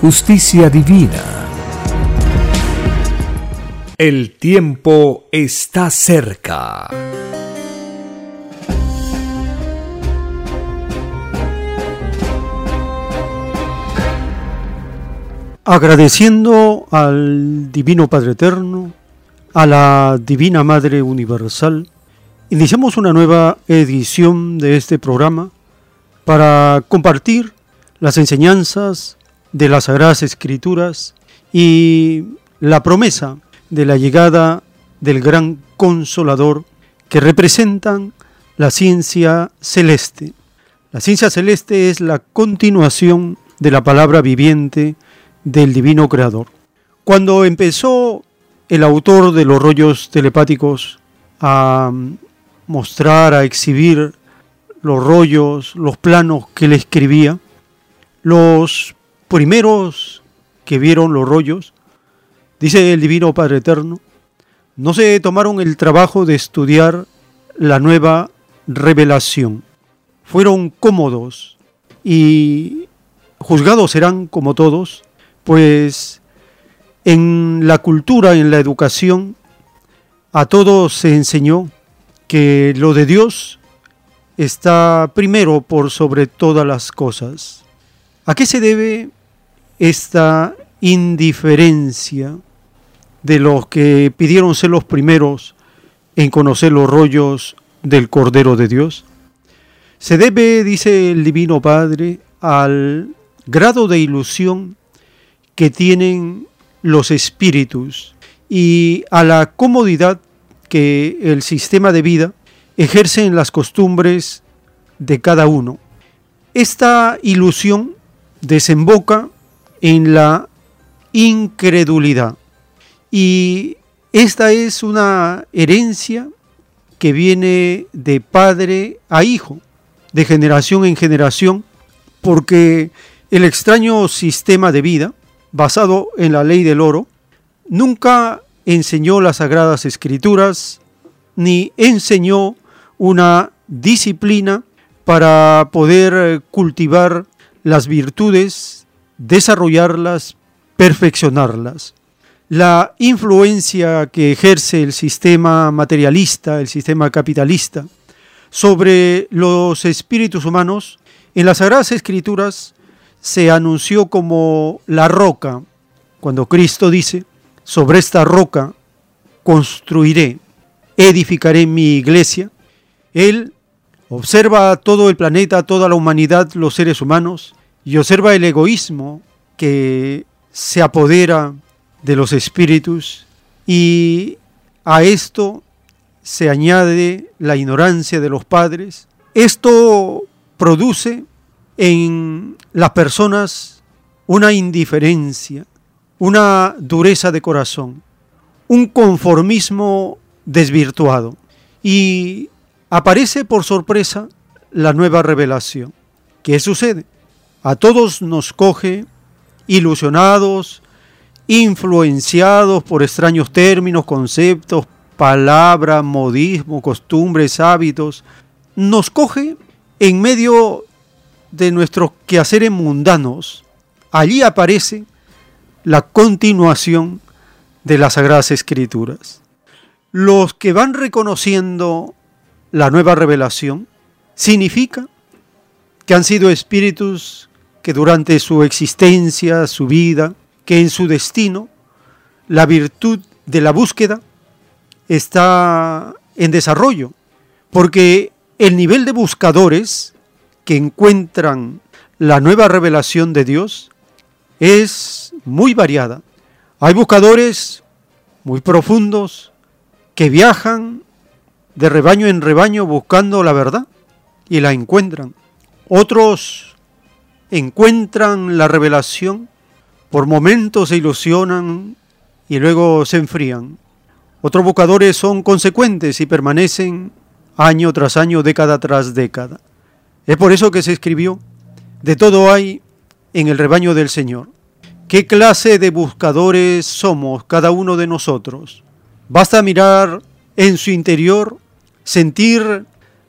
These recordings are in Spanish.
justicia divina. El tiempo está cerca. Agradeciendo al Divino Padre Eterno, a la Divina Madre Universal, iniciamos una nueva edición de este programa para compartir las enseñanzas de las Sagradas Escrituras y la promesa de la llegada del gran consolador que representan la ciencia celeste. La ciencia celeste es la continuación de la palabra viviente del divino creador. Cuando empezó el autor de los rollos telepáticos a mostrar, a exhibir los rollos, los planos que le escribía, los primeros que vieron los rollos, dice el Divino Padre Eterno, no se tomaron el trabajo de estudiar la nueva revelación. Fueron cómodos y juzgados serán como todos, pues en la cultura, en la educación, a todos se enseñó que lo de Dios está primero por sobre todas las cosas. ¿A qué se debe esta indiferencia de los que pidieron ser los primeros en conocer los rollos del Cordero de Dios? Se debe, dice el Divino Padre, al grado de ilusión que tienen los espíritus y a la comodidad que el sistema de vida ejerce en las costumbres de cada uno. Esta ilusión desemboca en la incredulidad. Y esta es una herencia que viene de padre a hijo, de generación en generación, porque el extraño sistema de vida, basado en la ley del oro, nunca enseñó las sagradas escrituras, ni enseñó una disciplina para poder cultivar las virtudes, desarrollarlas, perfeccionarlas. La influencia que ejerce el sistema materialista, el sistema capitalista, sobre los espíritus humanos, en las Sagradas Escrituras se anunció como la roca, cuando Cristo dice, sobre esta roca construiré, edificaré mi iglesia. Él observa todo el planeta, toda la humanidad, los seres humanos, y observa el egoísmo que se apodera de los espíritus y a esto se añade la ignorancia de los padres. Esto produce en las personas una indiferencia, una dureza de corazón, un conformismo desvirtuado. Y aparece por sorpresa la nueva revelación. ¿Qué sucede? A todos nos coge ilusionados, influenciados por extraños términos, conceptos, palabras, modismo, costumbres, hábitos. Nos coge en medio de nuestros quehaceres mundanos. Allí aparece la continuación de las Sagradas Escrituras. Los que van reconociendo la nueva revelación significa que han sido espíritus que durante su existencia, su vida, que en su destino, la virtud de la búsqueda está en desarrollo, porque el nivel de buscadores que encuentran la nueva revelación de Dios es muy variada. Hay buscadores muy profundos que viajan de rebaño en rebaño buscando la verdad y la encuentran. Otros encuentran la revelación, por momentos se ilusionan y luego se enfrían. Otros buscadores son consecuentes y permanecen año tras año, década tras década. Es por eso que se escribió, de todo hay en el rebaño del Señor. ¿Qué clase de buscadores somos cada uno de nosotros? Basta mirar en su interior, sentir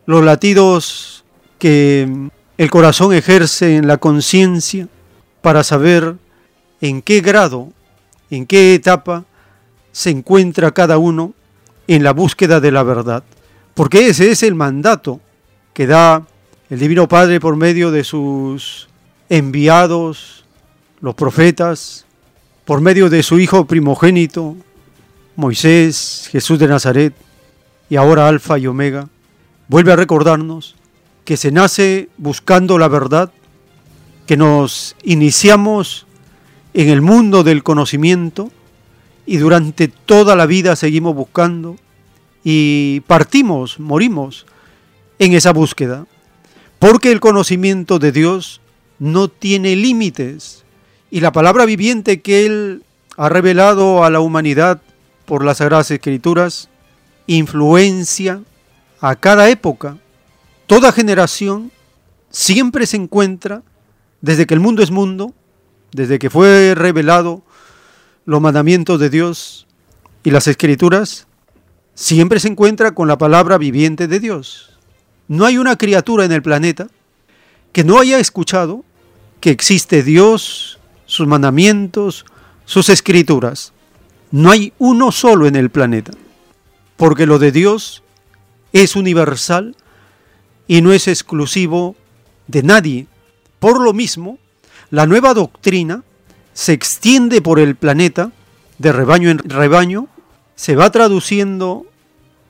los latidos que el corazón ejerce en la conciencia para saber en qué grado, en qué etapa se encuentra cada uno en la búsqueda de la verdad. Porque ese es el mandato que da el Divino Padre por medio de sus enviados, los profetas, por medio de su Hijo primogénito, Moisés, Jesús de Nazaret, y ahora Alfa y Omega, vuelve a recordarnos que se nace buscando la verdad, que nos iniciamos en el mundo del conocimiento y durante toda la vida seguimos buscando y partimos, morimos en esa búsqueda, porque el conocimiento de Dios no tiene límites y la palabra viviente que Él ha revelado a la humanidad por las Sagradas Escrituras influencia a cada época, toda generación siempre se encuentra, desde que el mundo es mundo, desde que fue revelado los mandamientos de Dios y las escrituras, siempre se encuentra con la palabra viviente de Dios. No hay una criatura en el planeta que no haya escuchado que existe Dios, sus mandamientos, sus escrituras. No hay uno solo en el planeta, porque lo de Dios es universal y no es exclusivo de nadie. Por lo mismo, la nueva doctrina se extiende por el planeta de rebaño en rebaño, se va traduciendo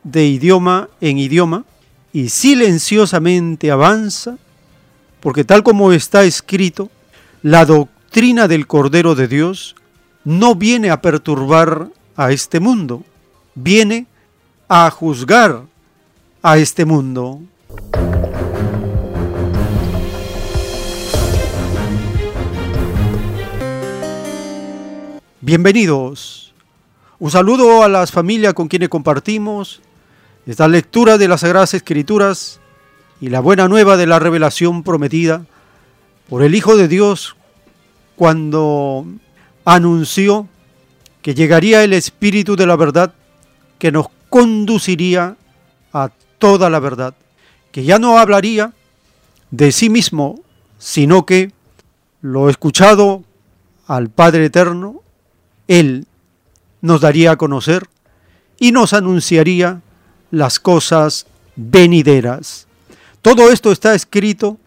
de idioma en idioma y silenciosamente avanza, porque tal como está escrito, la doctrina del Cordero de Dios no viene a perturbar a este mundo, viene a juzgar a este mundo. Bienvenidos. Un saludo a las familias con quienes compartimos esta lectura de las Sagradas Escrituras y la buena nueva de la revelación prometida por el Hijo de Dios cuando anunció que llegaría el Espíritu de la verdad que nos conduciría a toda la verdad, que ya no hablaría de sí mismo, sino que lo escuchado al Padre Eterno él nos daría a conocer y nos anunciaría las cosas venideras. Todo esto está escrito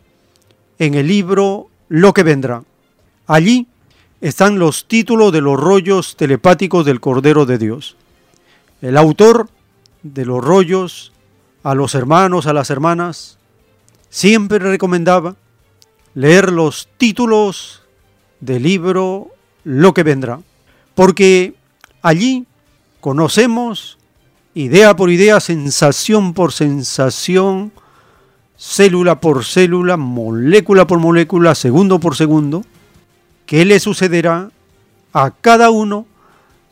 en el libro Lo que vendrá. Allí están los títulos de los rollos telepáticos del Cordero de Dios. El autor de los rollos a los hermanos, a las hermanas, siempre recomendaba leer los títulos del libro Lo que vendrá porque allí conocemos idea por idea, sensación por sensación, célula por célula, molécula por molécula, segundo por segundo, qué le sucederá a cada uno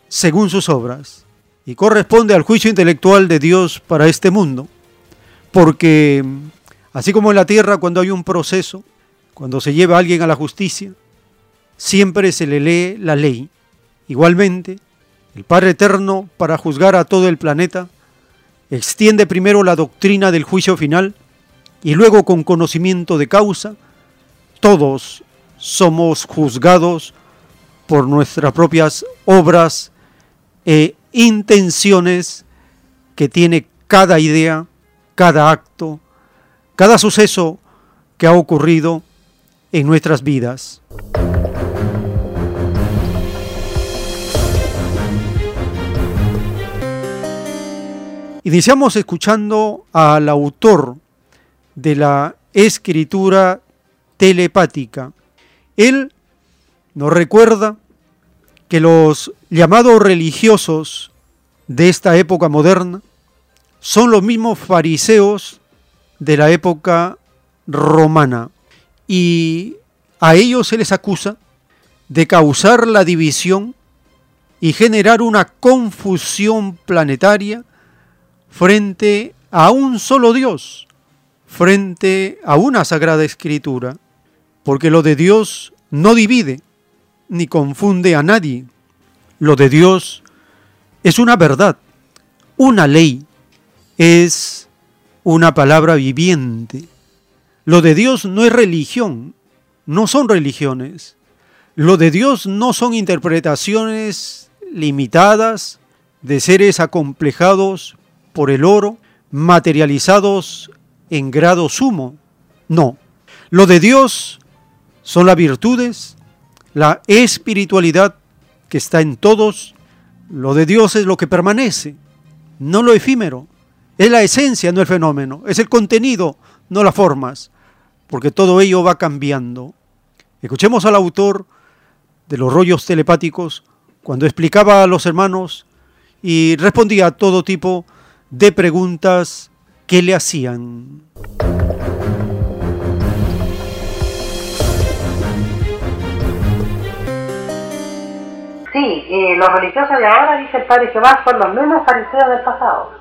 según sus obras. Y corresponde al juicio intelectual de Dios para este mundo. Porque así como en la tierra cuando hay un proceso, cuando se lleva a alguien a la justicia, siempre se le lee la ley Igualmente, el Padre Eterno, para juzgar a todo el planeta, extiende primero la doctrina del juicio final y luego con conocimiento de causa, todos somos juzgados por nuestras propias obras e intenciones que tiene cada idea, cada acto, cada suceso que ha ocurrido en nuestras vidas. Iniciamos escuchando al autor de la escritura telepática. Él nos recuerda que los llamados religiosos de esta época moderna son los mismos fariseos de la época romana y a ellos se les acusa de causar la división y generar una confusión planetaria frente a un solo Dios, frente a una sagrada escritura, porque lo de Dios no divide ni confunde a nadie. Lo de Dios es una verdad, una ley, es una palabra viviente. Lo de Dios no es religión, no son religiones. Lo de Dios no son interpretaciones limitadas de seres acomplejados por el oro, materializados en grado sumo. No. Lo de Dios son las virtudes, la espiritualidad que está en todos. Lo de Dios es lo que permanece, no lo efímero. Es la esencia, no el fenómeno. Es el contenido, no las formas. Porque todo ello va cambiando. Escuchemos al autor de los rollos telepáticos cuando explicaba a los hermanos y respondía a todo tipo de preguntas que le hacían. Sí, y los religiosos de ahora, dice el Padre Jehová, son los mismos fariseos del pasado,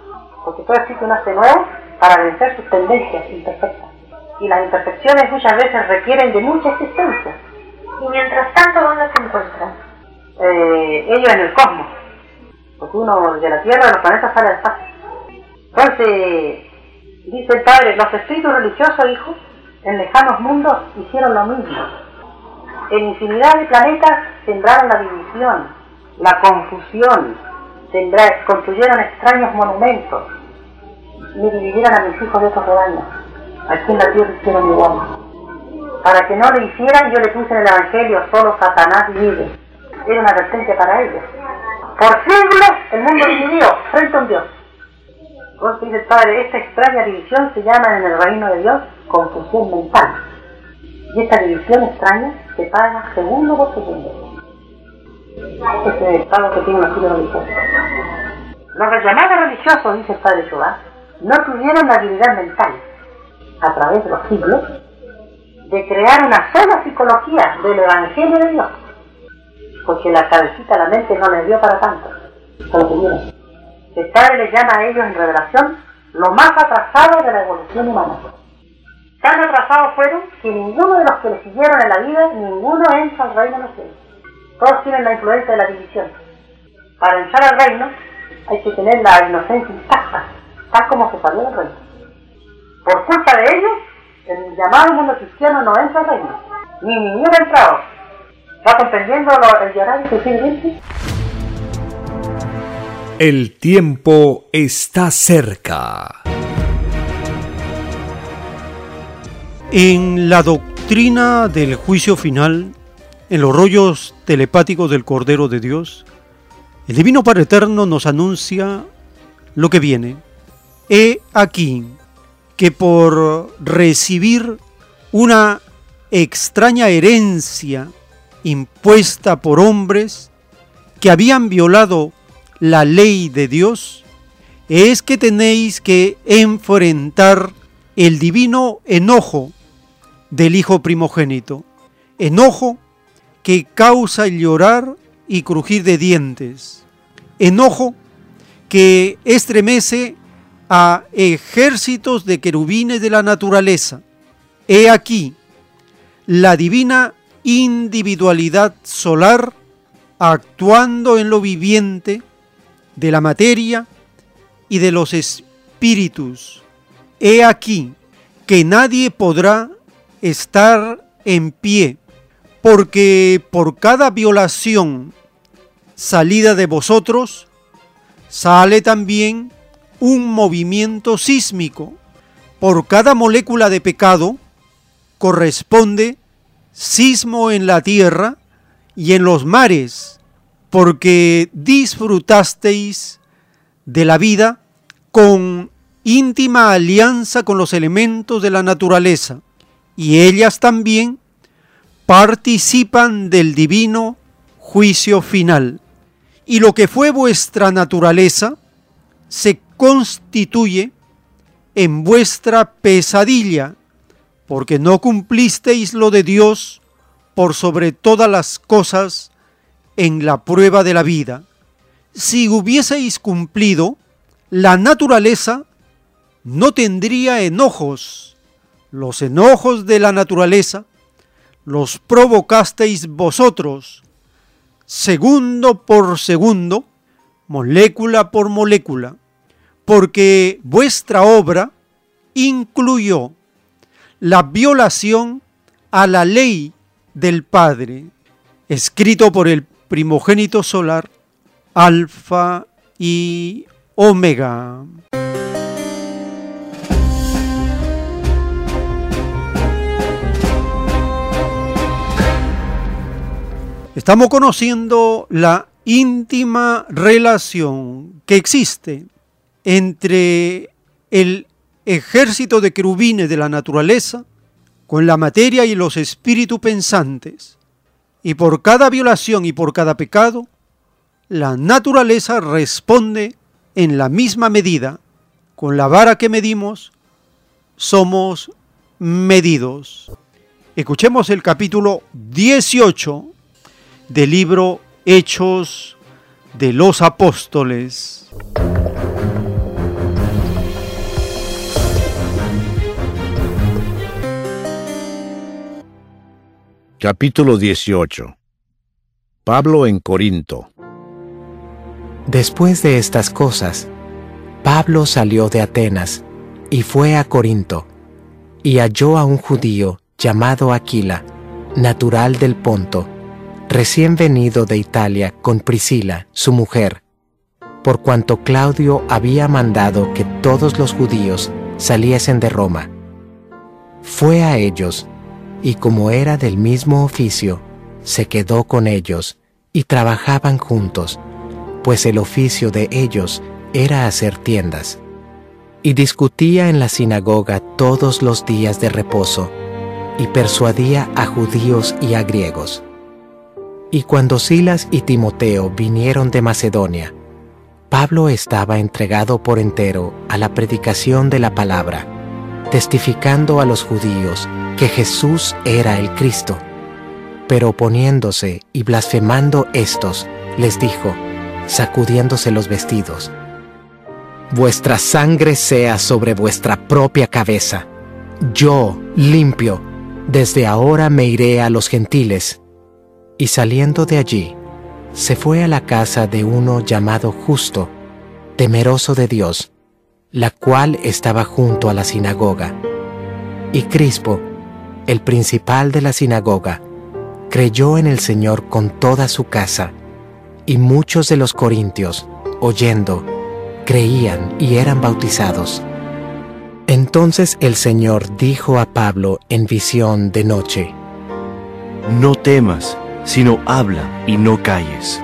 porque todo existe un hace nuevo para vencer sus tendencias imperfectas. Y las imperfecciones muchas veces requieren de mucha existencia. Y mientras tanto, ¿dónde se encuentran? Eh, ellos en el cosmos, porque uno de la Tierra, de los planetas, sale al espacio. Entonces, dice el Padre, los espíritus religiosos, hijos, en lejanos mundos hicieron lo mismo. En infinidad de planetas sembraron la división, la confusión, construyeron extraños monumentos, me dividieron a mis hijos de otros rebaños. Aquí en la tierra hicieron igual. Para que no lo hicieran, yo le puse en el Evangelio solo Satanás vive. Era una advertencia para ellos. Por siglos el mundo dividió frente a un Dios. Entonces Padre, esta extraña división se llama en el reino de Dios confusión mental. Y esta división extraña se paga segundo por segundo. Este es el pago que tiene un estilo religioso. Los llamados religiosos, dice el Padre Jehová, no tuvieron la habilidad mental, a través de los siglos, de crear una sola psicología del Evangelio de Dios. Porque la cabecita, la mente no les dio para tanto. Solo. El Padre les llama a ellos en revelación lo más atrasado de la evolución humana. Tan atrasados fueron que ninguno de los que le siguieron en la vida, ninguno entra al reino de. Todos tienen la influencia de la división. Para entrar al reino hay que tener la inocencia intacta, tal como se salió del reino. Por culpa de ellos, el llamado mundo cristiano no entra al reino, ni ninguno ha entrado. ¿Va comprendiendo el llorar y sufrir el tiempo está cerca. En la doctrina del juicio final, en los rollos telepáticos del Cordero de Dios, el Divino Padre Eterno nos anuncia lo que viene. He aquí que por recibir una extraña herencia impuesta por hombres que habían violado la ley de Dios es que tenéis que enfrentar el divino enojo del Hijo primogénito. Enojo que causa llorar y crujir de dientes. Enojo que estremece a ejércitos de querubines de la naturaleza. He aquí la divina individualidad solar actuando en lo viviente de la materia y de los espíritus. He aquí que nadie podrá estar en pie, porque por cada violación salida de vosotros, sale también un movimiento sísmico. Por cada molécula de pecado corresponde sismo en la tierra y en los mares, porque disfrutasteis de la vida con íntima alianza con los elementos de la naturaleza, y ellas también participan del divino juicio final. Y lo que fue vuestra naturaleza se constituye en vuestra pesadilla, porque no cumplisteis lo de Dios por sobre todas las cosas en la prueba de la vida. Si hubieseis cumplido, la naturaleza no tendría enojos. Los enojos de la naturaleza los provocasteis vosotros, segundo por segundo, molécula por molécula, porque vuestra obra incluyó la violación a la ley del Padre, escrito por el primogénito solar, Alfa y Omega. Estamos conociendo la íntima relación que existe entre el ejército de querubines de la naturaleza con la materia y los espíritus pensantes. Y por cada violación y por cada pecado, la naturaleza responde en la misma medida. Con la vara que medimos, somos medidos. Escuchemos el capítulo 18 del libro Hechos de los Apóstoles. Capítulo 18 Pablo en Corinto Después de estas cosas, Pablo salió de Atenas y fue a Corinto, y halló a un judío llamado Aquila, natural del Ponto, recién venido de Italia con Priscila, su mujer, por cuanto Claudio había mandado que todos los judíos saliesen de Roma. Fue a ellos, y como era del mismo oficio, se quedó con ellos, y trabajaban juntos, pues el oficio de ellos era hacer tiendas. Y discutía en la sinagoga todos los días de reposo, y persuadía a judíos y a griegos. Y cuando Silas y Timoteo vinieron de Macedonia, Pablo estaba entregado por entero a la predicación de la palabra, testificando a los judíos que Jesús era el Cristo. Pero oponiéndose y blasfemando estos, les dijo, sacudiéndose los vestidos, Vuestra sangre sea sobre vuestra propia cabeza. Yo, limpio, desde ahora me iré a los gentiles y saliendo de allí, se fue a la casa de uno llamado Justo, temeroso de Dios, la cual estaba junto a la sinagoga. Y Crispo, el principal de la sinagoga, creyó en el Señor con toda su casa, y muchos de los corintios, oyendo, creían y eran bautizados. Entonces el Señor dijo a Pablo en visión de noche, No temas, sino habla y no calles,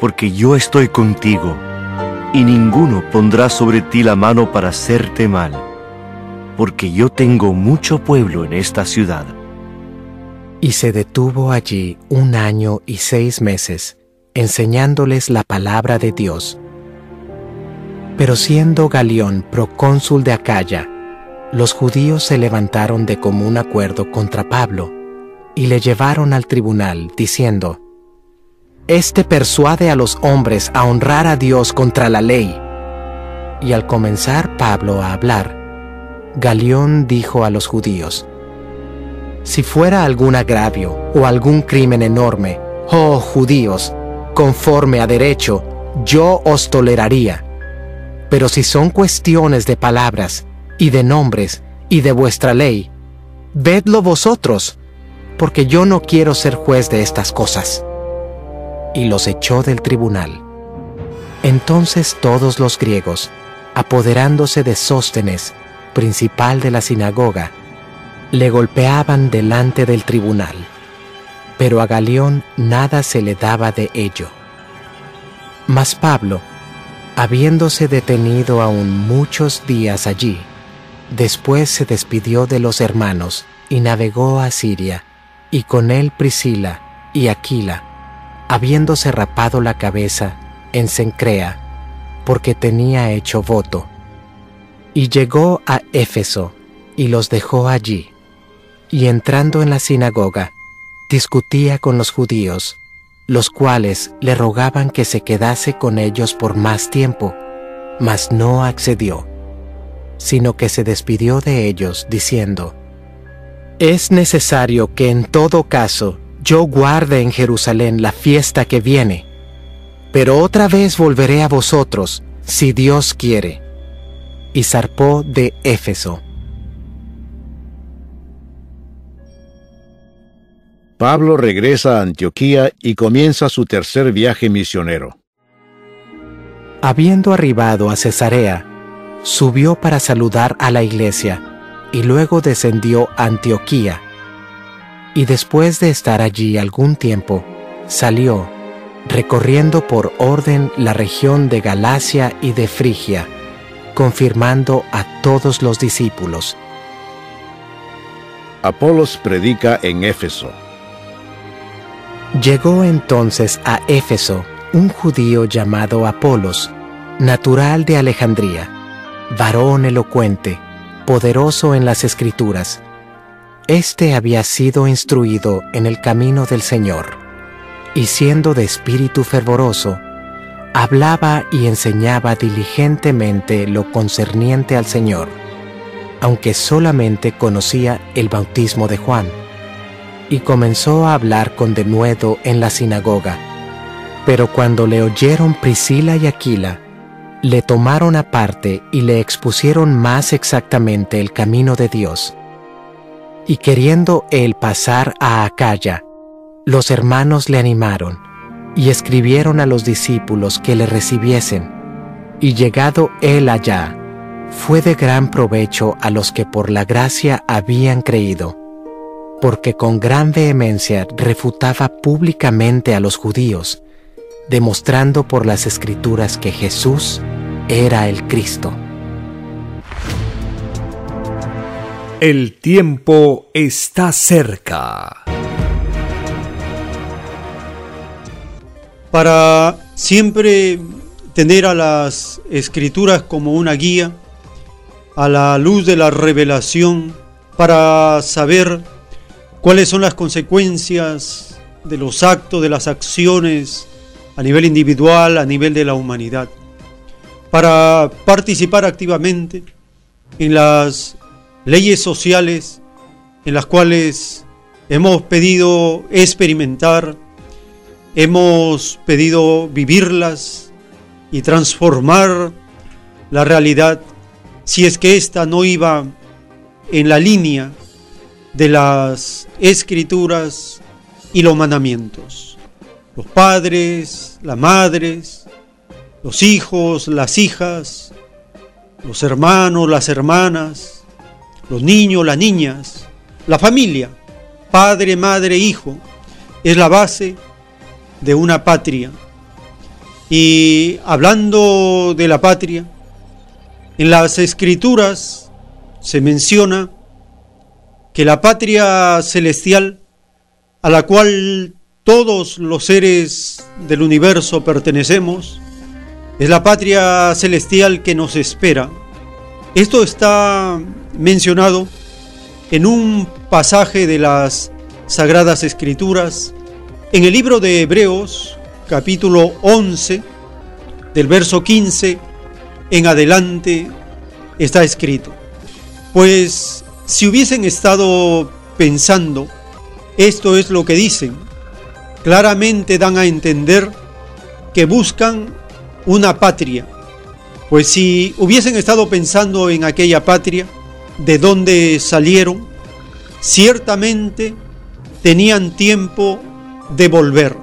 porque yo estoy contigo, y ninguno pondrá sobre ti la mano para hacerte mal, porque yo tengo mucho pueblo en esta ciudad. Y se detuvo allí un año y seis meses, enseñándoles la palabra de Dios. Pero siendo Galión procónsul de Acaya, los judíos se levantaron de común acuerdo contra Pablo, y le llevaron al tribunal, diciendo, Este persuade a los hombres a honrar a Dios contra la ley. Y al comenzar Pablo a hablar, Galión dijo a los judíos, Si fuera algún agravio o algún crimen enorme, oh judíos, conforme a derecho, yo os toleraría. Pero si son cuestiones de palabras, y de nombres, y de vuestra ley, vedlo vosotros, porque yo no quiero ser juez de estas cosas. Y los echó del tribunal. Entonces todos los griegos, apoderándose de Sóstenes, principal de la sinagoga, le golpeaban delante del tribunal, pero a Galión nada se le daba de ello. Mas Pablo, habiéndose detenido aún muchos días allí, después se despidió de los hermanos y navegó a Siria, y con él Priscila y Aquila, habiéndose rapado la cabeza en Cencrea, porque tenía hecho voto. Y llegó a Éfeso y los dejó allí, y entrando en la sinagoga, discutía con los judíos, los cuales le rogaban que se quedase con ellos por más tiempo, mas no accedió, sino que se despidió de ellos diciendo, Es necesario que en todo caso yo guarde en Jerusalén la fiesta que viene, pero otra vez volveré a vosotros, si Dios quiere. Y zarpó de Éfeso. Pablo regresa a Antioquía y comienza su tercer viaje misionero. Habiendo arribado a Cesarea, subió para saludar a la iglesia y luego descendió a Antioquía. Y después de estar allí algún tiempo, salió, recorriendo por orden la región de Galacia y de Frigia, confirmando a todos los discípulos. Apolos predica en Éfeso. Llegó entonces a Éfeso un judío llamado Apolos, natural de Alejandría, varón elocuente, poderoso en las escrituras. Este había sido instruido en el camino del Señor, y siendo de espíritu fervoroso, hablaba y enseñaba diligentemente lo concerniente al Señor, aunque solamente conocía el bautismo de Juan y comenzó a hablar con denuedo en la sinagoga. Pero cuando le oyeron Priscila y Aquila, le tomaron aparte y le expusieron más exactamente el camino de Dios. Y queriendo él pasar a Acaya, los hermanos le animaron y escribieron a los discípulos que le recibiesen. Y llegado él allá, fue de gran provecho a los que por la gracia habían creído porque con gran vehemencia refutaba públicamente a los judíos, demostrando por las escrituras que Jesús era el Cristo. El tiempo está cerca. Para siempre tener a las escrituras como una guía, a la luz de la revelación, para saber cuáles son las consecuencias de los actos, de las acciones a nivel individual, a nivel de la humanidad, para participar activamente en las leyes sociales en las cuales hemos pedido experimentar, hemos pedido vivirlas y transformar la realidad si es que ésta no iba en la línea de las escrituras y los mandamientos. Los padres, las madres, los hijos, las hijas, los hermanos, las hermanas, los niños, las niñas, la familia, padre, madre, hijo, es la base de una patria. Y hablando de la patria, en las escrituras se menciona que la patria celestial a la cual todos los seres del universo pertenecemos, es la patria celestial que nos espera. Esto está mencionado en un pasaje de las Sagradas Escrituras, en el libro de Hebreos, capítulo 11, del verso 15 en adelante, está escrito. Pues si hubiesen estado pensando, esto es lo que dicen, claramente dan a entender que buscan una patria. Pues si hubiesen estado pensando en aquella patria, de donde salieron, ciertamente tenían tiempo de volver,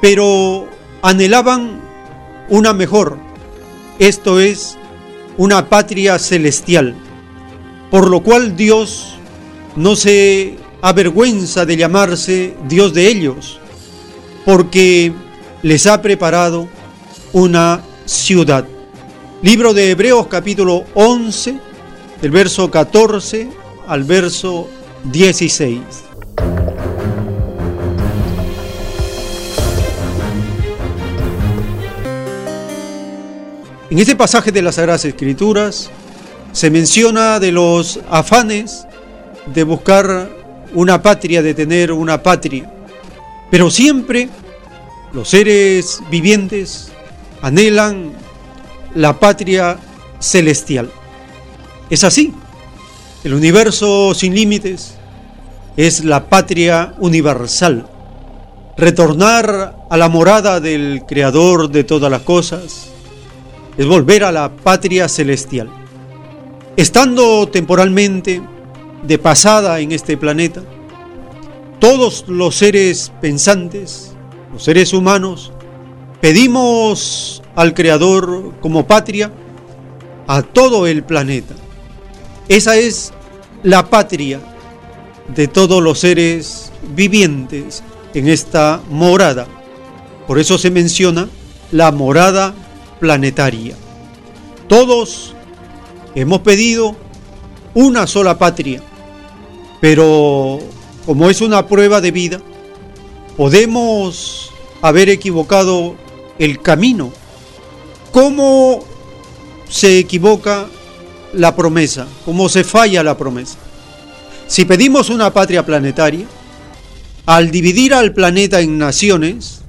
pero anhelaban una mejor, esto es, una patria celestial por lo cual Dios no se avergüenza de llamarse Dios de ellos, porque les ha preparado una ciudad. Libro de Hebreos capítulo 11, del verso 14 al verso 16. En este pasaje de las Sagradas Escrituras se menciona de los afanes de buscar una patria, de tener una patria. Pero siempre los seres vivientes anhelan la patria celestial. Es así. El universo sin límites es la patria universal. Retornar a la morada del Creador de todas las cosas es volver a la patria celestial. Estando temporalmente de pasada en este planeta, todos los seres pensantes, los seres humanos, pedimos al Creador como patria a todo el planeta. Esa es la patria de todos los seres vivientes en esta morada. Por eso se menciona la morada planetaria. Todos hemos pedido una sola patria, pero como es una prueba de vida, podemos haber equivocado el camino. ¿Cómo se equivoca la promesa? ¿Cómo se falla la promesa? Si pedimos una patria planetaria, al dividir al planeta en naciones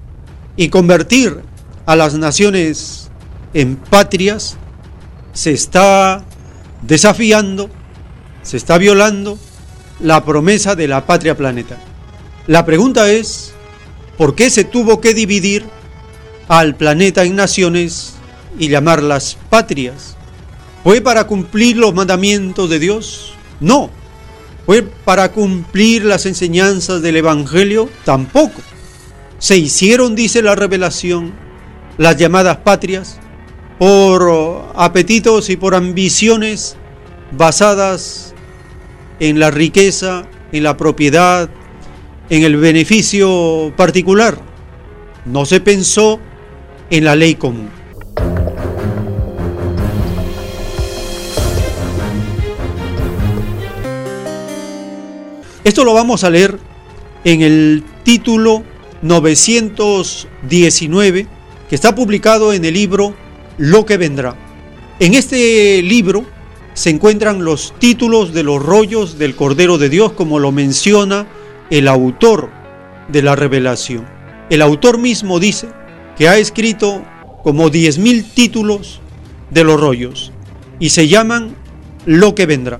y convertir a las naciones en patrias, se está desafiando, se está violando la promesa de la patria planeta. La pregunta es, ¿por qué se tuvo que dividir al planeta en naciones y llamarlas patrias? ¿Fue para cumplir los mandamientos de Dios? No. ¿Fue para cumplir las enseñanzas del Evangelio? Tampoco. Se hicieron, dice la revelación, las llamadas patrias por apetitos y por ambiciones basadas en la riqueza, en la propiedad, en el beneficio particular. No se pensó en la ley común. Esto lo vamos a leer en el título 919 que está publicado en el libro lo que vendrá. En este libro se encuentran los títulos de los rollos del Cordero de Dios, como lo menciona el autor de la revelación. El autor mismo dice que ha escrito como 10.000 títulos de los rollos y se llaman lo que vendrá.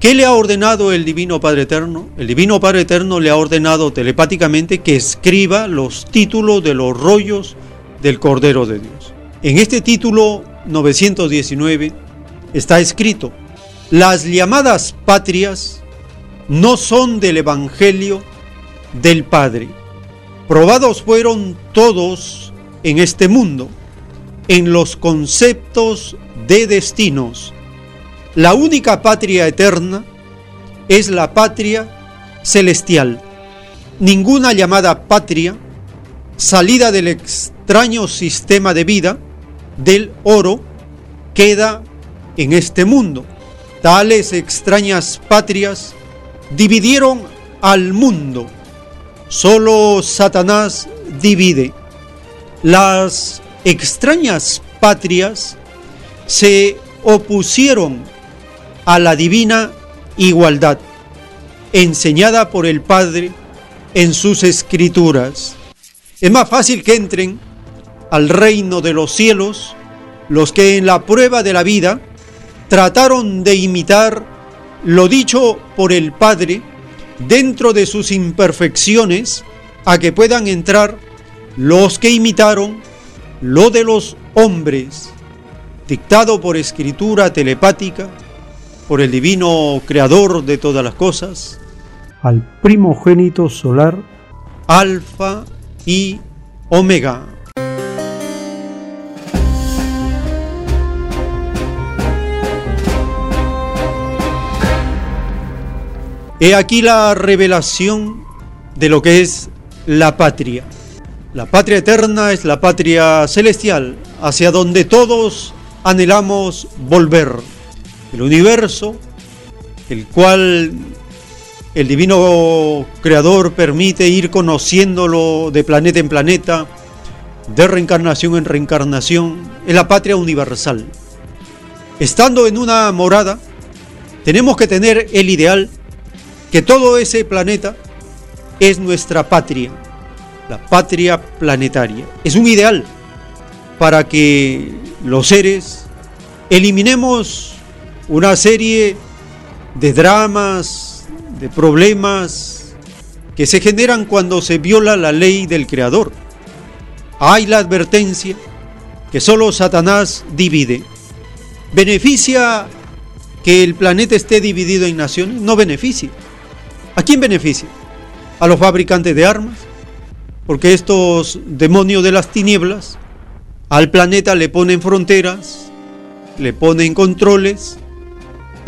¿Qué le ha ordenado el Divino Padre Eterno? El Divino Padre Eterno le ha ordenado telepáticamente que escriba los títulos de los rollos del Cordero de Dios. En este título 919 está escrito, las llamadas patrias no son del Evangelio del Padre. Probados fueron todos en este mundo, en los conceptos de destinos. La única patria eterna es la patria celestial. Ninguna llamada patria, salida del extraño sistema de vida, del oro queda en este mundo. Tales extrañas patrias dividieron al mundo. Solo Satanás divide. Las extrañas patrias se opusieron a la divina igualdad enseñada por el Padre en sus escrituras. Es más fácil que entren al reino de los cielos los que en la prueba de la vida trataron de imitar lo dicho por el Padre dentro de sus imperfecciones a que puedan entrar los que imitaron lo de los hombres, dictado por escritura telepática, por el divino creador de todas las cosas, al primogénito solar, alfa y omega. He aquí la revelación de lo que es la patria. La patria eterna es la patria celestial, hacia donde todos anhelamos volver. El universo, el cual el divino creador permite ir conociéndolo de planeta en planeta, de reencarnación en reencarnación, es la patria universal. Estando en una morada, tenemos que tener el ideal que todo ese planeta es nuestra patria, la patria planetaria. Es un ideal para que los seres eliminemos una serie de dramas, de problemas que se generan cuando se viola la ley del Creador. Hay la advertencia que solo Satanás divide. ¿Beneficia que el planeta esté dividido en naciones? No beneficia. ¿A quién beneficia? A los fabricantes de armas, porque estos demonios de las tinieblas al planeta le ponen fronteras, le ponen controles,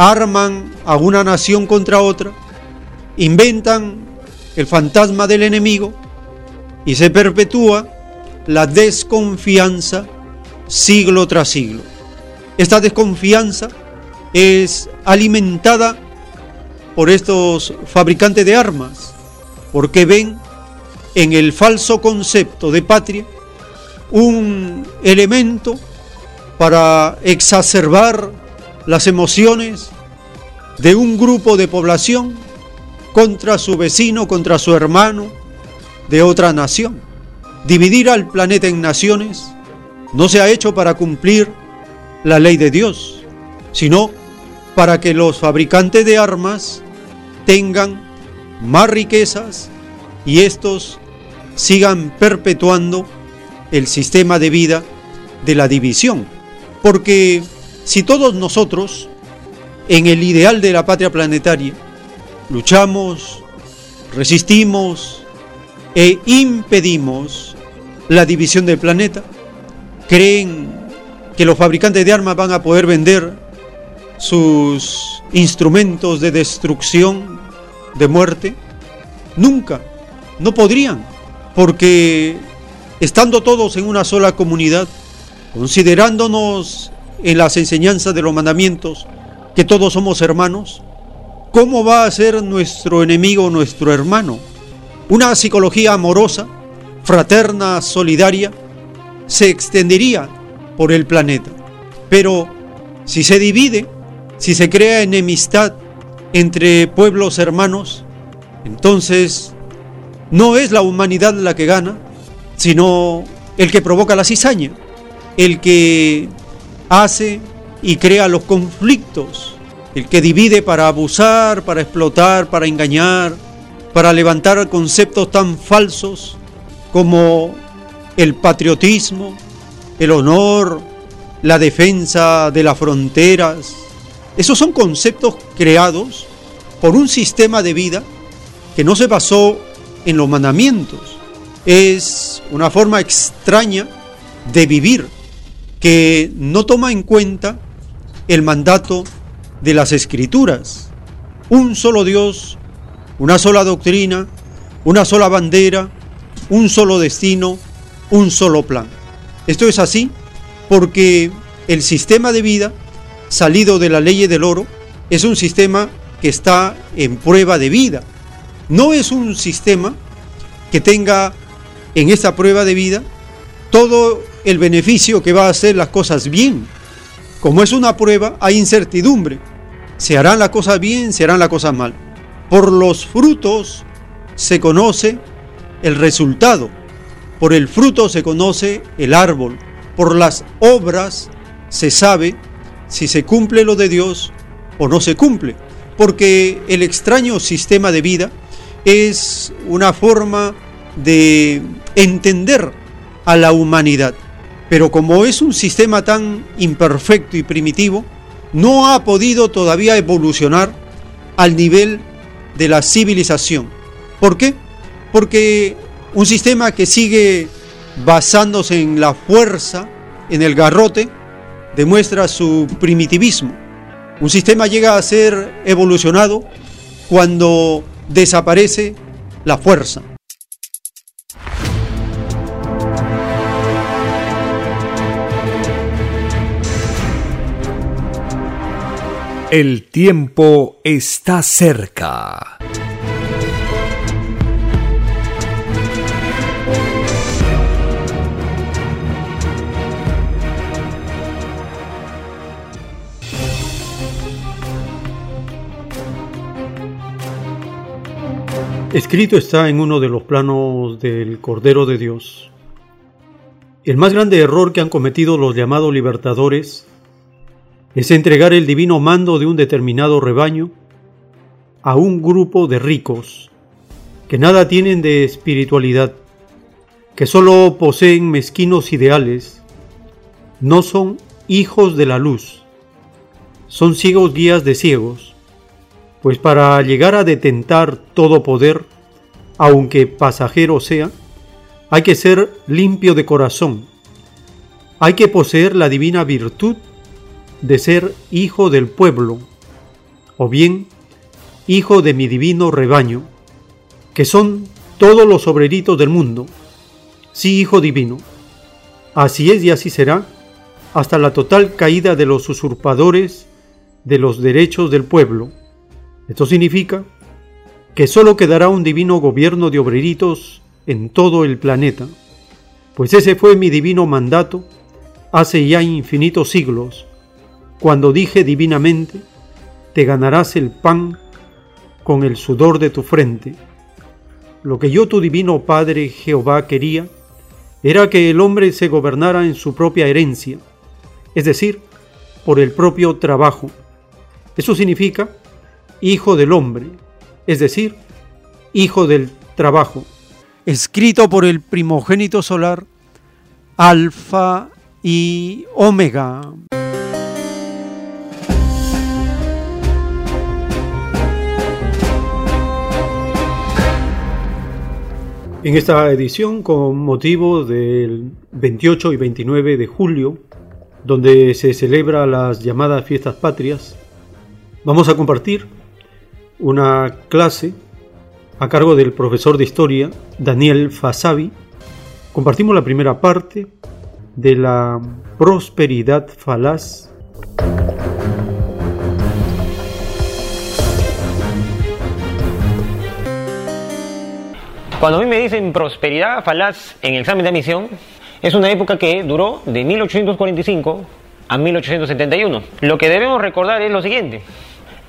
arman a una nación contra otra, inventan el fantasma del enemigo y se perpetúa la desconfianza siglo tras siglo. Esta desconfianza es alimentada por estos fabricantes de armas, porque ven en el falso concepto de patria un elemento para exacerbar las emociones de un grupo de población contra su vecino, contra su hermano de otra nación. Dividir al planeta en naciones no se ha hecho para cumplir la ley de Dios, sino para que los fabricantes de armas tengan más riquezas y estos sigan perpetuando el sistema de vida de la división. Porque si todos nosotros, en el ideal de la patria planetaria, luchamos, resistimos e impedimos la división del planeta, creen que los fabricantes de armas van a poder vender sus instrumentos de destrucción, de muerte? Nunca, no podrían, porque estando todos en una sola comunidad, considerándonos en las enseñanzas de los mandamientos que todos somos hermanos, ¿cómo va a ser nuestro enemigo nuestro hermano? Una psicología amorosa, fraterna, solidaria, se extendería por el planeta. Pero si se divide, si se crea enemistad entre pueblos hermanos, entonces no es la humanidad la que gana, sino el que provoca la cizaña, el que hace y crea los conflictos, el que divide para abusar, para explotar, para engañar, para levantar conceptos tan falsos como el patriotismo, el honor, la defensa de las fronteras. Esos son conceptos creados por un sistema de vida que no se basó en los mandamientos. Es una forma extraña de vivir que no toma en cuenta el mandato de las escrituras. Un solo Dios, una sola doctrina, una sola bandera, un solo destino, un solo plan. Esto es así porque el sistema de vida salido de la ley del oro es un sistema que está en prueba de vida. No es un sistema que tenga en esta prueba de vida todo el beneficio que va a hacer las cosas bien. Como es una prueba, hay incertidumbre. ¿Se harán las cosas bien? ¿Se harán las cosas mal? Por los frutos se conoce el resultado. Por el fruto se conoce el árbol. Por las obras se sabe si se cumple lo de Dios o no se cumple. Porque el extraño sistema de vida es una forma de entender a la humanidad. Pero como es un sistema tan imperfecto y primitivo, no ha podido todavía evolucionar al nivel de la civilización. ¿Por qué? Porque un sistema que sigue basándose en la fuerza, en el garrote, demuestra su primitivismo. Un sistema llega a ser evolucionado cuando desaparece la fuerza. El tiempo está cerca. Escrito está en uno de los planos del Cordero de Dios. El más grande error que han cometido los llamados libertadores es entregar el divino mando de un determinado rebaño a un grupo de ricos que nada tienen de espiritualidad, que solo poseen mezquinos ideales, no son hijos de la luz, son ciegos guías de ciegos pues para llegar a detentar todo poder, aunque pasajero sea, hay que ser limpio de corazón, hay que poseer la divina virtud de ser hijo del pueblo, o bien hijo de mi divino rebaño, que son todos los obreritos del mundo, sí hijo divino. Así es y así será, hasta la total caída de los usurpadores de los derechos del pueblo esto significa que solo quedará un divino gobierno de obreritos en todo el planeta, pues ese fue mi divino mandato hace ya infinitos siglos, cuando dije divinamente, te ganarás el pan con el sudor de tu frente. Lo que yo tu divino Padre Jehová quería era que el hombre se gobernara en su propia herencia, es decir, por el propio trabajo. Eso significa Hijo del Hombre, es decir, Hijo del Trabajo, escrito por el primogénito solar, Alfa y Omega. En esta edición, con motivo del 28 y 29 de julio, donde se celebra las llamadas fiestas patrias, vamos a compartir una clase a cargo del profesor de historia Daniel Fasabi. Compartimos la primera parte de la prosperidad falaz. Cuando a mí me dicen prosperidad falaz en el examen de admisión, es una época que duró de 1845 a 1871. Lo que debemos recordar es lo siguiente.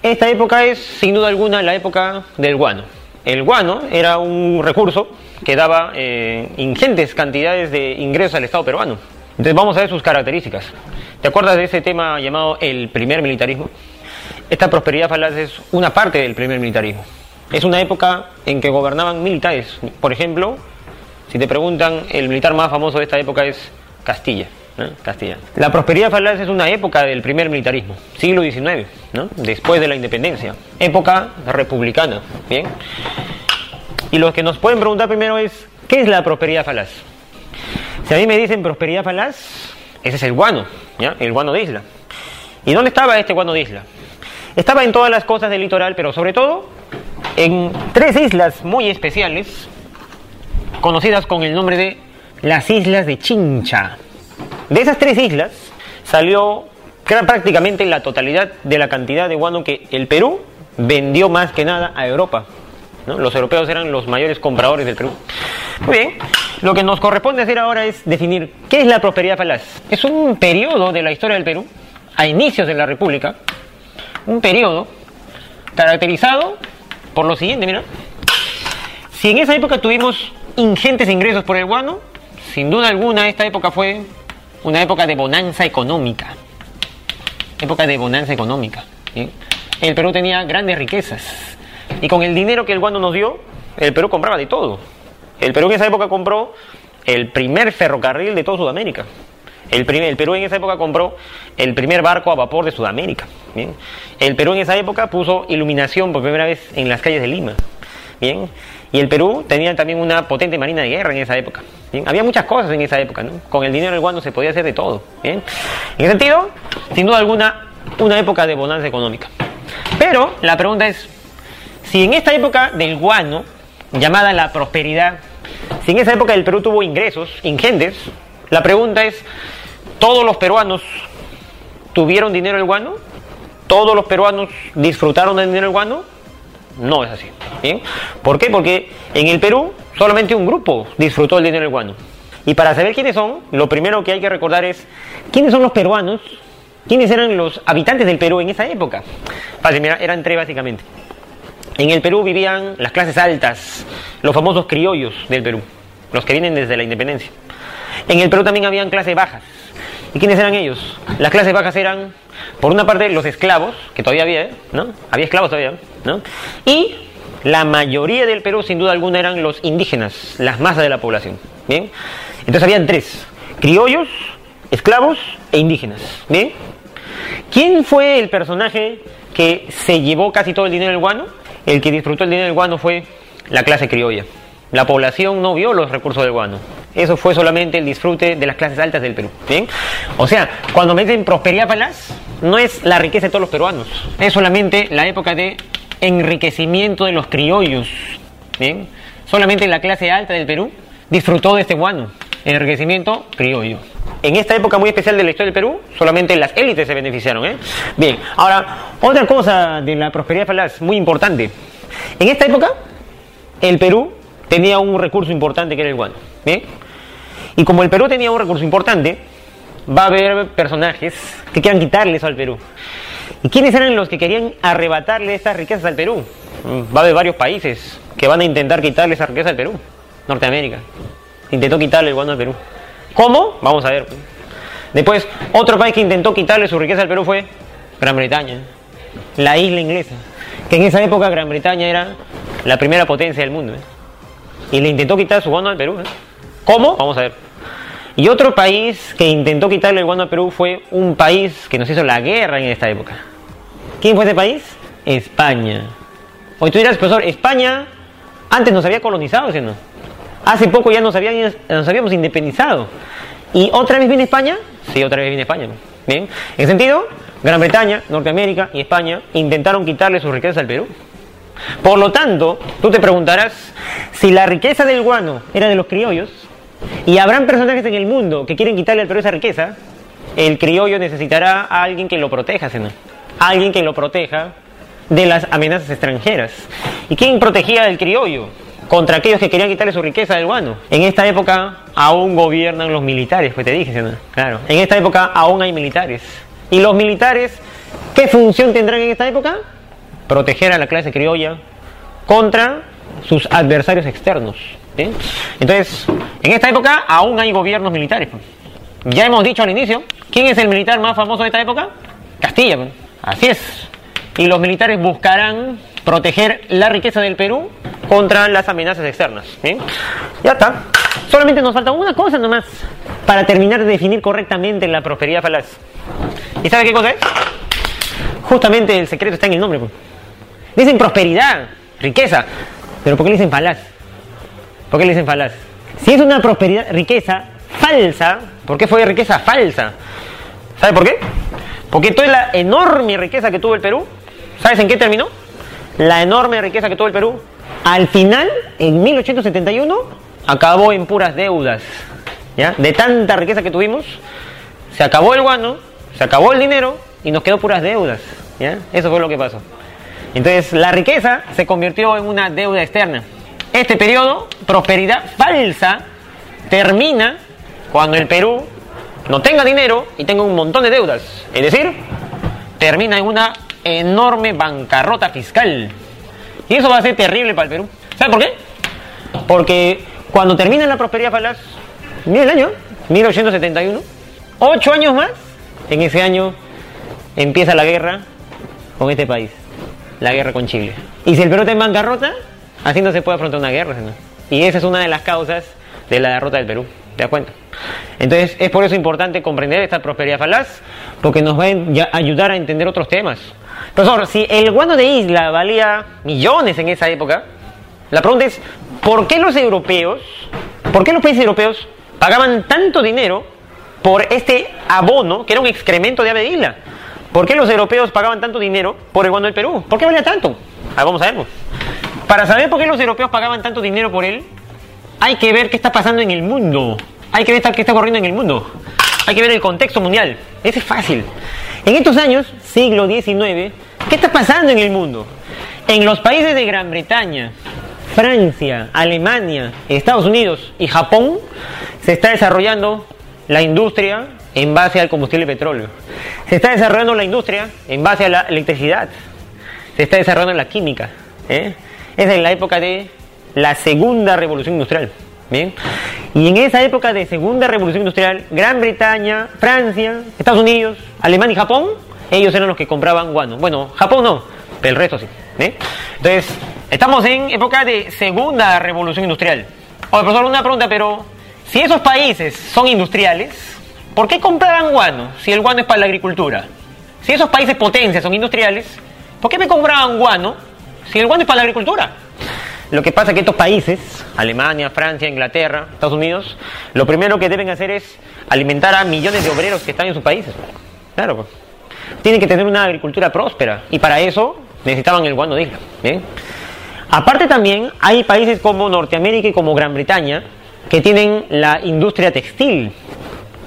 Esta época es, sin duda alguna, la época del guano. El guano era un recurso que daba eh, ingentes cantidades de ingresos al Estado peruano. Entonces vamos a ver sus características. ¿Te acuerdas de ese tema llamado el primer militarismo? Esta prosperidad falaz es una parte del primer militarismo. Es una época en que gobernaban militares. Por ejemplo, si te preguntan, el militar más famoso de esta época es Castilla. Castilla. La prosperidad falaz es una época del primer militarismo, siglo XIX, después de la independencia, época republicana. ¿bien? Y lo que nos pueden preguntar primero es, ¿qué es la prosperidad falaz? Si a mí me dicen prosperidad falaz, ese es el guano, ¿ya? el guano de isla. ¿Y dónde estaba este guano de isla? Estaba en todas las costas del litoral, pero sobre todo en tres islas muy especiales, conocidas con el nombre de las Islas de Chincha. De esas tres islas salió prácticamente la totalidad de la cantidad de guano que el Perú vendió más que nada a Europa. Los europeos eran los mayores compradores del Perú. Muy bien, lo que nos corresponde hacer ahora es definir qué es la prosperidad falaz. Es un periodo de la historia del Perú, a inicios de la República, un periodo caracterizado por lo siguiente, mira. Si en esa época tuvimos ingentes ingresos por el guano, sin duda alguna esta época fue una época de bonanza económica. Época de bonanza económica. El Perú tenía grandes riquezas. Y con el dinero que el guano nos dio, el Perú compraba de todo. El Perú en esa época compró el primer ferrocarril de toda Sudamérica. El, Perú en esa época compró el primer barco a vapor de Sudamérica. El Perú en esa época puso iluminación por primera vez en las calles de Lima. Bien. Y el Perú tenía también una potente marina de guerra en esa época. Había muchas cosas en esa época. ¿no? Con el dinero del guano se podía hacer de todo. En ese sentido, sin duda alguna, una época de bonanza económica. Pero la pregunta es, si en esta época del guano, llamada la prosperidad, si en esa época el Perú tuvo ingresos ingentes, la pregunta es, ¿todos los peruanos tuvieron dinero del guano? ¿Todos los peruanos disfrutaron del dinero del guano? No es así. ¿bien? ¿Por qué? Porque en el Perú solamente un grupo disfrutó del dinero del guano. Y para saber quiénes son, lo primero que hay que recordar es quiénes son los peruanos, quiénes eran los habitantes del Perú en esa época. Eran tres básicamente. En el Perú vivían las clases altas, los famosos criollos del Perú, los que vienen desde la independencia. En el Perú también habían clases bajas. ¿Y quiénes eran ellos? Las clases bajas eran, por una parte, los esclavos, que todavía había, ¿eh? ¿no? Había esclavos todavía, ¿no? Y la mayoría del Perú, sin duda alguna, eran los indígenas, las masas de la población. ¿Bien? Entonces habían tres: criollos, esclavos e indígenas. ¿Bien? ¿Quién fue el personaje que se llevó casi todo el dinero del guano? El que disfrutó el dinero del guano fue la clase criolla. La población no vio los recursos del guano. Eso fue solamente el disfrute de las clases altas del Perú. ¿bien? O sea, cuando me dicen prosperidad falaz, no es la riqueza de todos los peruanos. Es solamente la época de enriquecimiento de los criollos. ¿bien? Solamente la clase alta del Perú disfrutó de este guano. Enriquecimiento criollo. En esta época muy especial de la historia del Perú, solamente las élites se beneficiaron. ¿eh? Bien, ahora, otra cosa de la prosperidad falaz muy importante. En esta época, el Perú tenía un recurso importante que era el guano. ¿bien? Y como el Perú tenía un recurso importante, va a haber personajes que quieran quitarle eso al Perú. ¿Y quiénes eran los que querían arrebatarle estas riquezas al Perú? Va a haber varios países que van a intentar quitarle esa riqueza al Perú. Norteamérica. Intentó quitarle el guano al Perú. ¿Cómo? Vamos a ver. Después, otro país que intentó quitarle su riqueza al Perú fue Gran Bretaña. La isla inglesa. Que en esa época Gran Bretaña era la primera potencia del mundo. ¿eh? Y le intentó quitar su guano al Perú. ¿eh? ¿Cómo? Vamos a ver. Y otro país que intentó quitarle el guano al Perú fue un país que nos hizo la guerra en esta época. ¿Quién fue ese país? España. Hoy tú dirás, profesor, España antes nos había colonizado, ¿sí no? Hace poco ya nos, habían, nos habíamos independizado. ¿Y otra vez viene España? Sí, otra vez viene España. Bien. En sentido, Gran Bretaña, Norteamérica y España intentaron quitarle sus riquezas al Perú. Por lo tanto, tú te preguntarás si la riqueza del guano era de los criollos y habrán personajes en el mundo que quieren quitarle al Perú esa riqueza, el criollo necesitará a alguien que lo proteja, ¿sí no? Alguien que lo proteja de las amenazas extranjeras. ¿Y quién protegía al criollo? contra aquellos que querían quitarle su riqueza del guano. En esta época aún gobiernan los militares, pues te dije, ¿sí? claro. En esta época aún hay militares. ¿Y los militares qué función tendrán en esta época? Proteger a la clase criolla contra sus adversarios externos. ¿sí? Entonces, en esta época aún hay gobiernos militares. pues. Ya hemos dicho al inicio, ¿quién es el militar más famoso de esta época? Castilla. pues. Así es. Y los militares buscarán proteger la riqueza del Perú contra las amenazas externas. ¿bien? Ya está. Solamente nos falta una cosa nomás para terminar de definir correctamente la prosperidad falaz. ¿Y sabe qué cosa es? Justamente el secreto está en el nombre. Dicen prosperidad, riqueza, pero ¿por qué le dicen falaz? ¿Por qué le dicen falaz? Si es una prosperidad, riqueza falsa, ¿por qué fue riqueza falsa? ¿Sabe por qué? Porque toda la enorme riqueza que tuvo el Perú, ¿sabes en qué terminó? La enorme riqueza que tuvo el Perú, al final, en 1871, acabó en puras deudas. ¿ya? De tanta riqueza que tuvimos, se acabó el guano, se acabó el dinero y nos quedó puras deudas. ¿ya? Eso fue lo que pasó. Entonces, la riqueza se convirtió en una deuda externa. Este periodo, prosperidad falsa, termina cuando el Perú no tenga dinero y tenga un montón de deudas. Es decir, termina en una enorme bancarrota fiscal. Y eso va a ser terrible para el Perú. ¿Sabe por qué? Porque cuando termina la prosperidad falaz, mira el año, 1871, ocho años más, en ese año empieza la guerra con este país, la guerra con Chile. Y si el Perú está en bancarrota, así no se puede afrontar una guerra. Y esa es una de las causas de la derrota del Perú. ¿Te das cuenta? Entonces es por eso importante comprender esta prosperidad falaz, porque nos va a ayudar a entender otros temas. Profesor, si el guano de isla valía millones en esa época, la pregunta es, ¿por qué los europeos, por qué los países europeos pagaban tanto dinero por este abono, que era un excremento de ave de isla? ¿Por qué los europeos pagaban tanto dinero por el guano del Perú? ¿Por qué valía tanto? Ah, vamos a ver. pues. para saber por qué los europeos pagaban tanto dinero por él, hay que ver qué está pasando en el mundo. Hay que ver qué está ocurriendo en el mundo. Hay que ver el contexto mundial. Ese es fácil. En estos años, siglo XIX, ¿qué está pasando en el mundo? En los países de Gran Bretaña, Francia, Alemania, Estados Unidos y Japón se está desarrollando la industria en base al combustible petróleo. Se está desarrollando la industria en base a la electricidad. Se está desarrollando la química. ¿eh? Es en la época de la segunda revolución industrial. ¿bien? Y en esa época de segunda revolución industrial, Gran Bretaña, Francia, Estados Unidos, Alemania y Japón, ellos eran los que compraban guano. Bueno, Japón no, pero el resto sí. Entonces, estamos en época de segunda revolución industrial. Oye, profesor, una pregunta, pero si esos países son industriales, ¿por qué compraban guano si el guano es para la agricultura? Si esos países potencias son industriales, ¿por qué me compraban guano si el guano es para la agricultura? Lo que pasa es que estos países, Alemania, Francia, Inglaterra, Estados Unidos, lo primero que deben hacer es alimentar a millones de obreros que están en sus países. Claro, pues. Tienen que tener una agricultura próspera y para eso necesitaban el guano de isla. Aparte también hay países como Norteamérica y como Gran Bretaña que tienen la industria textil.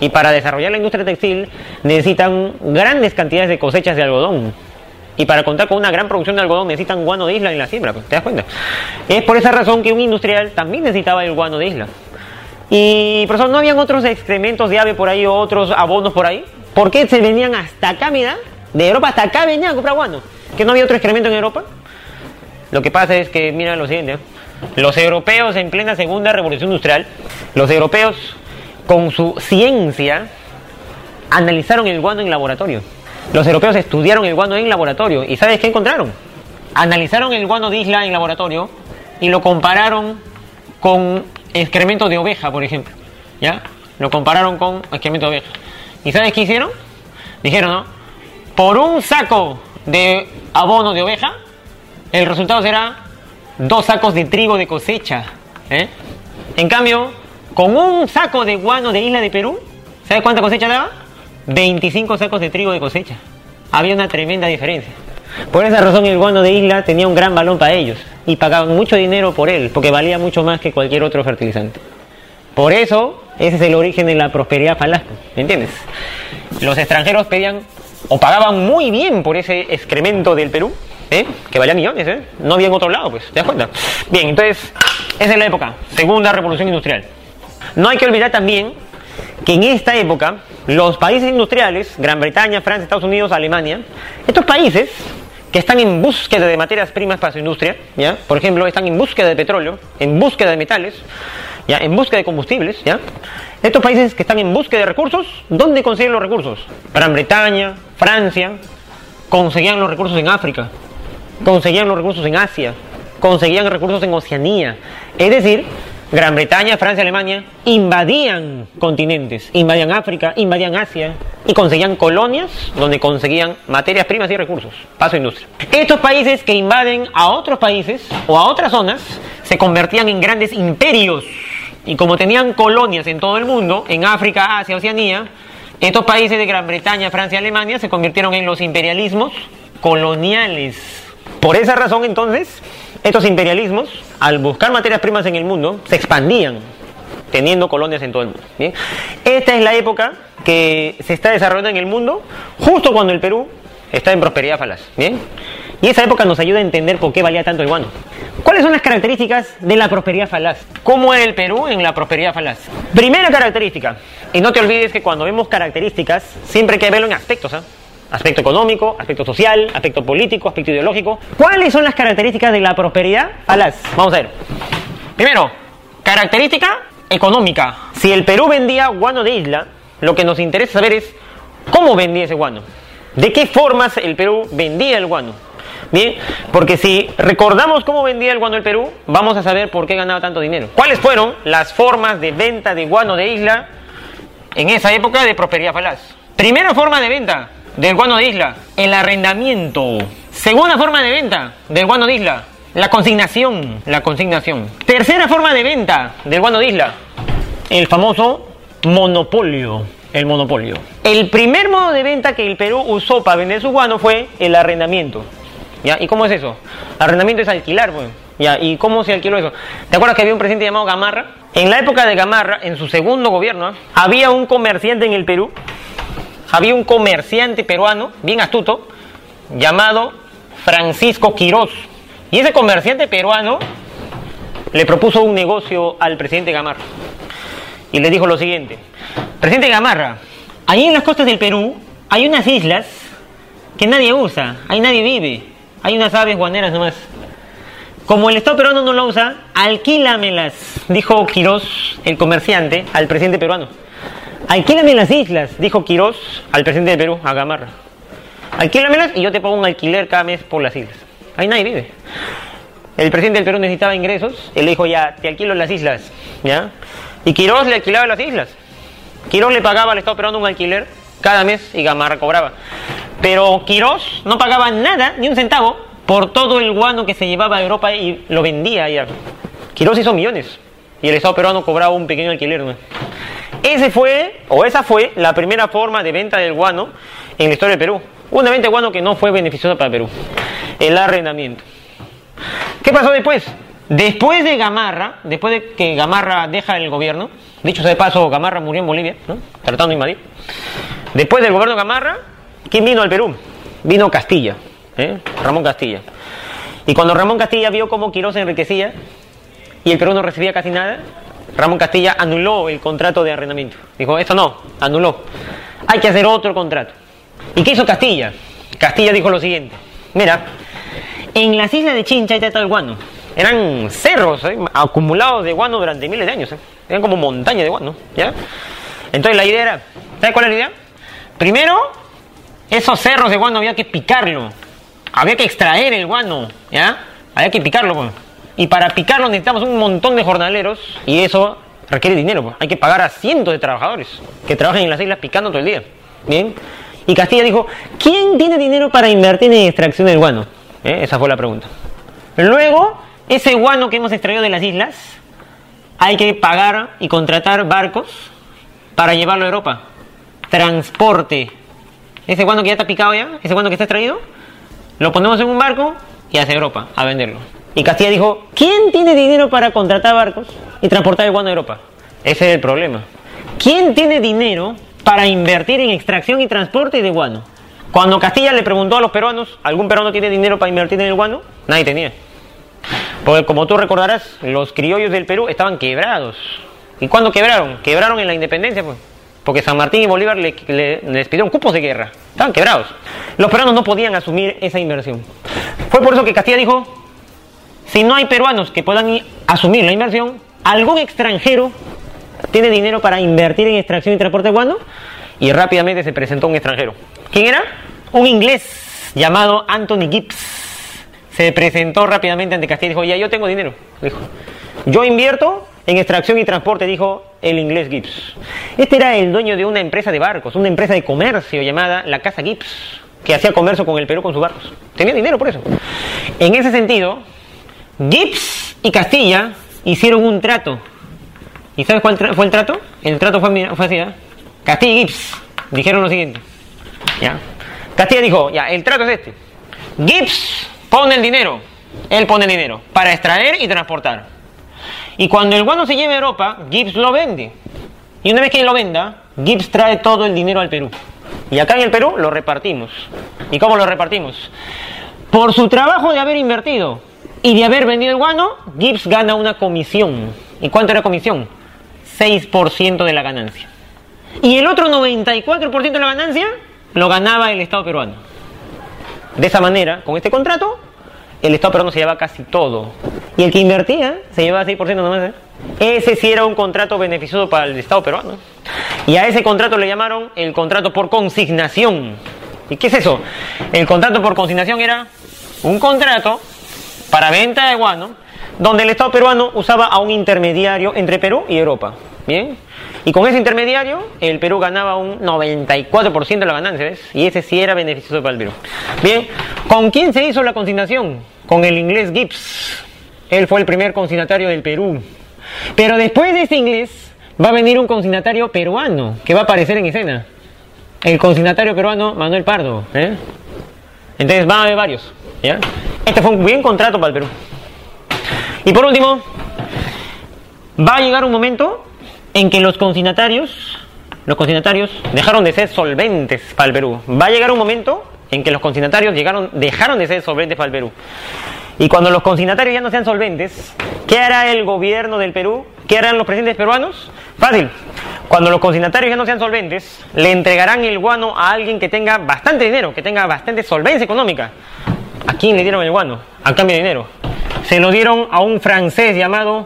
Y para desarrollar la industria textil necesitan grandes cantidades de cosechas de algodón. Y para contar con una gran producción de algodón necesitan guano de isla en la siembra, pues, ¿te das cuenta? Es por esa razón que un industrial también necesitaba el guano de isla. Y por eso no habían otros excrementos de ave por ahí o otros abonos por ahí. ¿Por qué se venían hasta acá, mira? De Europa hasta acá venían a comprar guano. ¿Que no había otro excremento en Europa? Lo que pasa es que, mira lo siguiente, ¿eh? los europeos en plena segunda revolución industrial, los europeos con su ciencia analizaron el guano en laboratorio. Los europeos estudiaron el guano en laboratorio y ¿sabes qué encontraron? Analizaron el guano de isla en laboratorio y lo compararon con excremento de oveja, por ejemplo. ¿Ya? Lo compararon con excremento de oveja. ¿Y sabes qué hicieron? Dijeron, ¿no? Por un saco de abono de oveja, el resultado será dos sacos de trigo de cosecha. ¿eh? En cambio, con un saco de guano de isla de Perú, ¿sabes cuánta cosecha daba? 25 sacos de trigo de cosecha. Había una tremenda diferencia. Por esa razón el guano de isla tenía un gran valor para ellos y pagaban mucho dinero por él, porque valía mucho más que cualquier otro fertilizante. Por eso, ese es el origen de la prosperidad falaz, ¿me entiendes? Los extranjeros pedían o pagaban muy bien por ese excremento del Perú, ¿eh? que valía millones, ¿eh? no había en otro lado, pues, ¿te das cuenta? Bien, entonces, esa es la época, segunda revolución industrial. No hay que olvidar también que en esta época los países industriales, Gran Bretaña, Francia, Estados Unidos, Alemania, estos países que están en búsqueda de materias primas para su industria, ¿ya? por ejemplo, están en búsqueda de petróleo, en búsqueda de metales, ¿ya? en búsqueda de combustibles, ¿ya? estos países que están en búsqueda de recursos, ¿dónde consiguen los recursos? Gran Bretaña, Francia, conseguían los recursos en África, conseguían los recursos en Asia, conseguían recursos en Oceanía, es decir, Gran Bretaña, Francia, Alemania invadían continentes, invadían África, invadían Asia y conseguían colonias donde conseguían materias primas y recursos para su industria. Estos países que invaden a otros países o a otras zonas se convertían en grandes imperios y como tenían colonias en todo el mundo, en África, Asia, Oceanía, estos países de Gran Bretaña, Francia Alemania se convirtieron en los imperialismos coloniales. Por esa razón entonces estos imperialismos, al buscar materias primas en el mundo, se expandían, teniendo colonias en todo el mundo. Esta es la época que se está desarrollando en el mundo, justo cuando el Perú está en prosperidad falaz. ¿bien? Y esa época nos ayuda a entender por qué valía tanto el guano. ¿Cuáles son las características de la prosperidad falaz? ¿Cómo era el Perú en la prosperidad falaz? Primera característica, y no te olvides que cuando vemos características, siempre hay que verlo en aspectos. ¿eh? Aspecto económico, aspecto social, aspecto político, aspecto ideológico. ¿Cuáles son las características de la prosperidad falaz? Vamos a ver. Primero, característica económica. Si el Perú vendía guano de isla, lo que nos interesa saber es cómo vendía ese guano. ¿De qué formas el Perú vendía el guano? Bien, porque si recordamos cómo vendía el guano el Perú, vamos a saber por qué ganaba tanto dinero. ¿Cuáles fueron las formas de venta de guano de isla en esa época de prosperidad falaz? Primera forma de venta, del guano de isla, el arrendamiento. Segunda forma de venta del guano de isla, la consignación, la consignación. Tercera forma de venta del guano de isla, el famoso monopolio, el monopolio. El primer modo de venta que el Perú usó para vender su guano fue el arrendamiento. ¿Ya? ¿Y cómo es eso? Arrendamiento es alquilar, pues. Ya, ¿y cómo se alquiló eso? ¿Te acuerdas que había un presidente llamado Gamarra? En la época de Gamarra, en su segundo gobierno, había un comerciante en el Perú, había un comerciante peruano, bien astuto, llamado Francisco Quirós. Y ese comerciante peruano le propuso un negocio al presidente Gamarra. Y le dijo lo siguiente, presidente Gamarra, ahí en las costas del Perú hay unas islas que nadie usa, ahí nadie vive, hay unas aves guaneras nomás. Como el Estado peruano no lo usa, alquílamelas, dijo Quirós, el comerciante, al presidente peruano. Alquílame las islas, dijo Quirós al presidente de Perú, a Gamarra. Alquílamelas y yo te pongo un alquiler cada mes por las islas. Ahí nadie vive. El presidente del Perú necesitaba ingresos, él le dijo, ya, te alquilo las islas, ¿ya? Y Quirós le alquilaba las islas. Quirós le pagaba al Estado peruano un alquiler cada mes y Gamarra cobraba. Pero Quirós no pagaba nada, ni un centavo, por todo el guano que se llevaba a Europa y lo vendía allá. Quirós hizo millones y el Estado peruano cobraba un pequeño alquiler. ¿no? Ese fue, o esa fue, la primera forma de venta del guano en la historia del Perú. Una venta de guano que no fue beneficiosa para Perú. El arrendamiento. ¿Qué pasó después? Después de Gamarra, después de que Gamarra deja el gobierno, dicho sea de paso, Gamarra murió en Bolivia, tratando de invadir. Después del gobierno de Gamarra, ¿quién vino al Perú? Vino Castilla, ¿eh? Ramón Castilla. Y cuando Ramón Castilla vio cómo Quirós se enriquecía y el Perú no recibía casi nada, Ramón Castilla anuló el contrato de arrendamiento. Dijo, esto no, anuló. Hay que hacer otro contrato. ¿Y qué hizo Castilla? Castilla dijo lo siguiente, mira, en las islas de Chincha el guano. Eran cerros ¿eh? acumulados de guano durante miles de años. ¿eh? Eran como montañas de guano. ¿ya? Entonces la idea era, ¿sabes cuál es la idea? Primero, esos cerros de guano había que picarlo. Había que extraer el guano. ¿ya? Había que picarlo. Pues. Y para picarlo necesitamos un montón de jornaleros y eso requiere dinero. Pues. Hay que pagar a cientos de trabajadores que trabajan en las islas picando todo el día. Bien. Y Castilla dijo, ¿quién tiene dinero para invertir en extracción del guano? ¿Eh? Esa fue la pregunta. Luego, ese guano que hemos extraído de las islas, hay que pagar y contratar barcos para llevarlo a Europa. Transporte. Ese guano que ya está picado ya, ese guano que está extraído, lo ponemos en un barco y hacia Europa a venderlo. Y Castilla dijo, ¿quién tiene dinero para contratar barcos y transportar el guano a Europa? Ese es el problema. ¿Quién tiene dinero para invertir en extracción y transporte de guano? Cuando Castilla le preguntó a los peruanos, ¿algún peruano tiene dinero para invertir en el guano? Nadie tenía. Porque como tú recordarás, los criollos del Perú estaban quebrados. ¿Y cuándo quebraron? Quebraron en la independencia, pues. Porque San Martín y Bolívar le, le, les pidieron cupos de guerra. Estaban quebrados. Los peruanos no podían asumir esa inversión. Fue por eso que Castilla dijo, si no hay peruanos que puedan asumir la inversión, algún extranjero tiene dinero para invertir en extracción y transporte guano y rápidamente se presentó un extranjero. ¿Quién era? Un inglés llamado Anthony Gibbs. Se presentó rápidamente ante Castilla y dijo, ya yo tengo dinero. Dijo, yo invierto en extracción y transporte, dijo el inglés Gibbs. Este era el dueño de una empresa de barcos, una empresa de comercio llamada la Casa Gibbs, que hacía comercio con el Perú con sus barcos. Tenía dinero por eso. En ese sentido, Gibbs y Castilla hicieron un trato. ¿Y sabes cuál fue el trato? El trato fue, así, ¿eh? Castilla y Gibbs dijeron lo siguiente. Castilla dijo, ya, el trato es este. Gibbs pone el dinero, él pone el dinero, para extraer y transportar. Y cuando el guano se lleve a Europa, Gibbs lo vende. Y una vez que lo venda, Gibbs trae todo el dinero al Perú. Y acá en el Perú lo repartimos. ¿Y cómo lo repartimos? Por su trabajo de haber invertido y de haber vendido el guano, Gibbs gana una comisión. ¿Y cuánto era comisión? 6% de la ganancia. Y el otro 94% de la ganancia lo ganaba el Estado peruano. De esa manera, con este contrato, el Estado peruano se llevaba casi todo. Y el que invertía se llevaba 6% nomás. ¿eh? Ese sí era un contrato beneficioso para el Estado peruano. Y a ese contrato le llamaron el contrato por consignación. ¿Y qué es eso? El contrato por consignación era un contrato para venta de guano donde el Estado peruano usaba a un intermediario entre Perú y Europa. ¿Bien? Y con ese intermediario, el Perú ganaba un 94% de la ganancia, ¿ves? Y ese sí era beneficioso para el Perú. Bien, ¿con quién se hizo la consignación? Con el inglés Gibbs. Él fue el primer consignatario del Perú. Pero después de ese inglés, va a venir un consignatario peruano que va a aparecer en escena. El consignatario peruano Manuel Pardo. ¿eh? Entonces van a haber varios. ¿ya? Este fue un buen contrato para el Perú. Y por último, va a llegar un momento en que los consignatarios, los consignatarios dejaron de ser solventes para el Perú. Va a llegar un momento en que los consignatarios llegaron, dejaron de ser solventes para el Perú. Y cuando los consignatarios ya no sean solventes, ¿qué hará el gobierno del Perú? ¿Qué harán los presidentes peruanos? Fácil. Cuando los consignatarios ya no sean solventes, le entregarán el guano a alguien que tenga bastante dinero, que tenga bastante solvencia económica. ¿A quién le dieron el guano? A cambio de dinero. Se lo dieron a un francés llamado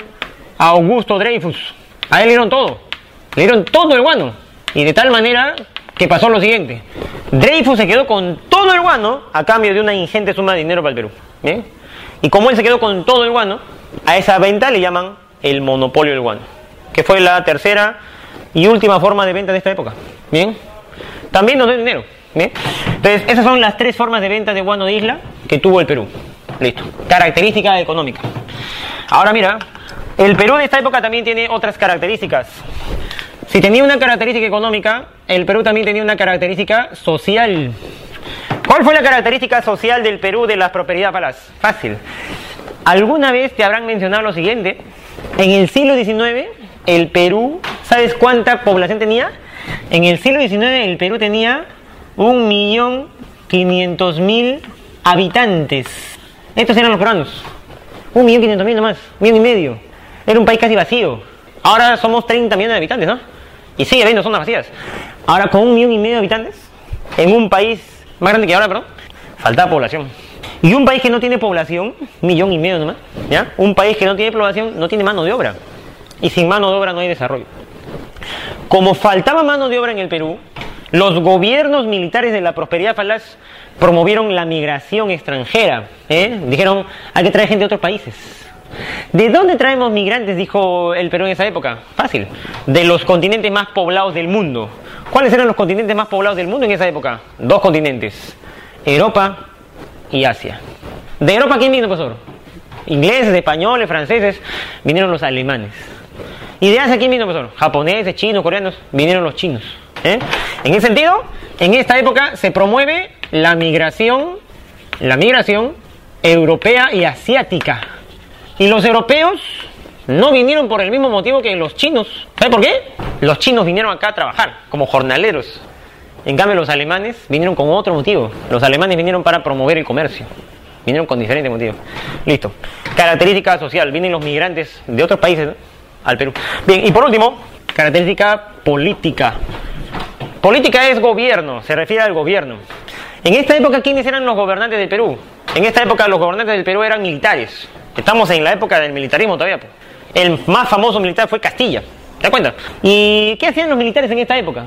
Augusto Dreyfus. A él le dieron todo. Le dieron todo el guano. Y de tal manera que pasó lo siguiente. Dreyfus se quedó con todo el guano a cambio de una ingente suma de dinero para el Perú. ¿Bien? Y como él se quedó con todo el guano, a esa venta le llaman el monopolio del guano, que fue la tercera y última forma de venta de esta época. Bien, también nos dio dinero. Bien, entonces esas son las tres formas de venta de guano de isla que tuvo el Perú. Listo, característica económica. Ahora mira, el Perú de esta época también tiene otras características. Si tenía una característica económica, el Perú también tenía una característica social. ¿Cuál fue la característica social del Perú de las prosperidad falaz? Fácil. ¿Alguna vez te habrán mencionado lo siguiente? En el siglo XIX, el Perú, ¿sabes cuánta población tenía? En el siglo XIX, el Perú tenía un millón quinientos mil habitantes. Estos eran los peruanos. Un millón quinientos mil nomás, un millón y medio. Era un país casi vacío. Ahora somos 30 millones de habitantes, ¿no? Y sigue habiendo zonas vacías. Ahora con un millón y medio de habitantes, en un país más grande que ahora, perdón, falta población. Y un país que no tiene población, millón y medio nomás, ¿ya? Un país que no tiene población no tiene mano de obra. Y sin mano de obra no hay desarrollo. Como faltaba mano de obra en el Perú, los gobiernos militares de la prosperidad falaz promovieron la migración extranjera. ¿eh? Dijeron, hay que traer gente de otros países. ¿De dónde traemos migrantes? Dijo el Perú en esa época. Fácil. De los continentes más poblados del mundo. ¿Cuáles eran los continentes más poblados del mundo en esa época? Dos continentes, Europa y Asia. ¿De Europa quién vino, profesor? Ingleses, españoles, franceses, vinieron los alemanes. ¿Y de Asia quién vino, profesor? Japoneses, chinos, coreanos, vinieron los chinos. ¿eh? En ese sentido, en esta época se promueve la migración, la migración europea y asiática. Los europeos no vinieron por el mismo motivo que los chinos. ¿Sabe por qué? Los chinos vinieron acá a trabajar como jornaleros. En cambio, los alemanes vinieron con otro motivo. Los alemanes vinieron para promover el comercio. Vinieron con diferentes motivos. Listo. Característica social. Vienen los migrantes de otros países al Perú. Bien, y por último, característica política. Política es gobierno, se refiere al gobierno. En esta época, ¿quiénes eran los gobernantes del Perú? En esta época, los gobernantes del Perú eran militares. Estamos en la época del militarismo todavía. Pues. El más famoso militar fue Castilla. ¿Te das cuenta? ¿Y qué hacían los militares en esta época?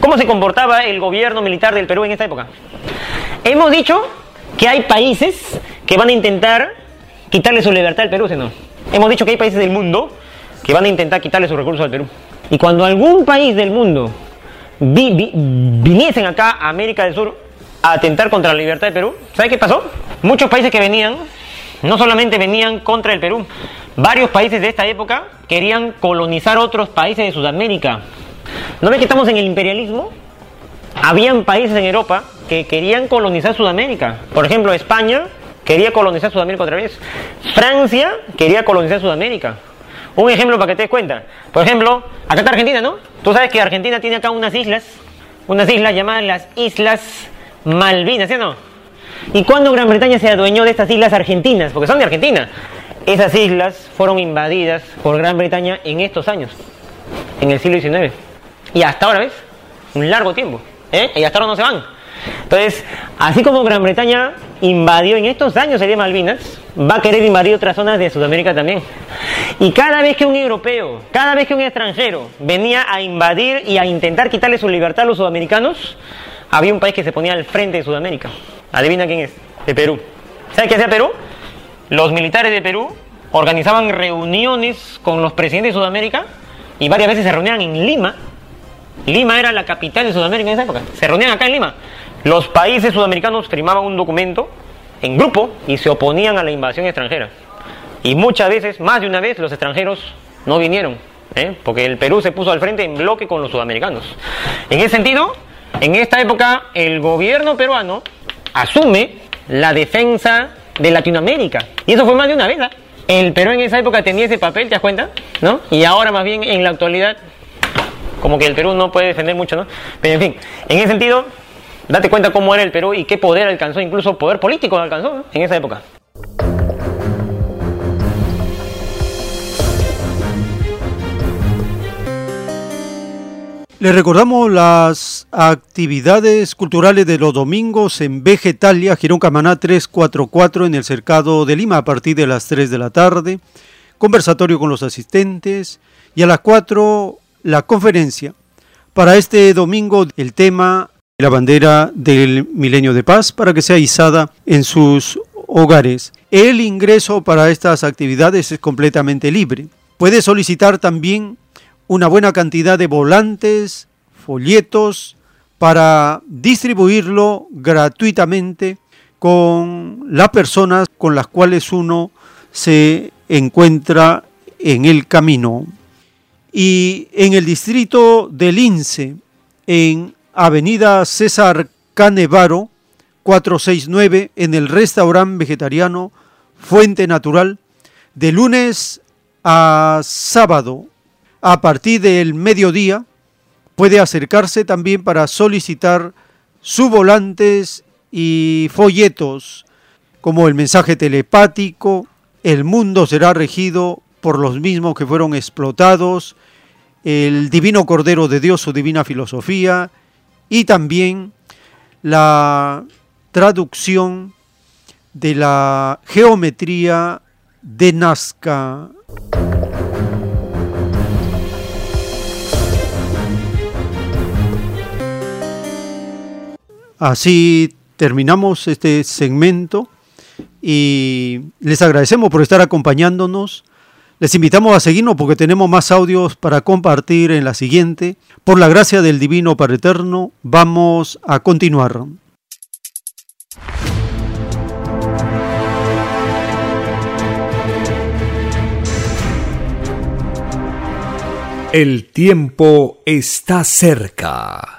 ¿Cómo se comportaba el gobierno militar del Perú en esta época? Hemos dicho que hay países que van a intentar quitarle su libertad al Perú, ¿sí no? Hemos dicho que hay países del mundo que van a intentar quitarle sus recursos al Perú. Y cuando algún país del mundo viniesen acá a América del Sur a atentar contra la libertad del Perú, ¿sabe qué pasó? Muchos países que venían, no solamente venían contra el Perú, Varios países de esta época querían colonizar otros países de Sudamérica. ¿No ve que estamos en el imperialismo? Habían países en Europa que querían colonizar Sudamérica. Por ejemplo, España quería colonizar Sudamérica otra vez. Francia quería colonizar Sudamérica. Un ejemplo para que te des cuenta. Por ejemplo, acá está Argentina, ¿no? Tú sabes que Argentina tiene acá unas islas, unas islas llamadas las Islas Malvinas, ¿sí o no? ¿Y cuándo Gran Bretaña se adueñó de estas islas argentinas? Porque son de Argentina. Esas islas fueron invadidas por Gran Bretaña en estos años, en el siglo XIX. Y hasta ahora, ¿ves? Un largo tiempo. ¿eh? Y hasta ahora no se van. Entonces, así como Gran Bretaña invadió en estos años sería Malvinas, va a querer invadir otras zonas de Sudamérica también. Y cada vez que un europeo, cada vez que un extranjero venía a invadir y a intentar quitarle su libertad a los sudamericanos, había un país que se ponía al frente de Sudamérica. Adivina quién es, de Perú. ¿Sabes qué hacía Perú? los militares de Perú organizaban reuniones con los presidentes de Sudamérica y varias veces se reunían en Lima. Lima era la capital de Sudamérica en esa época. Se reunían acá en Lima. Los países sudamericanos firmaban un documento en grupo y se oponían a la invasión extranjera. Y muchas veces, más de una vez, los extranjeros no vinieron, ¿eh? porque el Perú se puso al frente en bloque con los sudamericanos. En ese sentido, en esta época, el gobierno peruano asume la defensa de Latinoamérica. Y eso fue más de una vez. ¿ah? el Perú en esa época tenía ese papel, ¿te das cuenta? ¿No? Y ahora más bien en la actualidad, como que el Perú no puede defender mucho, ¿no? Pero en fin, en ese sentido, date cuenta cómo era el Perú y qué poder alcanzó, incluso poder político alcanzó en esa época. Les recordamos las actividades culturales de los domingos en Vegetalia, Girón Camaná 344 en el Cercado de Lima a partir de las 3 de la tarde, conversatorio con los asistentes y a las 4 la conferencia. Para este domingo el tema la bandera del milenio de paz para que sea izada en sus hogares. El ingreso para estas actividades es completamente libre. Puede solicitar también una buena cantidad de volantes, folletos, para distribuirlo gratuitamente con las personas con las cuales uno se encuentra en el camino. Y en el distrito de Lince, en Avenida César Canevaro, 469, en el restaurante vegetariano Fuente Natural, de lunes a sábado a partir del mediodía puede acercarse también para solicitar sus volantes y folletos como el mensaje telepático, el mundo será regido por los mismos que fueron explotados, el divino Cordero de Dios, su divina filosofía, y también la traducción de la geometría de Nazca. Así terminamos este segmento y les agradecemos por estar acompañándonos. Les invitamos a seguirnos porque tenemos más audios para compartir en la siguiente. Por la gracia del Divino Padre Eterno, vamos a continuar. El tiempo está cerca.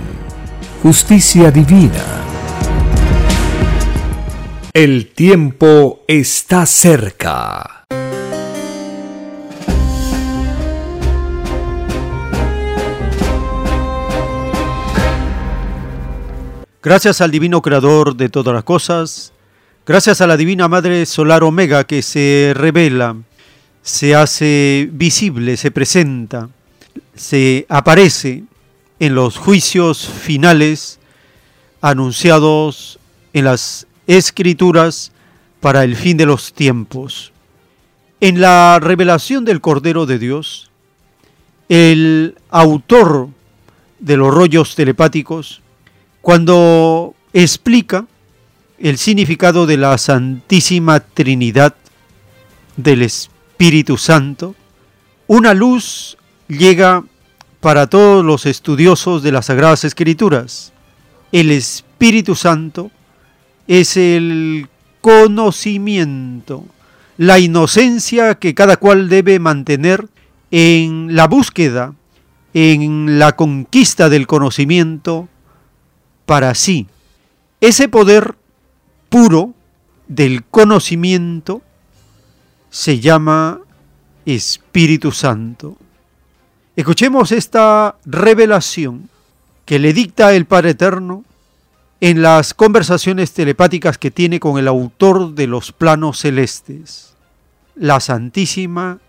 justicia divina. El tiempo está cerca. Gracias al Divino Creador de todas las cosas, gracias a la Divina Madre Solar Omega que se revela, se hace visible, se presenta, se aparece en los juicios finales anunciados en las escrituras para el fin de los tiempos. En la revelación del Cordero de Dios, el autor de los rollos telepáticos cuando explica el significado de la Santísima Trinidad del Espíritu Santo, una luz llega para todos los estudiosos de las Sagradas Escrituras. El Espíritu Santo es el conocimiento, la inocencia que cada cual debe mantener en la búsqueda, en la conquista del conocimiento para sí. Ese poder puro del conocimiento se llama Espíritu Santo. Escuchemos esta revelación que le dicta el Padre Eterno en las conversaciones telepáticas que tiene con el autor de los planos celestes, la Santísima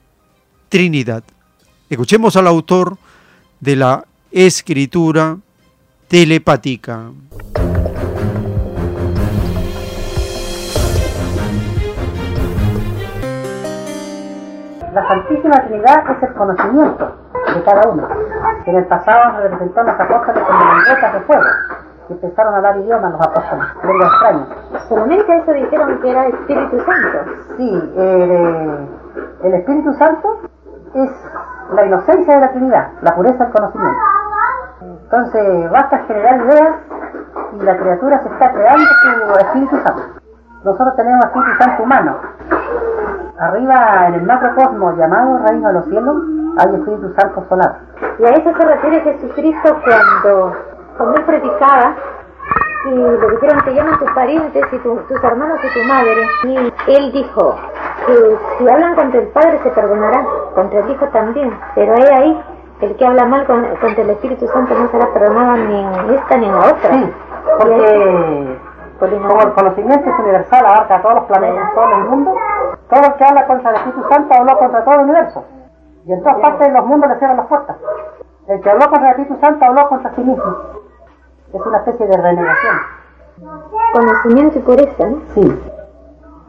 Trinidad. Escuchemos al autor de la escritura telepática. La Santísima Trinidad es el conocimiento de cada uno. En el pasado se representó a los apóstoles como lenguetas de fuego y empezaron a dar idioma a los apóstoles, lenguas extrañas. Solamente eso dijeron que era Espíritu Santo. Sí, el, el Espíritu Santo es la inocencia de la Trinidad, la pureza del conocimiento. Entonces basta generar ideas y la criatura se está creando su Espíritu Santo. Nosotros tenemos Espíritu Santo humano. Arriba en el macrocosmos llamado Reino de los Cielos hay Espíritu Santo solar. Y a eso se refiere Jesucristo cuando, cuando él predicaba y le dijeron que llaman tus parientes y tu- tus hermanos y tu madre. Y él dijo que si hablan contra el Padre se perdonarán, contra el Hijo también. Pero he ahí, el que habla mal con- contra el Espíritu Santo no será perdonado ni en esta ni en la otra. Sí, porque como el conocimiento es universal, abarca a todos los planetas, todo el mundo, todo el que habla contra el Espíritu Santo habló contra todo el universo. Y en todas partes de los mundos le cierran las puertas. El que habló contra el Espíritu Santo habló contra sí mismo. Es una especie de renegación. Conocimiento y pureza, ¿no? Sí.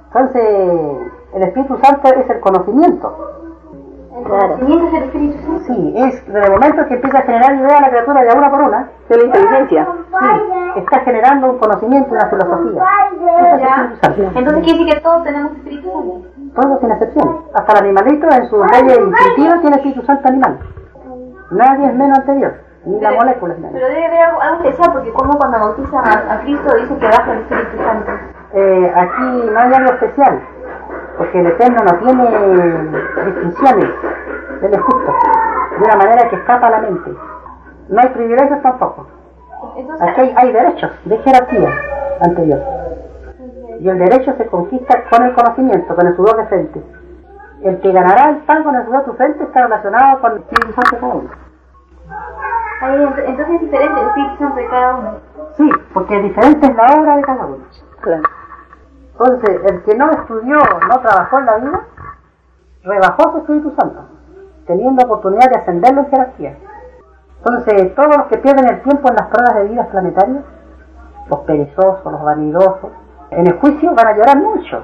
Entonces, el Espíritu Santo es el conocimiento. Claro. es el Espíritu Santo? Sí, es desde el momento que empieza a generar ideas la criatura de una por una. De la inteligencia. Sí, está generando un conocimiento, una filosofía. El. Entonces quiere decir que todos tenemos Espíritu Santo. Todos sin excepción. Hasta el animalito en sus leyes instintivas tiene Espíritu Santo animal. Nadie es menos ante Dios. Ni la molécula es menos. Pero debe haber algo, algo especial porque como cuando bautizan a, a Cristo dice que baja el Espíritu Santo. Eh, aquí no hay algo especial, porque el Eterno no tiene distinciones, Él es justo, de una manera que escapa a la mente. No hay privilegios tampoco. Entonces, Aquí hay, hay derechos de jerarquía ante Dios. Y el derecho se conquista con el conocimiento, con el sudor de frente. El que ganará el pan con el sudor de tu frente está relacionado con el Espíritu Santo de cada uno. ahí, ent- entonces es diferente el Espíritu Santo de cada uno. Sí, porque diferente es la obra de cada uno. Entonces, el que no estudió, no trabajó en la vida, rebajó su Espíritu Santo, teniendo oportunidad de ascenderlo en jerarquía. Entonces, todos los que pierden el tiempo en las pruebas de vidas planetarias, los perezosos, los vanidosos, en el juicio van a llorar mucho,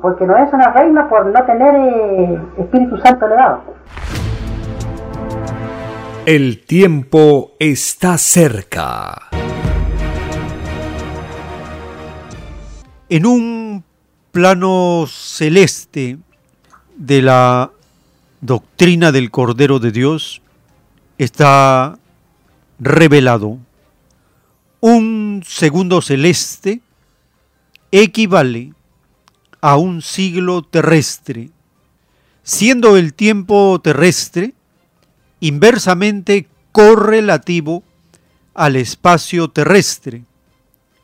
porque no es una reina por no tener eh, Espíritu Santo elevado. El tiempo está cerca. En un plano celeste de la doctrina del Cordero de Dios está revelado un segundo celeste equivale a un siglo terrestre, siendo el tiempo terrestre inversamente correlativo al espacio terrestre.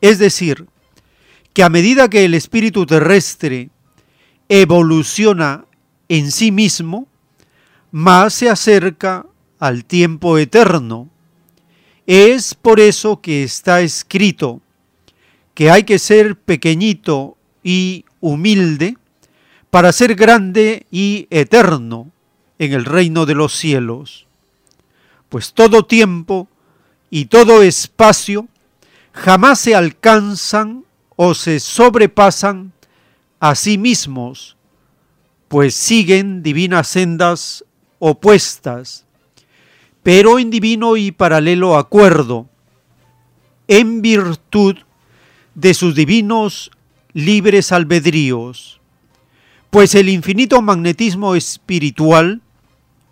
Es decir, que a medida que el espíritu terrestre evoluciona en sí mismo, más se acerca al tiempo eterno. Es por eso que está escrito que hay que ser pequeñito y humilde para ser grande y eterno en el reino de los cielos. Pues todo tiempo y todo espacio jamás se alcanzan o se sobrepasan a sí mismos, pues siguen divinas sendas opuestas, pero en divino y paralelo acuerdo, en virtud de sus divinos libres albedríos, pues el infinito magnetismo espiritual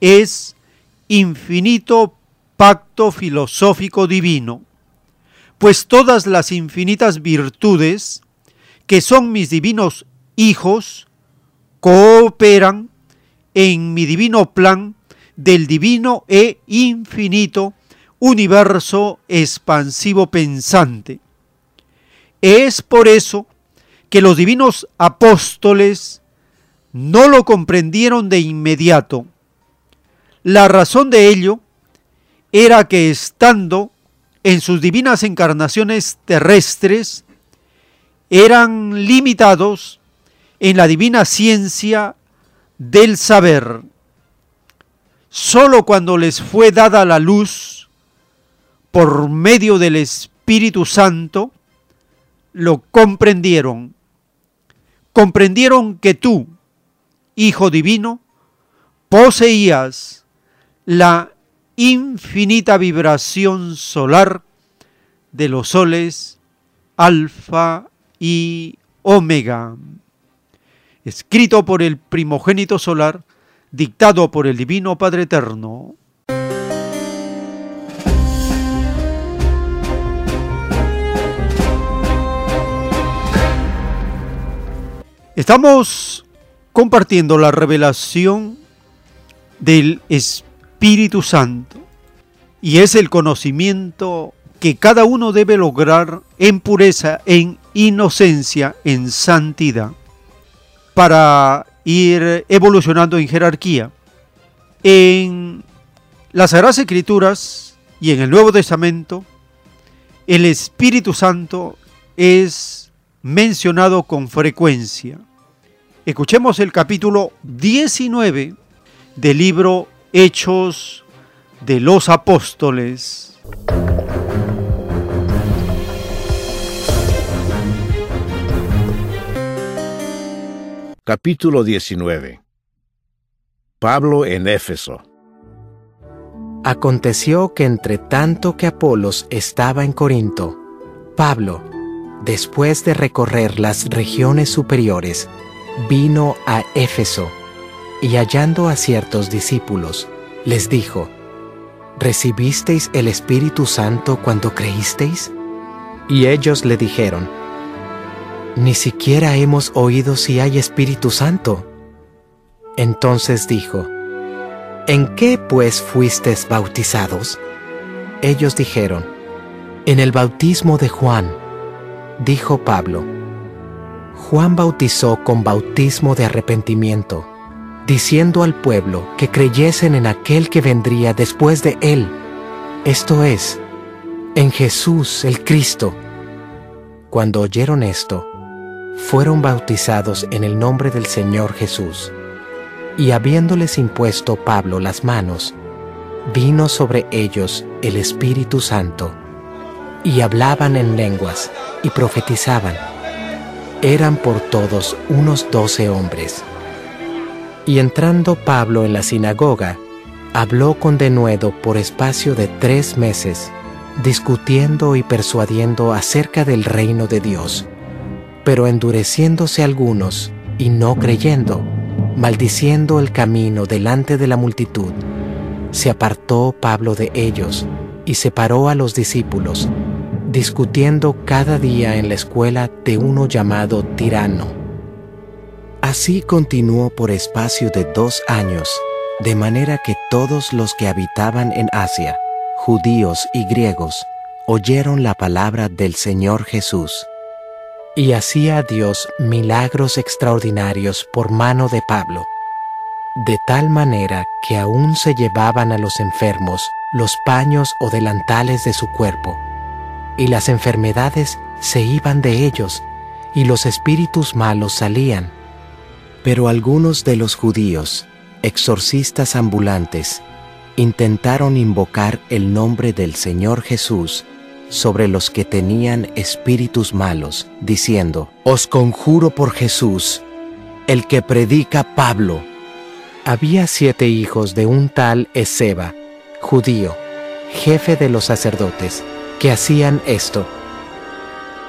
es infinito pacto filosófico divino, pues todas las infinitas virtudes que son mis divinos hijos cooperan en mi divino plan del divino e infinito universo expansivo pensante. Es por eso que los divinos apóstoles no lo comprendieron de inmediato. La razón de ello era que estando en sus divinas encarnaciones terrestres, eran limitados en la divina ciencia del saber. Solo cuando les fue dada la luz por medio del Espíritu Santo, lo comprendieron. Comprendieron que tú, Hijo Divino, poseías la infinita vibración solar de los soles alfa y omega. Escrito por el primogénito solar, dictado por el Divino Padre Eterno. Estamos compartiendo la revelación del Espíritu Santo y es el conocimiento que cada uno debe lograr en pureza, en inocencia, en santidad, para ir evolucionando en jerarquía. En las Sagradas Escrituras y en el Nuevo Testamento, el Espíritu Santo es mencionado con frecuencia. Escuchemos el capítulo 19 del libro Hechos de los Apóstoles. Capítulo 19 Pablo en Éfeso Aconteció que entre tanto que Apolos estaba en Corinto, Pablo, después de recorrer las regiones superiores, vino a Éfeso y hallando a ciertos discípulos, les dijo, ¿Recibisteis el Espíritu Santo cuando creísteis? Y ellos le dijeron, Ni siquiera hemos oído si hay Espíritu Santo. Entonces dijo, ¿En qué pues fuisteis bautizados? Ellos dijeron, En el bautismo de Juan. Dijo Pablo, Juan bautizó con bautismo de arrepentimiento, diciendo al pueblo que creyesen en aquel que vendría después de él, esto es, en Jesús el Cristo. Cuando oyeron esto, fueron bautizados en el nombre del Señor Jesús. Y habiéndoles impuesto Pablo las manos, vino sobre ellos el Espíritu Santo, y hablaban en lenguas y profetizaban eran por todos unos doce hombres. Y entrando Pablo en la sinagoga, habló con denuedo por espacio de tres meses, discutiendo y persuadiendo acerca del reino de Dios. Pero endureciéndose algunos y no creyendo, maldiciendo el camino delante de la multitud, se apartó Pablo de ellos y separó a los discípulos discutiendo cada día en la escuela de uno llamado Tirano. Así continuó por espacio de dos años, de manera que todos los que habitaban en Asia, judíos y griegos, oyeron la palabra del Señor Jesús. Y hacía Dios milagros extraordinarios por mano de Pablo, de tal manera que aún se llevaban a los enfermos los paños o delantales de su cuerpo, y las enfermedades se iban de ellos, y los espíritus malos salían. Pero algunos de los judíos, exorcistas ambulantes, intentaron invocar el nombre del Señor Jesús sobre los que tenían espíritus malos, diciendo, Os conjuro por Jesús, el que predica Pablo. Había siete hijos de un tal Ezeba, judío, jefe de los sacerdotes, que hacían esto.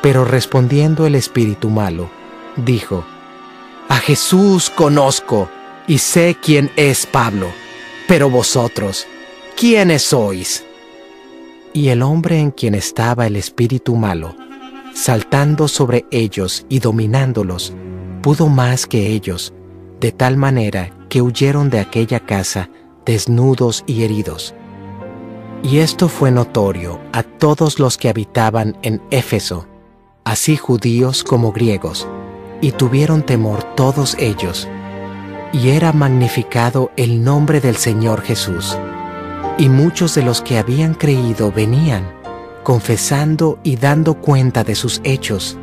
Pero respondiendo el espíritu malo, dijo, A Jesús conozco y sé quién es Pablo, pero vosotros, ¿quiénes sois? Y el hombre en quien estaba el espíritu malo, saltando sobre ellos y dominándolos, pudo más que ellos, de tal manera que huyeron de aquella casa desnudos y heridos. Y esto fue notorio a todos los que habitaban en Éfeso, así judíos como griegos, y tuvieron temor todos ellos y era magnificado el nombre del Señor Jesús. Y muchos de los que habían creído venían, confesando y dando cuenta de sus hechos.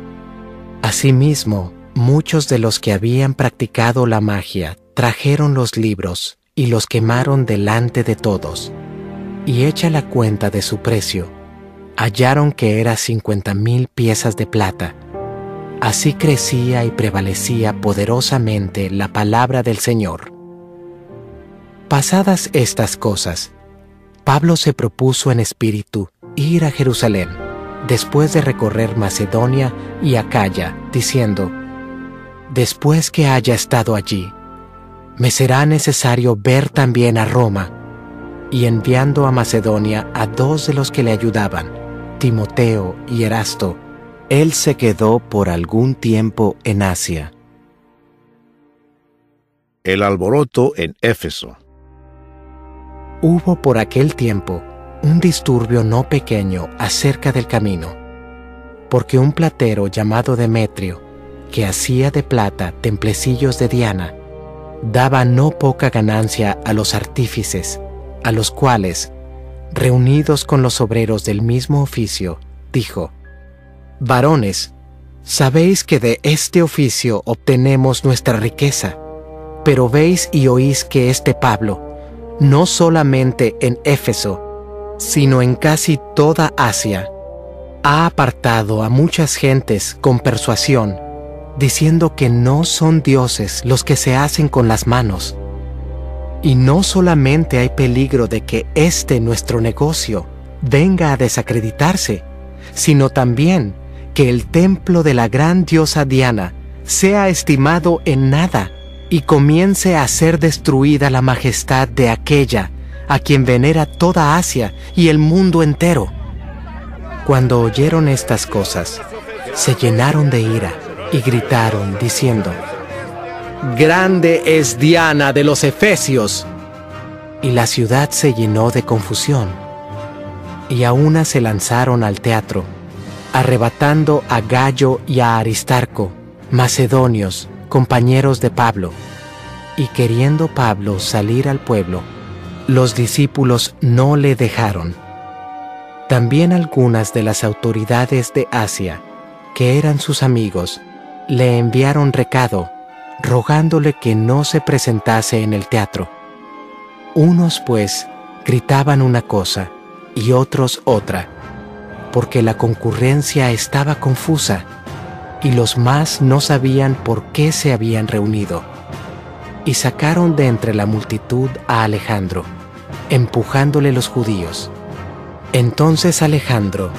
Asimismo, muchos de los que habían practicado la magia trajeron los libros y los quemaron delante de todos. Y hecha la cuenta de su precio, hallaron que era cincuenta mil piezas de plata Así crecía y prevalecía poderosamente la palabra del Señor. Pasadas estas cosas, Pablo se propuso en espíritu ir a Jerusalén, después de recorrer Macedonia y Acaya, diciendo, Después que haya estado allí, me será necesario ver también a Roma, y enviando a Macedonia a dos de los que le ayudaban, Timoteo y Erasto, él se quedó por algún tiempo en Asia. El alboroto en Éfeso. Hubo por aquel tiempo un disturbio no pequeño acerca del camino, porque un platero llamado Demetrio, que hacía de plata templecillos de Diana, daba no poca ganancia a los artífices, a los cuales, reunidos con los obreros del mismo oficio, dijo, Varones, sabéis que de este oficio obtenemos nuestra riqueza, pero veis y oís que este Pablo, no solamente en Éfeso, sino en casi toda Asia, ha apartado a muchas gentes con persuasión, diciendo que no son dioses los que se hacen con las manos. Y no solamente hay peligro de que este nuestro negocio venga a desacreditarse, sino también que el templo de la gran diosa Diana sea estimado en nada y comience a ser destruida la majestad de aquella a quien venera toda Asia y el mundo entero. Cuando oyeron estas cosas, se llenaron de ira y gritaron diciendo, Grande es Diana de los Efesios. Y la ciudad se llenó de confusión. Y a una se lanzaron al teatro arrebatando a Gallo y a Aristarco, macedonios, compañeros de Pablo. Y queriendo Pablo salir al pueblo, los discípulos no le dejaron. También algunas de las autoridades de Asia, que eran sus amigos, le enviaron recado, rogándole que no se presentase en el teatro. Unos pues gritaban una cosa y otros otra porque la concurrencia estaba confusa y los más no sabían por qué se habían reunido. Y sacaron de entre la multitud a Alejandro, empujándole los judíos. Entonces Alejandro,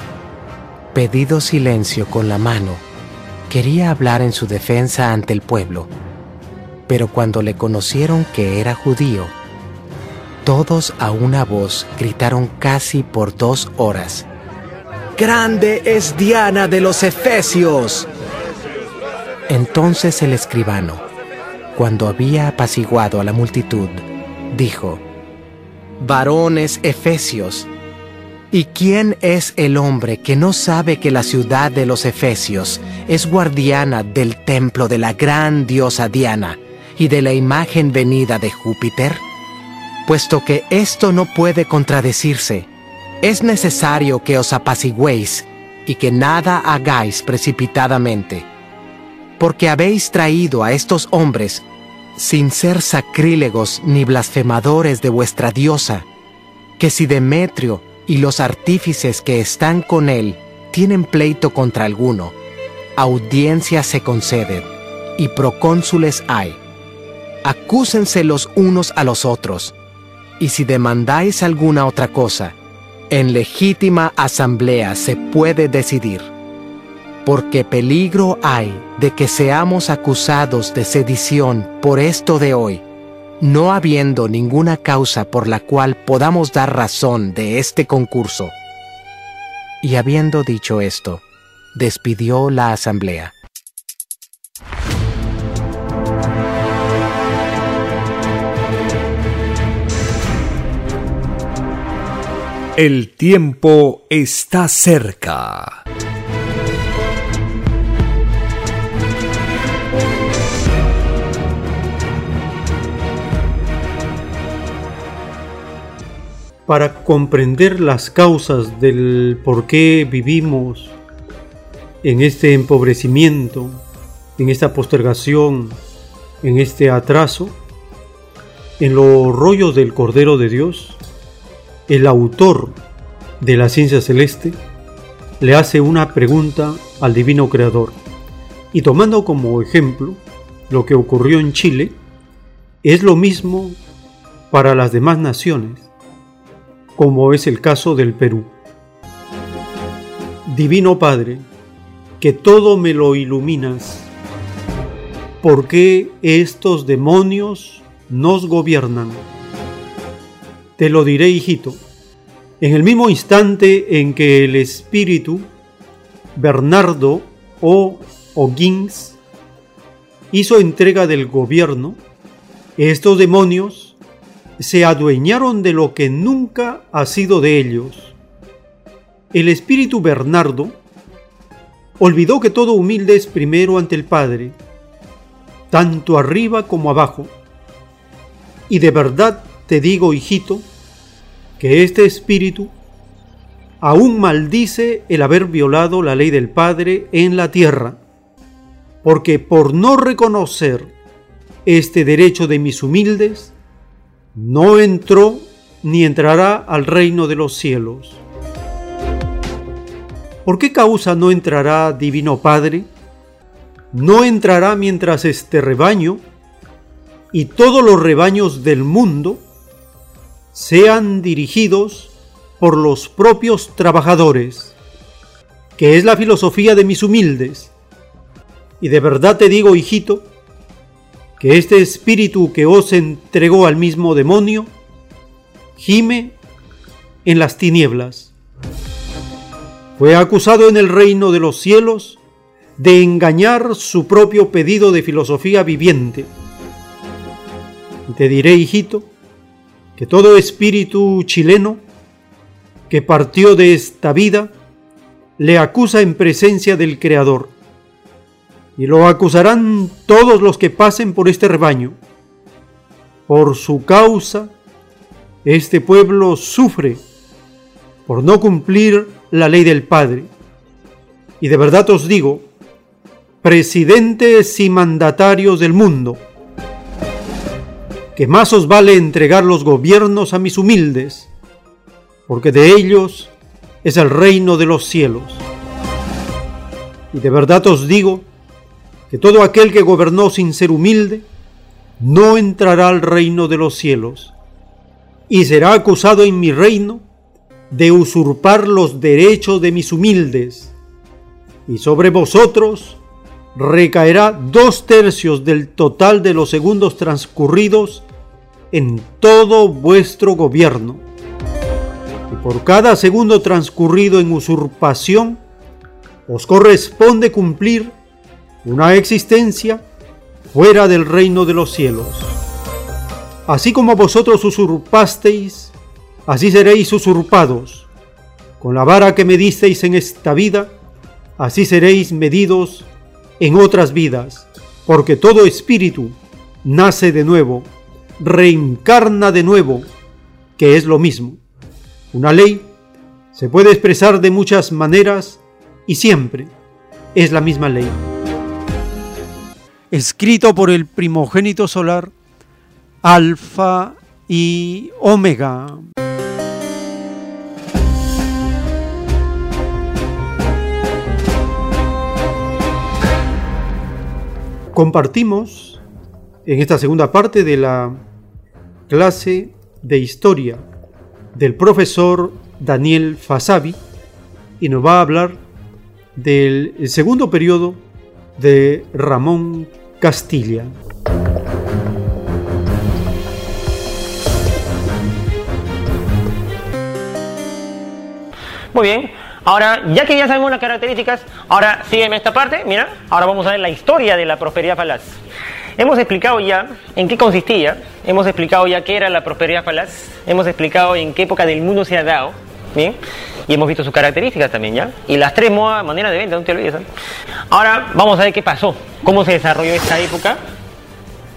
pedido silencio con la mano, quería hablar en su defensa ante el pueblo, pero cuando le conocieron que era judío, todos a una voz gritaron casi por dos horas, grande es Diana de los Efesios. Entonces el escribano, cuando había apaciguado a la multitud, dijo, Varones Efesios, ¿y quién es el hombre que no sabe que la ciudad de los Efesios es guardiana del templo de la gran diosa Diana y de la imagen venida de Júpiter? Puesto que esto no puede contradecirse, es necesario que os apacigüéis y que nada hagáis precipitadamente, porque habéis traído a estos hombres sin ser sacrílegos ni blasfemadores de vuestra diosa, que si Demetrio y los artífices que están con él tienen pleito contra alguno, audiencia se concede y procónsules hay. Acúsense los unos a los otros, y si demandáis alguna otra cosa, en legítima asamblea se puede decidir porque peligro hay de que seamos acusados de sedición por esto de hoy, no habiendo ninguna causa por la cual podamos dar razón de este concurso. Y habiendo dicho esto, despidió la asamblea. El tiempo está cerca. para comprender las causas del por qué vivimos en este empobrecimiento, en esta postergación, en este atraso, en los rollos del Cordero de Dios, el autor de la ciencia celeste le hace una pregunta al Divino Creador y tomando como ejemplo lo que ocurrió en Chile, es lo mismo para las demás naciones como es el caso del Perú. Divino Padre, que todo me lo iluminas, ¿por qué estos demonios nos gobiernan? Te lo diré, hijito, en el mismo instante en que el espíritu Bernardo o O'Ginn's hizo entrega del gobierno, estos demonios se adueñaron de lo que nunca ha sido de ellos. El espíritu Bernardo olvidó que todo humilde es primero ante el Padre, tanto arriba como abajo. Y de verdad te digo, hijito, que este espíritu aún maldice el haber violado la ley del Padre en la tierra, porque por no reconocer este derecho de mis humildes, no entró ni entrará al reino de los cielos. ¿Por qué causa no entrará, Divino Padre? No entrará mientras este rebaño y todos los rebaños del mundo sean dirigidos por los propios trabajadores, que es la filosofía de mis humildes. Y de verdad te digo, hijito, que este espíritu que os entregó al mismo demonio gime en las tinieblas. Fue acusado en el reino de los cielos de engañar su propio pedido de filosofía viviente. Y te diré, hijito, que todo espíritu chileno que partió de esta vida le acusa en presencia del Creador y lo acusarán todos los que pasen por este rebaño. Por su causa, este pueblo sufre por no cumplir la ley del Padre. Y de verdad os digo, presidentes y mandatarios del mundo, que más os vale entregar los gobiernos a mis humildes, porque de ellos es el reino de los cielos. Y de verdad os digo que todo aquel que gobernó sin ser humilde no entrará al reino de los cielos, y será acusado en mi reino de usurpar los derechos de mis humildes, y sobre vosotros recaerá dos tercios del total de los segundos transcurridos en todo vuestro gobierno. Y por cada segundo transcurrido en usurpación, os corresponde cumplir una existencia fuera del reino de los cielos. Así como vosotros usurpasteis, así seréis usurpados. Con la vara que medisteis en esta vida, así seréis medidos en otras vidas, porque todo espíritu nace de nuevo, reencarna de nuevo, que es lo mismo. Una ley se puede expresar de muchas maneras y siempre es la misma ley. Escrito por el primogénito solar, Alfa y Omega. Compartimos en esta segunda parte de la clase de historia del profesor Daniel Fasabi y nos va a hablar del segundo periodo de Ramón Castilla. Muy bien, ahora ya que ya sabemos las características, ahora sígueme esta parte, mira, ahora vamos a ver la historia de la prosperidad falaz. Hemos explicado ya en qué consistía, hemos explicado ya qué era la prosperidad falaz, hemos explicado en qué época del mundo se ha dado, ¿bien? Y hemos visto sus características también, ¿ya? Y las tres maneras de venta, no te olvides. ¿eh? Ahora vamos a ver qué pasó, cómo se desarrolló esta época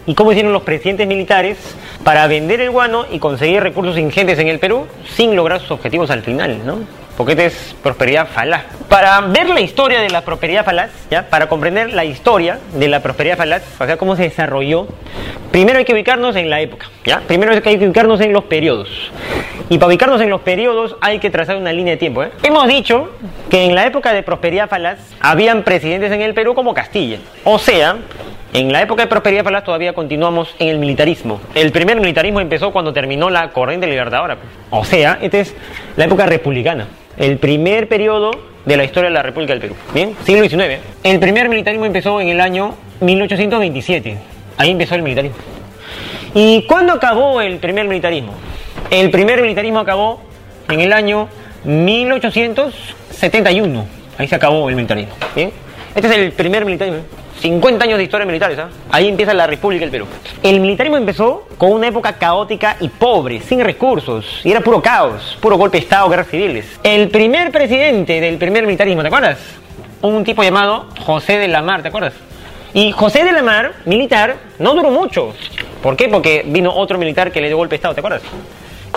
y cómo hicieron los presidentes militares para vender el guano y conseguir recursos ingentes en el Perú sin lograr sus objetivos al final, ¿no? Porque es prosperidad falaz. Para ver la historia de la prosperidad falaz, ¿ya? para comprender la historia de la prosperidad falaz, o sea, cómo se desarrolló, primero hay que ubicarnos en la época, ¿ya? primero hay que ubicarnos en los periodos. Y para ubicarnos en los periodos hay que trazar una línea de tiempo. ¿eh? Hemos dicho que en la época de prosperidad falaz habían presidentes en el Perú como Castilla, o sea, en la época de prosperidad falaz todavía continuamos en el militarismo. El primer militarismo empezó cuando terminó la corriente libertadora. O sea, esta es la época republicana el primer periodo de la historia de la República del Perú. Bien, siglo XIX. El primer militarismo empezó en el año 1827. Ahí empezó el militarismo. ¿Y cuándo acabó el primer militarismo? El primer militarismo acabó en el año 1871. Ahí se acabó el militarismo. Bien. Este es el primer militarismo. 50 años de historia militar, ¿sabes? Ahí empieza la República del Perú. El militarismo empezó con una época caótica y pobre, sin recursos, y era puro caos, puro golpe de Estado, guerras civiles. El primer presidente del primer militarismo, ¿te acuerdas? Un tipo llamado José de la Mar, ¿te acuerdas? Y José de la Mar, militar, no duró mucho. ¿Por qué? Porque vino otro militar que le dio golpe de Estado, ¿te acuerdas?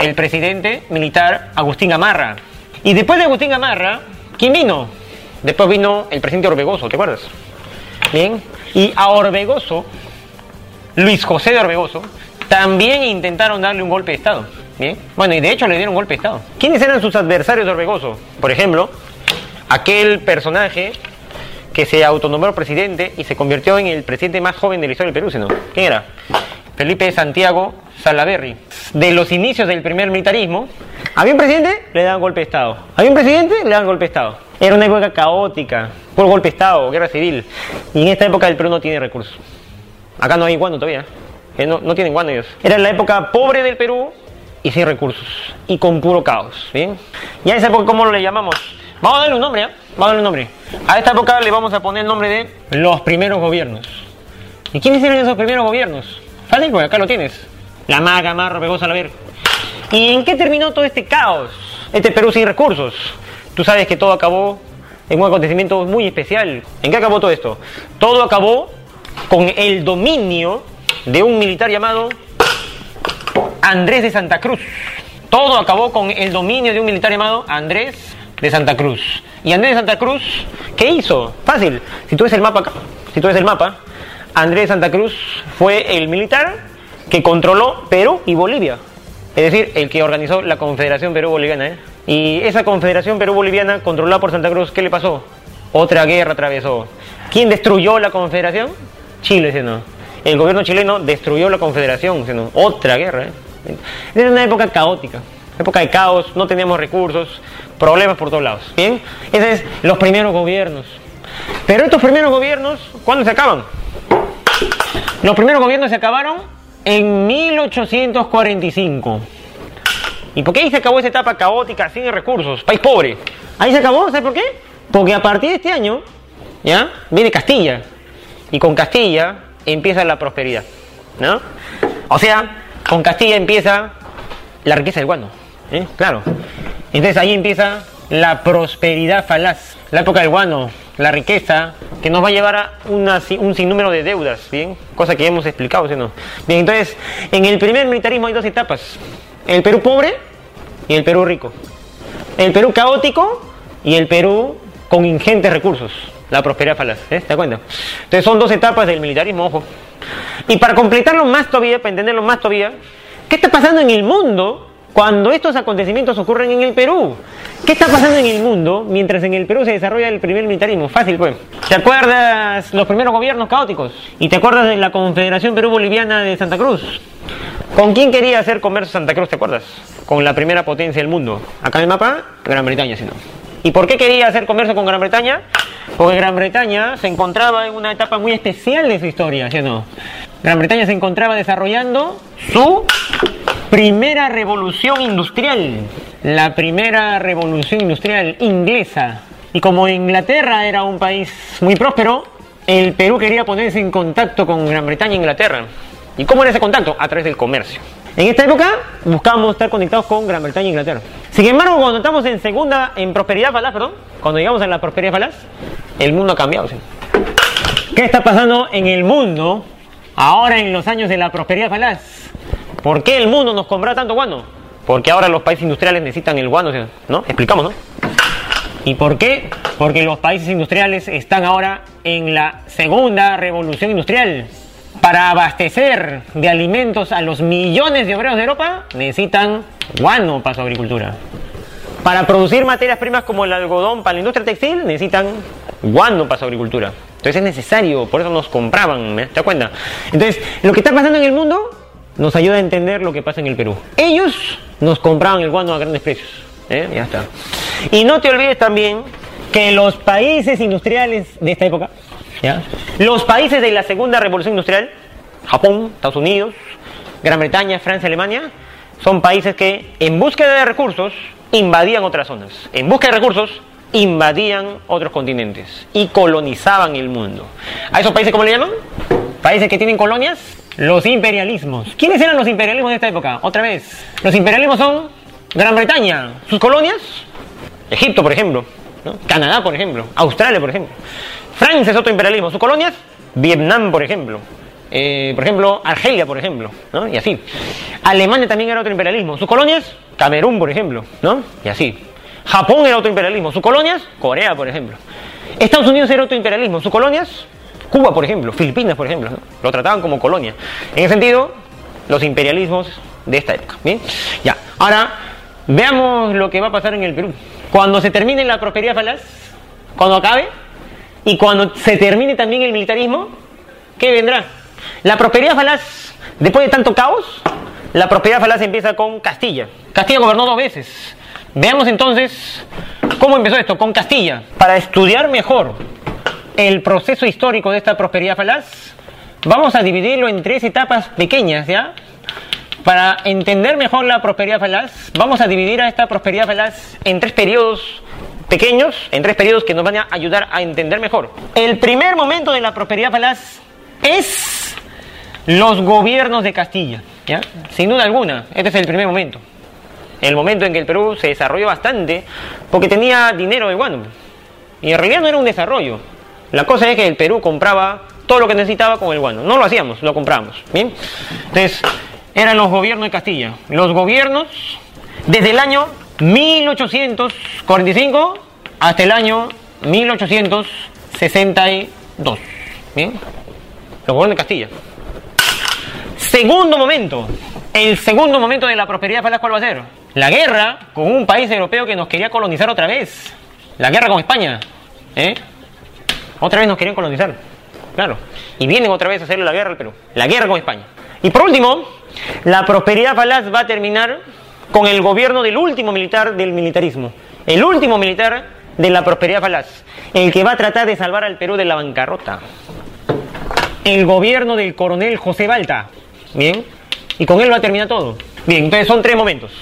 El presidente militar Agustín Gamarra. Y después de Agustín Gamarra, ¿quién vino? Después vino el presidente Orbegoso, ¿te acuerdas? Bien. Y a Orbegoso, Luis José de Orbegoso, también intentaron darle un golpe de Estado. Bien. Bueno, y de hecho le dieron golpe de Estado. ¿Quiénes eran sus adversarios de Orbegoso? Por ejemplo, aquel personaje que se autonombró presidente y se convirtió en el presidente más joven de la historia del Perú, ¿no? ¿Quién era? Felipe Santiago Salaberry. De los inicios del primer militarismo, había un presidente, le dan golpe de Estado. Había un presidente, le dan golpe de Estado. Era una época caótica, por golpe de Estado, guerra civil. Y en esta época el Perú no tiene recursos. Acá no hay guano todavía. ¿eh? No, no tienen guano ellos. Era la época pobre del Perú y sin recursos. Y con puro caos. ¿bien? Y a esa época, ¿cómo le llamamos? Vamos a darle un nombre, ¿eh? Vamos a darle un nombre. A esta época le vamos a poner el nombre de los primeros gobiernos. ¿Y quiénes eran esos primeros gobiernos? Fácil, pues acá lo tienes. La maga, marro, pegosa, la ver. ¿Y en qué terminó todo este caos? Este Perú sin recursos. Tú sabes que todo acabó en un acontecimiento muy especial. ¿En qué acabó todo esto? Todo acabó con el dominio de un militar llamado Andrés de Santa Cruz. Todo acabó con el dominio de un militar llamado Andrés de Santa Cruz. Y Andrés de Santa Cruz, ¿qué hizo? Fácil. Si tú ves el mapa acá, si tú ves el mapa, Andrés Santa Cruz fue el militar que controló Perú y Bolivia. Es decir, el que organizó la Confederación Perú-Boliviana. ¿eh? Y esa Confederación Perú-Boliviana, controlada por Santa Cruz, ¿qué le pasó? Otra guerra atravesó. ¿Quién destruyó la Confederación? Chile, ¿sí no? El gobierno chileno destruyó la Confederación, ¿sí no? Otra guerra. ¿eh? Era una época caótica, época de caos, no teníamos recursos, problemas por todos lados. Bien, esos es los primeros gobiernos. Pero estos primeros gobiernos, ¿cuándo se acaban? Los primeros gobiernos se acabaron en 1845. ¿Y por qué ahí se acabó esa etapa caótica, sin recursos, país pobre? Ahí se acabó, ¿sabes por qué? Porque a partir de este año, ¿ya? Viene Castilla. Y con Castilla empieza la prosperidad, ¿no? O sea, con Castilla empieza la riqueza del guano. ¿eh? Claro. Entonces ahí empieza la prosperidad falaz. La época del guano, la riqueza, que nos va a llevar a una, un sinnúmero de deudas, ¿bien? Cosa que hemos explicado, ¿sí no? Bien, entonces, en el primer militarismo hay dos etapas. El Perú pobre y el Perú rico. El Perú caótico y el Perú con ingentes recursos. La prosperidad falaz, ¿eh? ¿te das? Entonces son dos etapas del militarismo, ojo. Y para completarlo más todavía, para entenderlo más todavía, ¿qué está pasando en el mundo cuando estos acontecimientos ocurren en el Perú? ¿Qué está pasando en el mundo mientras en el Perú se desarrolla el primer militarismo? Fácil, pues. ¿Te acuerdas los primeros gobiernos caóticos? ¿Y te acuerdas de la Confederación Perú-Boliviana de Santa Cruz? ¿Con quién quería hacer comercio Santa Cruz, te acuerdas? Con la primera potencia del mundo. Acá en el mapa, Gran Bretaña, si no. ¿Y por qué quería hacer comercio con Gran Bretaña? Porque Gran Bretaña se encontraba en una etapa muy especial de su historia, ¿sí o no? Gran Bretaña se encontraba desarrollando su primera revolución industrial, la primera revolución industrial inglesa. Y como Inglaterra era un país muy próspero, el Perú quería ponerse en contacto con Gran Bretaña e Inglaterra. ¿Y cómo era ese contacto? A través del comercio. En esta época buscábamos estar conectados con Gran Bretaña e Inglaterra. Sin embargo, cuando estamos en segunda, en prosperidad falaz, perdón, cuando llegamos a la prosperidad falaz, el mundo ha cambiado. ¿sí? ¿Qué está pasando en el mundo ahora en los años de la prosperidad falaz? ¿Por qué el mundo nos compra tanto guano? Porque ahora los países industriales necesitan el guano, ¿no? Explicamos, ¿no? ¿Y por qué? Porque los países industriales están ahora en la segunda revolución industrial. Para abastecer de alimentos a los millones de obreros de Europa, necesitan guano para su agricultura. Para producir materias primas como el algodón para la industria textil, necesitan guano para su agricultura. Entonces es necesario, por eso nos compraban, ¿te das? Entonces, lo que está pasando en el mundo nos ayuda a entender lo que pasa en el Perú. Ellos nos compraban el guano a grandes precios. ¿eh? Ya está. Y no te olvides también que los países industriales de esta época, ¿ya? los países de la segunda revolución industrial, Japón, Estados Unidos, Gran Bretaña, Francia, Alemania, son países que en búsqueda de recursos invadían otras zonas. En búsqueda de recursos invadían otros continentes y colonizaban el mundo. ¿A esos países cómo le llaman? Países que tienen colonias, los imperialismos. ¿Quiénes eran los imperialismos de esta época? Otra vez. Los imperialismos son Gran Bretaña, sus colonias, Egipto, por ejemplo, Canadá, por ejemplo, Australia, por ejemplo. Francia es otro imperialismo, sus colonias, Vietnam, por ejemplo. Eh, por ejemplo, Argelia, por ejemplo. Y así. Alemania también era otro imperialismo. Sus colonias, Camerún, por ejemplo, ¿no? Y así. Japón era otro imperialismo. Sus colonias, Corea, por ejemplo. Estados Unidos era otro imperialismo. Sus colonias, Cuba, por ejemplo. Filipinas, por ejemplo. Lo trataban como colonia. En ese sentido, los imperialismos de esta época. Bien, ya. Ahora, veamos lo que va a pasar en el Perú. Cuando se termine la prosperidad falaz, cuando acabe, y cuando se termine también el militarismo, ¿qué vendrá? La prosperidad falaz, después de tanto caos, la prosperidad falaz empieza con Castilla. Castilla gobernó dos veces. Veamos entonces cómo empezó esto, con Castilla. Para estudiar mejor el proceso histórico de esta prosperidad falaz, vamos a dividirlo en tres etapas pequeñas, ¿ya? Para entender mejor la prosperidad falaz, vamos a dividir a esta prosperidad falaz en tres periodos pequeños, en tres periodos que nos van a ayudar a entender mejor. El primer momento de la prosperidad falaz es los gobiernos de Castilla, ¿ya? Sin duda alguna, este es el primer momento. El momento en que el Perú se desarrolló bastante porque tenía dinero de guano. Y en realidad no era un desarrollo. La cosa es que el Perú compraba todo lo que necesitaba con el guano. No lo hacíamos, lo comprábamos. ¿Bien? Entonces, eran los gobiernos de Castilla. Los gobiernos desde el año 1845 hasta el año 1862. ¿Bien? Los gobiernos de Castilla. Segundo momento. El segundo momento de la prosperidad falaz, ¿cuál va a ser? La guerra con un país europeo que nos quería colonizar otra vez. La guerra con España. ¿Eh? Otra vez nos querían colonizar. Claro. Y vienen otra vez a hacerle la guerra al Perú. La guerra con España. Y por último, la prosperidad falaz va a terminar con el gobierno del último militar del militarismo. El último militar de la prosperidad falaz. El que va a tratar de salvar al Perú de la bancarrota. El gobierno del coronel José Balta. Bien. Y con él va a terminar todo. Bien, entonces son tres momentos.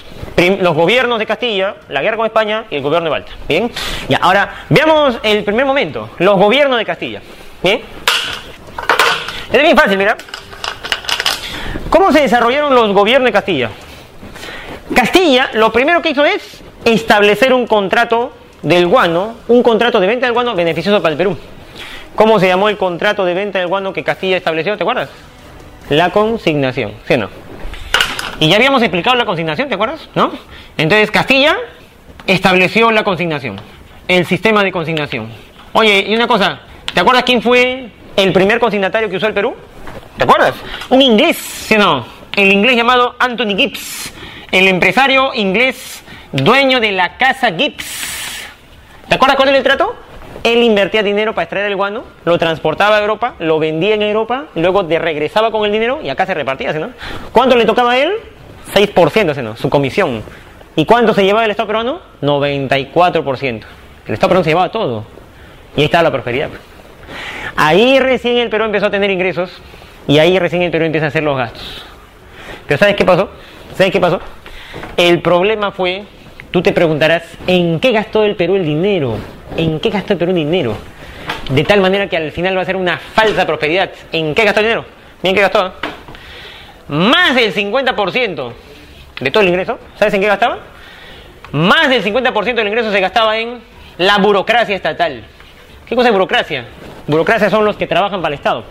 Los gobiernos de Castilla, la guerra con España y el gobierno de Balta. Bien. Ya, ahora veamos el primer momento. Los gobiernos de Castilla. Bien. Es bien fácil, mira. ¿Cómo se desarrollaron los gobiernos de Castilla? Castilla lo primero que hizo es establecer un contrato del guano, un contrato de venta del guano beneficioso para el Perú. ¿Cómo se llamó el contrato de venta del guano que Castilla estableció? ¿Te acuerdas? La consignación, ¿sí o no? Y ya habíamos explicado la consignación, ¿te acuerdas? ¿No? Entonces Castilla estableció la consignación, el sistema de consignación. Oye, y una cosa, ¿te acuerdas quién fue el primer consignatario que usó el Perú? ¿Te acuerdas? Un inglés, ¿sí no? El inglés llamado Anthony Gibbs, el empresario inglés dueño de la casa Gibbs. ¿Te acuerdas cuál era el trato? Él invertía dinero para extraer el guano, lo transportaba a Europa, lo vendía en Europa, luego de regresaba con el dinero y acá se repartía, ¿sí, no? ¿Cuánto le tocaba a él? 6%, ¿sí, no? Su comisión. ¿Y cuánto se llevaba el Estado peruano? 94%. El Estado peruano se llevaba todo. Y ahí estaba la prosperidad. Ahí recién el Perú empezó a tener ingresos y ahí recién el Perú empieza a hacer los gastos. Pero ¿sabes qué pasó? ¿Sabes qué pasó? El problema fue, tú te preguntarás, ¿en qué gastó el Perú el dinero? ¿En qué gastó el Perú el dinero? De tal manera que al final va a ser una falsa prosperidad. ¿En qué gastó el dinero? Bien, ¿qué gastó? Más del 50% de todo el ingreso, ¿sabes en qué gastaba? Más del 50% del ingreso se gastaba en la burocracia estatal. ¿Qué cosa es burocracia? Burocracia son los que trabajan para el Estado.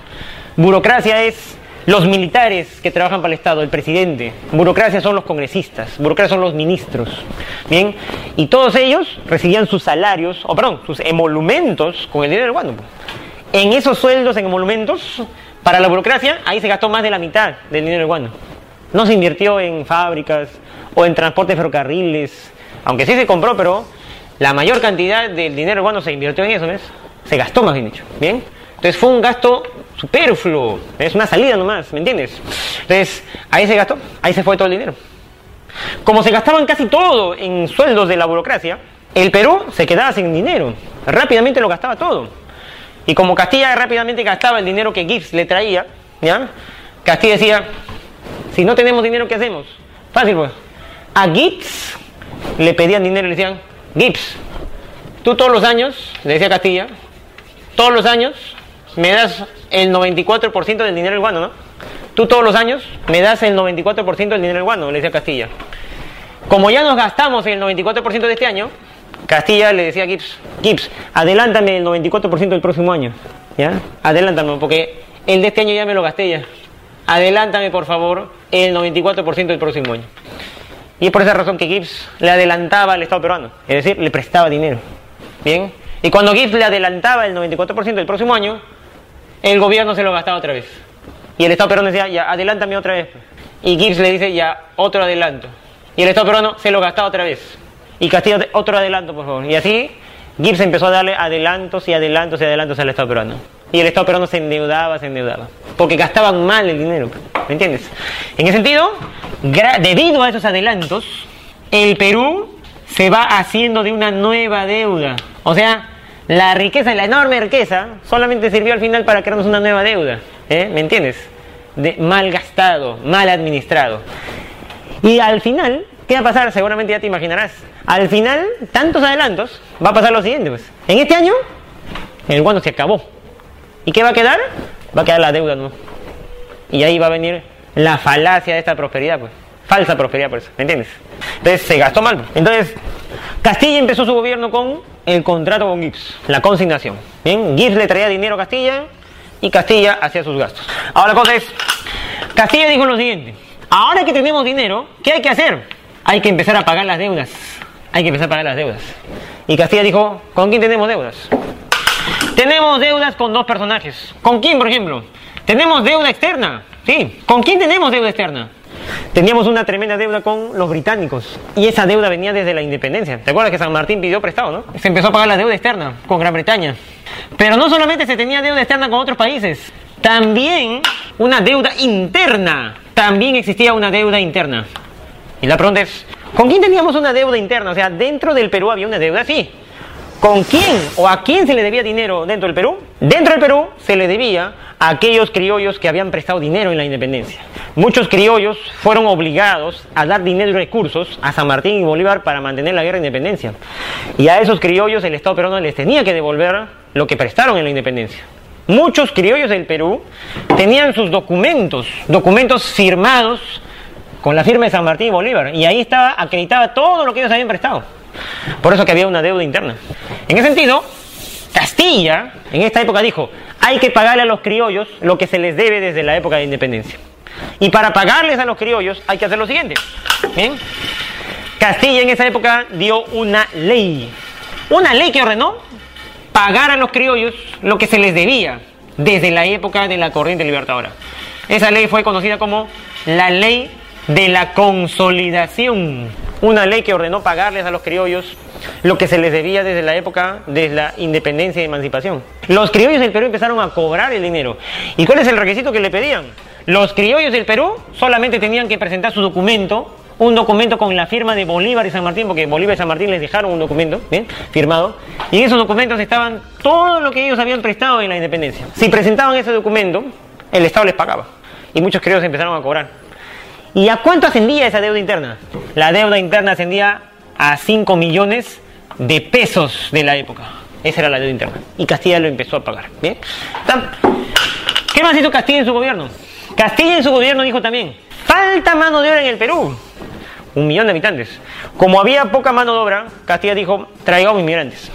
Burocracia es los militares que trabajan para el Estado, el presidente. Burocracia son los congresistas. Burocracia son los ministros. Bien, y todos ellos recibían sus salarios, o perdón, sus emolumentos con el dinero del guano. En esos sueldos, en emolumentos, para la burocracia, ahí se gastó más de la mitad del dinero del guano. No se invirtió en fábricas o en transporte de ferrocarriles, aunque sí se compró, pero la mayor cantidad del dinero guano se invirtió en eso, ¿ves? Se gastó más bien dicho, ¿bien? Entonces fue un gasto superfluo, es una salida nomás, ¿me entiendes? Entonces ahí se gastó, ahí se fue todo el dinero. Como se gastaban casi todo en sueldos de la burocracia, el Perú se quedaba sin dinero, rápidamente lo gastaba todo. Y como Castilla rápidamente gastaba el dinero que Gibbs le traía, ¿ya? Castilla decía, si no tenemos dinero, ¿qué hacemos? Fácil pues. A Gibbs le pedían dinero y le decían, Gibbs, tú todos los años, le decía Castilla, todos los años me das el 94% del dinero del guano, ¿no? Tú todos los años me das el 94% del dinero del guano, le decía Castilla. Como ya nos gastamos el 94% de este año, Castilla le decía a Gibbs, Gibbs, adelántame el 94% del próximo año, ¿ya? Adelántame, porque el de este año ya me lo gasté ya. Adelántame, por favor, el 94% del próximo año. Y es por esa razón que Gibbs le adelantaba al Estado peruano, es decir, le prestaba dinero. ¿Bien? Y cuando Gibbs le adelantaba el 94% del próximo año, el gobierno se lo gastaba otra vez. Y el Estado peruano decía, ya, adelántame otra vez. Y Gibbs le dice, ya, otro adelanto. Y el Estado peruano se lo gastaba otra vez. Y Castilla, otro adelanto, por favor. Y así, Gibbs empezó a darle adelantos y adelantos y adelantos al Estado peruano. Y el Estado peruano se endeudaba, se endeudaba. Porque gastaban mal el dinero. ¿Me entiendes? En ese sentido, debido a esos adelantos, el Perú se va haciendo de una nueva deuda. O sea, la riqueza, la enorme riqueza, solamente sirvió al final para crearnos una nueva deuda. ¿eh? ¿Me entiendes? De mal gastado, mal administrado. Y al final, ¿qué va a pasar? Seguramente ya te imaginarás. Al final, tantos adelantos, va a pasar lo siguiente. Pues. En este año, el guano se acabó. ¿Y qué va a quedar? Va a quedar la deuda, ¿no? Y ahí va a venir la falacia de esta prosperidad, pues. Falsa prosperidad, por eso, ¿me entiendes? Entonces se gastó mal. Entonces, Castilla empezó su gobierno con el contrato con Gibbs, la consignación. Bien, Gibbs le traía dinero a Castilla y Castilla hacía sus gastos. Ahora la cosa es, Castilla dijo lo siguiente, ahora que tenemos dinero, ¿qué hay que hacer? Hay que empezar a pagar las deudas. Hay que empezar a pagar las deudas. Y Castilla dijo, ¿con quién tenemos deudas? Tenemos deudas con dos personajes. ¿Con quién, por ejemplo? Tenemos deuda externa. Sí. ¿Con quién tenemos deuda externa? Teníamos una tremenda deuda con los británicos y esa deuda venía desde la independencia. ¿Te acuerdas que San Martín pidió prestado, no? Se empezó a pagar la deuda externa con Gran Bretaña. Pero no solamente se tenía deuda externa con otros países, también una deuda interna. También existía una deuda interna. Y la pregunta es, ¿con quién teníamos una deuda interna? O sea, dentro del Perú había una deuda, sí. ¿Con quién o a quién se le debía dinero dentro del Perú? Dentro del Perú se le debía a aquellos criollos que habían prestado dinero en la independencia. Muchos criollos fueron obligados a dar dinero y recursos a San Martín y Bolívar para mantener la guerra de independencia. Y a esos criollos el Estado peruano les tenía que devolver lo que prestaron en la independencia. muchos criollos del Perú tenían sus documentos, documentos firmados con la firma de San Martín y Bolívar, y ahí estaba acreditaba todo lo que ellos habían prestado. Por eso que había una deuda interna. En ese sentido, Castilla en esta época dijo, hay que pagarle a los criollos lo que se les debe desde la época de independencia. Y para pagarles a los criollos hay que hacer lo siguiente. ¿Bien? Castilla en esa época dio una ley. Una ley que ordenó pagar a los criollos lo que se les debía desde la época de la corriente libertadora. Esa ley fue conocida como la ley de la consolidación. Una ley que ordenó pagarles a los criollos lo que se les debía desde la época de la independencia y emancipación. Los criollos del Perú empezaron a cobrar el dinero. ¿Y cuál es el requisito que le pedían? Los criollos del Perú solamente tenían que presentar su documento, un documento con la firma de Bolívar y San Martín, porque Bolívar y San Martín les dejaron un documento ¿bien? firmado, y en esos documentos estaban todo lo que ellos habían prestado en la independencia. Si presentaban ese documento, el Estado les pagaba, y muchos criollos empezaron a cobrar. ¿Y a cuánto ascendía esa deuda interna? La deuda interna ascendía a 5 millones de pesos de la época. Esa era la deuda interna. Y Castilla lo empezó a pagar. ¿Qué más hizo Castilla en su gobierno? Castilla en su gobierno dijo también, falta mano de obra en el Perú. Un millón de habitantes. Como había poca mano de obra, Castilla dijo, traigamos inmigrantes.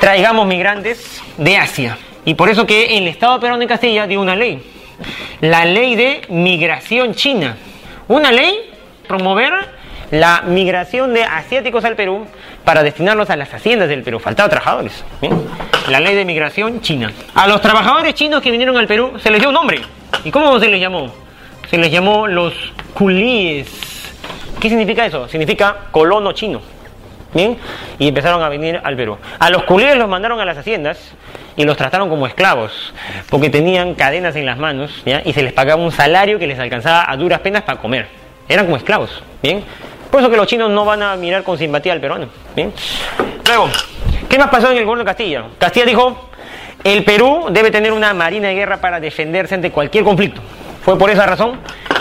Traigamos migrantes de Asia. Y por eso que el Estado peruano de Castilla dio una ley. La ley de migración china. Una ley promover la migración de asiáticos al Perú para destinarlos a las haciendas del Perú. Faltaba trabajadores. La ley de migración china. A los trabajadores chinos que vinieron al Perú se les dio un nombre. ¿Y cómo se les llamó? Se les llamó los culíes. ¿Qué significa eso? Significa colono chino. ¿Bien? Y empezaron a venir al Perú. A los culíes los mandaron a las haciendas y los trataron como esclavos, porque tenían cadenas en las manos y se les pagaba un salario que les alcanzaba a duras penas para comer. Eran como esclavos. ¿Bien? Por eso que los chinos no van a mirar con simpatía al peruano. ¿bien? Luego, ¿qué más pasó en el gobierno de Castilla? Castilla dijo, el Perú debe tener una marina de guerra para defenderse ante cualquier conflicto. Fue por esa razón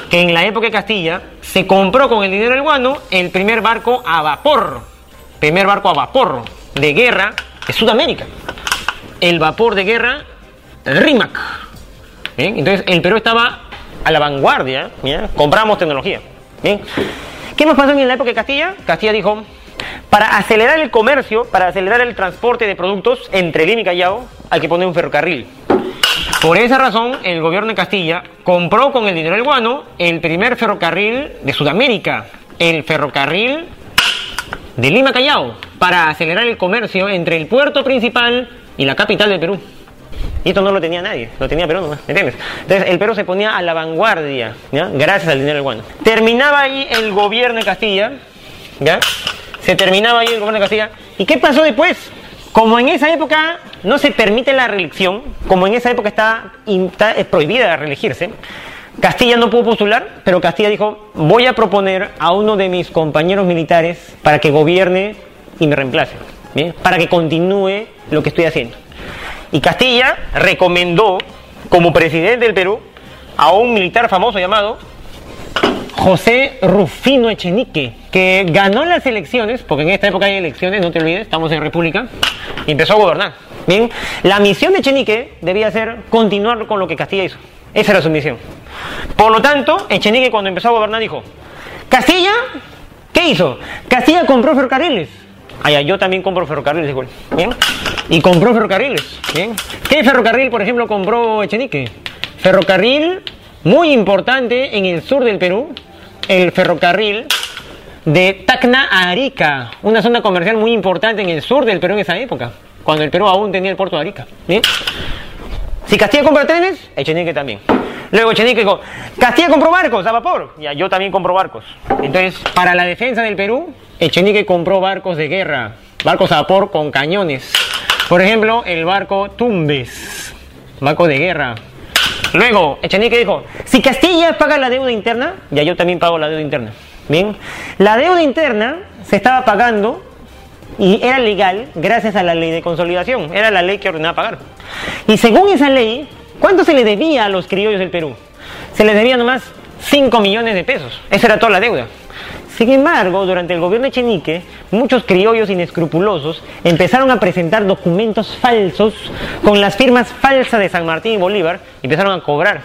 que en la época de Castilla se compró con el dinero del guano el primer barco a vapor, primer barco a vapor de guerra de Sudamérica. El vapor de guerra RIMAC. Entonces el Perú estaba a la vanguardia, compramos tecnología. ¿Qué más pasó en la época de Castilla? Castilla dijo, para acelerar el comercio, para acelerar el transporte de productos entre Lima y Callao, hay que poner un ferrocarril. Por esa razón, el gobierno de Castilla compró con el dinero del guano el primer ferrocarril de Sudamérica, el ferrocarril de Lima Callao, para acelerar el comercio entre el puerto principal y la capital del Perú. Y esto no lo tenía nadie, lo tenía Perú nomás, ¿entiendes? Entonces el Perú se ponía a la vanguardia. Gracias al dinero del guano. Terminaba ahí el gobierno de Castilla, ¿ya? Se terminaba ahí el gobierno de Castilla. ¿Y qué pasó después? Como en esa época no se permite la reelección, como en esa época está, está prohibida reelegirse, Castilla no pudo postular, pero Castilla dijo, voy a proponer a uno de mis compañeros militares para que gobierne y me reemplace, para que continúe lo que estoy haciendo. Y Castilla recomendó como presidente del Perú a un militar famoso llamado José Rufino Echenique, que ganó las elecciones, porque en esta época hay elecciones, no te olvides, estamos en república, y empezó a gobernar. Bien, la misión de Echenique debía ser continuar con lo que Castilla hizo. Esa era su misión. Por lo tanto, Echenique cuando empezó a gobernar dijo, Castilla, ¿qué hizo? Castilla compró ferrocarriles. Allá yo también compro ferrocarriles igual. Bien. Y compró ferrocarriles. Bien. ¿Qué ferrocarril, por ejemplo, compró Echenique? Ferrocarril muy importante en el sur del Perú, el ferrocarril de Tacna a Arica, una zona comercial muy importante en el sur del Perú en esa época, cuando el Perú aún tenía el puerto de Arica. ¿Bien? Si Castilla compra trenes, Echenique también. Luego Echenique dijo, Castilla compró barcos a vapor. Ya, yo también compro barcos. Entonces, para la defensa del Perú, Echenique compró barcos de guerra, barcos a vapor con cañones. Por ejemplo, el barco Tumbes, barco de guerra. Luego, Echenique dijo, si Castilla paga la deuda interna, ya yo también pago la deuda interna. Bien, la deuda interna se estaba pagando y era legal gracias a la ley de consolidación, era la ley que ordenaba pagar. Y según esa ley, ¿cuánto se le debía a los criollos del Perú? Se les debía nomás 5 millones de pesos, esa era toda la deuda. Sin embargo, durante el gobierno de Echenique, muchos criollos inescrupulosos empezaron a presentar documentos falsos con las firmas falsas de San Martín y Bolívar y empezaron a cobrar.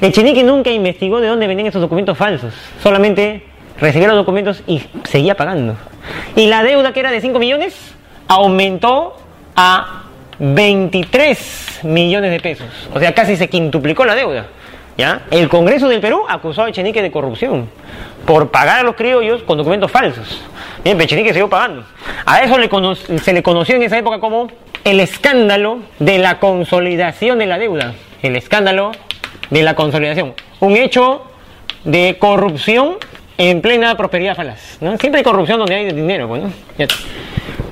Echenique nunca investigó de dónde venían esos documentos falsos, solamente recibía los documentos y seguía pagando. Y la deuda que era de 5 millones aumentó a 23 millones de pesos, o sea, casi se quintuplicó la deuda. ¿Ya? El Congreso del Perú acusó a Echenique de corrupción por pagar a los criollos con documentos falsos. Bien, Echenique siguió pagando. A eso le se le conoció en esa época como el escándalo de la consolidación de la deuda. El escándalo de la consolidación. Un hecho de corrupción en plena prosperidad falaz. ¿no? Siempre hay corrupción donde hay dinero. Pues,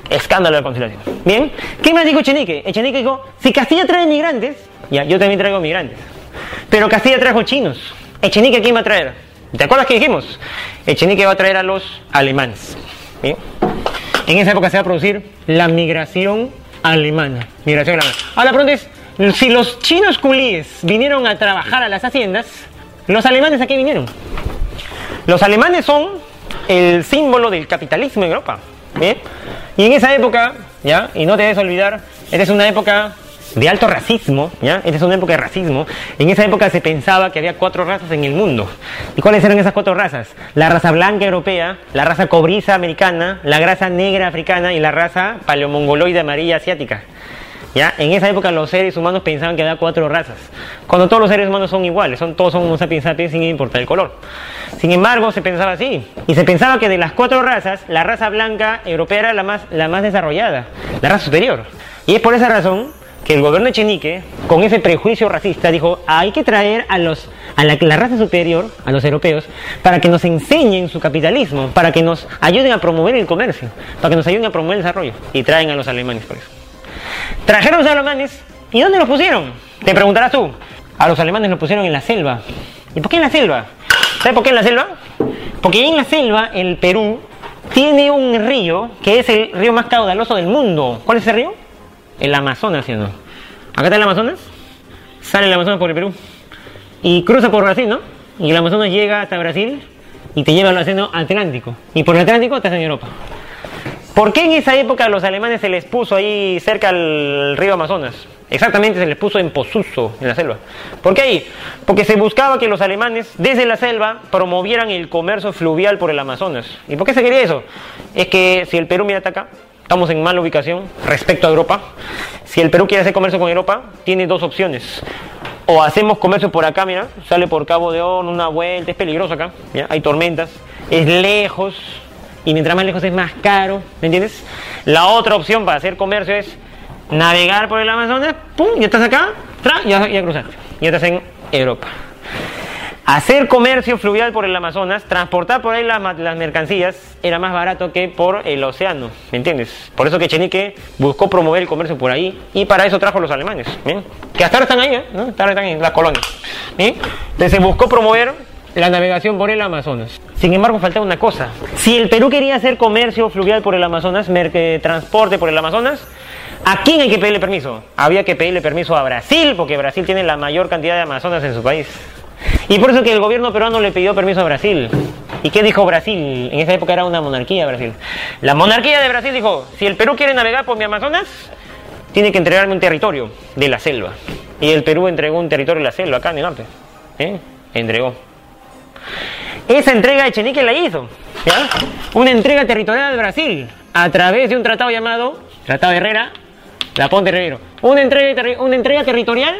escándalo de la consolidación. Bien, ¿qué más dijo Echenique? Echenique dijo, si Castilla trae migrantes, ya, yo también traigo migrantes. Pero Castilla trajo chinos. Echenique, ¿quién va a traer? ¿Te acuerdas que dijimos? Echenique va a traer a los alemanes. En esa época se va a producir la migración alemana. Migración alemana. Ahora la pregunta es, si los chinos culíes vinieron a trabajar a las haciendas, ¿los alemanes a qué vinieron? Los alemanes son el símbolo del capitalismo en Europa. Y en esa época, ¿ya? Y no te debes olvidar, esta es una época de alto racismo, ¿ya? Esta es una época de racismo. En esa época se pensaba que había cuatro razas en el mundo. ¿Y cuáles eran esas cuatro razas? La raza blanca europea, la raza cobriza americana, la raza negra africana y la raza paleomongoloide amarilla asiática. ¿Ya? En esa época los seres humanos pensaban que había cuatro razas, cuando todos los seres humanos son iguales, son, todos son unos sapiens sapiens sin importar el color. Sin embargo, se pensaba así, y se pensaba que de las cuatro razas, la raza blanca europea era la más, la más desarrollada, la raza superior. Y es por esa razón que el gobierno de Chenique, con ese prejuicio racista, dijo, hay que traer a, los, a la, raza superior, a los europeos, para que nos enseñen su capitalismo, para que nos ayuden a promover el comercio, para que nos ayuden a promover el desarrollo. Y traen a los alemanes por eso. Trajeron a los alemanes, ¿y dónde los pusieron? Te preguntarás tú. A los alemanes los pusieron en la selva. ¿Y por qué en la selva? ¿Sabes por qué en la selva? Porque en la selva, el Perú, tiene un río que es el río más caudaloso del mundo. ¿Cuál es ese río? El Amazonas, ¿sí no? Acá está el Amazonas, sale el Amazonas por el Perú y cruza por Brasil, ¿no? Y el Amazonas llega hasta Brasil y te lleva al océano Atlántico. Y por el Atlántico estás en Europa. ¿Por qué en esa época a los alemanes se les puso ahí cerca al río Amazonas? Exactamente se les puso en Posuso, en la selva. ¿Por qué ahí? Porque se buscaba que los alemanes desde la selva promovieran el comercio fluvial por el Amazonas. ¿Y por qué se quería eso? Es que si el Perú mira acá, Estamos en mala ubicación respecto a Europa. Si el Perú quiere hacer comercio con Europa, tiene dos opciones. O hacemos comercio por acá, mira, sale por Cabo de Horno, una vuelta, es peligroso acá, hay tormentas, es lejos, y mientras más lejos es más caro, ¿me entiendes? La otra opción para hacer comercio es navegar por el Amazonas, pum, ya estás acá, tra, ya, ya cruzaste, ya estás en Europa hacer comercio fluvial por el Amazonas, transportar por ahí las, mercancías, era más barato que por el océano, ¿me entiendes? Por eso que Chenique buscó promover el comercio por ahí y para eso trajo los alemanes, ¿bien? Que hasta ahora están ahí, ¿eh? ¿no? Están en las colonias, ¿bien? Entonces buscó promover la navegación por el Amazonas. Sin embargo, faltaba una cosa. Si el Perú quería hacer comercio fluvial por el Amazonas, transporte por el Amazonas, ¿a quién hay que pedirle permiso? Había que pedirle permiso a Brasil, porque Brasil tiene la mayor cantidad de Amazonas en su país. Y por eso que el gobierno peruano le pidió permiso a Brasil. ¿Y qué dijo Brasil? En esa época era una monarquía Brasil. La monarquía de Brasil dijo, si el Perú quiere navegar por mi Amazonas, tiene que entregarme un territorio de la selva. Y el Perú entregó un territorio de la selva acá en el norte. ¿eh? Entregó. Esa entrega de Chenique la hizo. Una entrega territorial de Brasil a través de un tratado llamado Tratado de Herrera, la Ponte Herrero. Entrega, una entrega territorial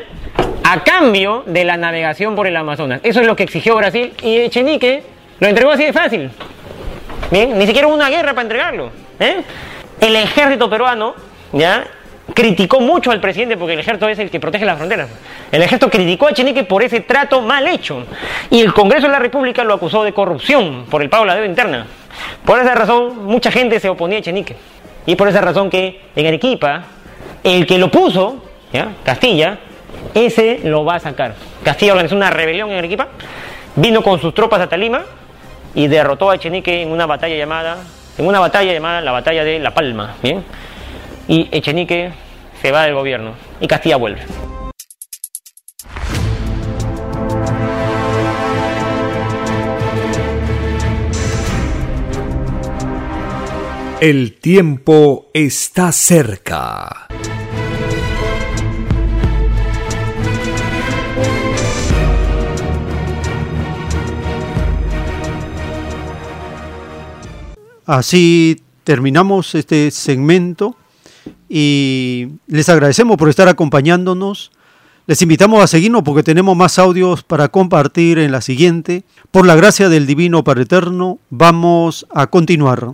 a cambio de la navegación por el Amazonas. Eso es lo que exigió Brasil y Echenique lo entregó así de fácil. Bien, ni siquiera hubo una guerra para entregarlo. ¿eh? El ejército peruano ya criticó mucho al presidente porque el ejército es el que protege las fronteras. El ejército criticó a Echenique por ese trato mal hecho y el Congreso de la República lo acusó de corrupción por el pago de la deuda interna. Por esa razón mucha gente se oponía a Echenique y por esa razón que en Arequipa el que lo puso, ¿ya? Castilla, ese lo va a sacar. Castilla organizó una rebelión en Arequipa, vino con sus tropas hasta Lima y derrotó a Echenique en una batalla llamada, en una batalla llamada la batalla de La Palma, ¿bien? Y Echenique se va del gobierno y Castilla vuelve. El tiempo está cerca. Así terminamos este segmento y les agradecemos por estar acompañándonos. Les invitamos a seguirnos porque tenemos más audios para compartir en la siguiente. Por la gracia del Divino Padre Eterno, vamos a continuar.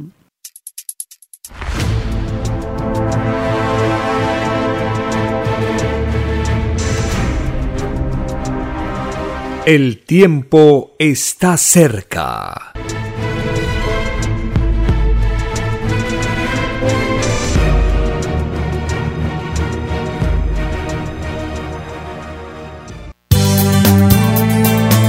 El tiempo está cerca.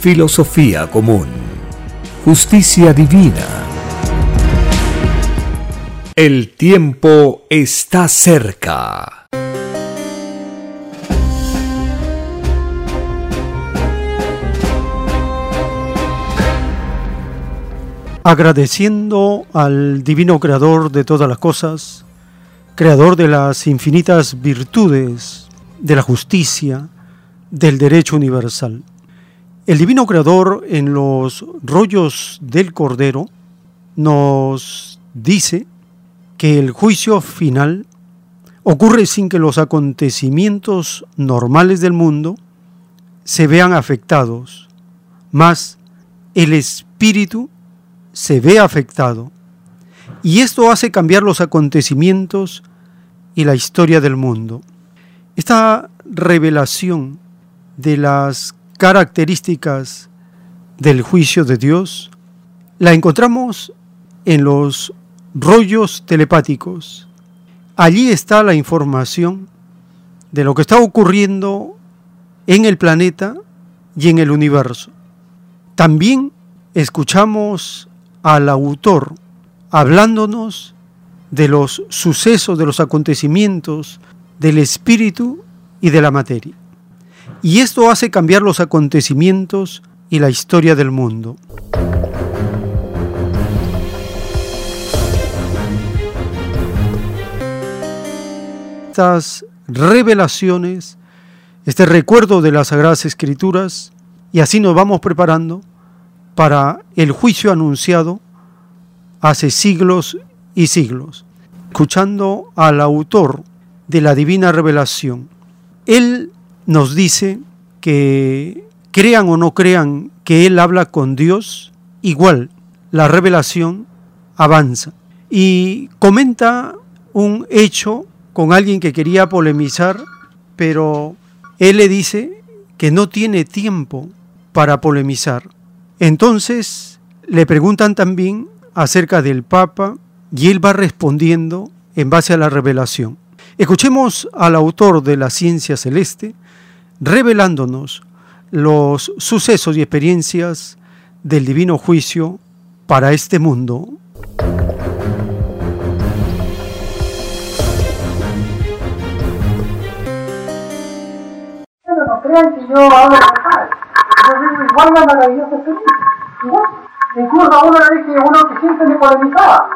filosofía común, justicia divina. El tiempo está cerca. agradeciendo al divino creador de todas las cosas, creador de las infinitas virtudes, de la justicia, del derecho universal. El divino creador en los rollos del Cordero nos dice que el juicio final ocurre sin que los acontecimientos normales del mundo se vean afectados, más el espíritu se ve afectado y esto hace cambiar los acontecimientos y la historia del mundo. Esta revelación de las características del juicio de Dios la encontramos en los rollos telepáticos. Allí está la información de lo que está ocurriendo en el planeta y en el universo. También escuchamos al autor hablándonos de los sucesos, de los acontecimientos, del espíritu y de la materia. Y esto hace cambiar los acontecimientos y la historia del mundo. estas revelaciones, este recuerdo de las Sagradas Escrituras, y así nos vamos preparando para el juicio anunciado hace siglos y siglos. Escuchando al autor de la divina revelación, él nos dice que crean o no crean que él habla con Dios, igual la revelación avanza. Y comenta un hecho con alguien que quería polemizar, pero él le dice que no tiene tiempo para polemizar. Entonces le preguntan también acerca del Papa y él va respondiendo en base a la revelación. Escuchemos al autor de la ciencia celeste revelándonos los sucesos y experiencias del divino juicio para este mundo. No crean que yo hablo mal. Yo digo igual la maravillosa experiencia. Igual. Incluso uno le dije, uno que siempre me polemizaba.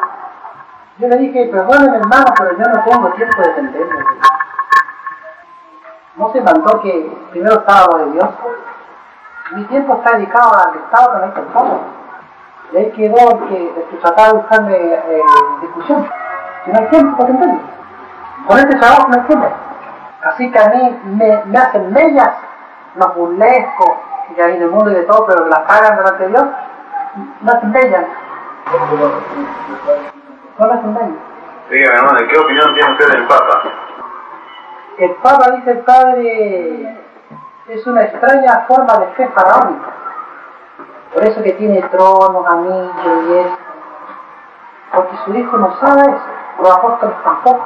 Yo le dije, perdónenme hermano, pero yo no tengo tiempo de entenderme. No se mandó que primero estaba lo de Dios. Mi tiempo está dedicado al Estado con esta persona. Y ahí quedó el que, el que trataba de buscarme eh, discusión. Y no hay tiempo para entenderme. Con este trabajo no hay tiempo. Así que a mí me, hacen mellas los burlescos que hay en el mundo y de todo, pero las pagan delante de Dios, me hacen mellas. No me hacen mellas. Dígame, hermano, ¿qué opinión tiene usted del Papa? El Papa, dice el Padre, es una extraña forma de fe faraónica. Por eso que tiene tronos, anillos y eso. Porque su hijo no sabe eso, los apóstoles tampoco.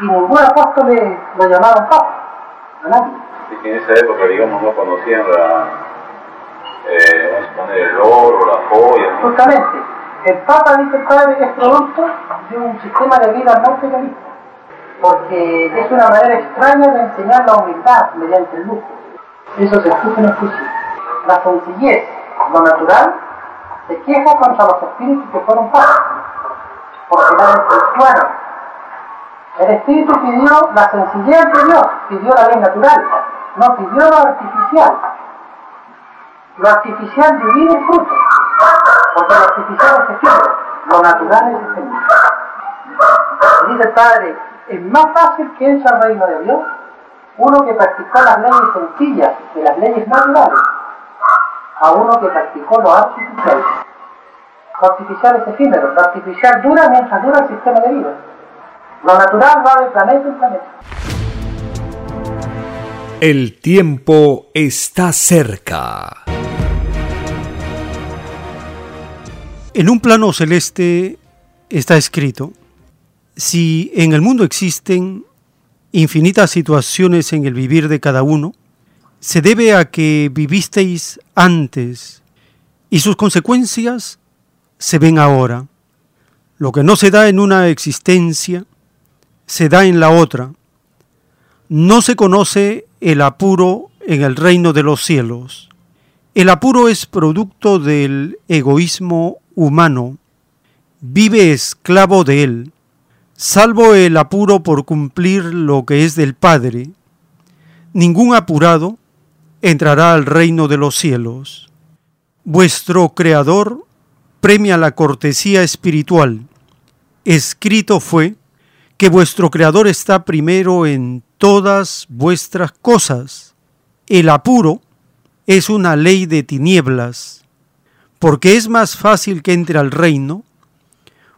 Y ningún apóstol le- lo llamaron Papa, a nadie. Sí, que en esa época, digamos, no conocían la, eh, vamos a poner el oro, la joya, ¿no? Justamente, el Papa, dice el Padre, es producto de un sistema de vida materialista. Porque es una manera extraña de enseñar la humildad mediante el lujo. Eso se escucha en el juicio. La sencillez, lo natural, se queja contra los espíritus que fueron papas. Porque la desvirtuaron. El espíritu pidió la sencillez de Dios, pidió la ley natural, no pidió lo artificial. Lo artificial divino es fruto, porque lo artificial es efímero, lo natural es efímero. Dice el Padre, es más fácil que entre al reino de Dios uno que practicó las leyes sencillas de las leyes naturales a uno que practicó lo artificial. Lo artificial es efímero, lo artificial dura mientras dura el sistema de vida. Lo natural va de planeta en planeta. El tiempo está cerca. En un plano celeste está escrito, si en el mundo existen infinitas situaciones en el vivir de cada uno, se debe a que vivisteis antes y sus consecuencias se ven ahora. Lo que no se da en una existencia, se da en la otra. No se conoce el apuro en el reino de los cielos. El apuro es producto del egoísmo humano. Vive esclavo de él. Salvo el apuro por cumplir lo que es del Padre, ningún apurado entrará al reino de los cielos. Vuestro Creador premia la cortesía espiritual. Escrito fue que vuestro Creador está primero en todas vuestras cosas. El apuro es una ley de tinieblas, porque es más fácil que entre al reino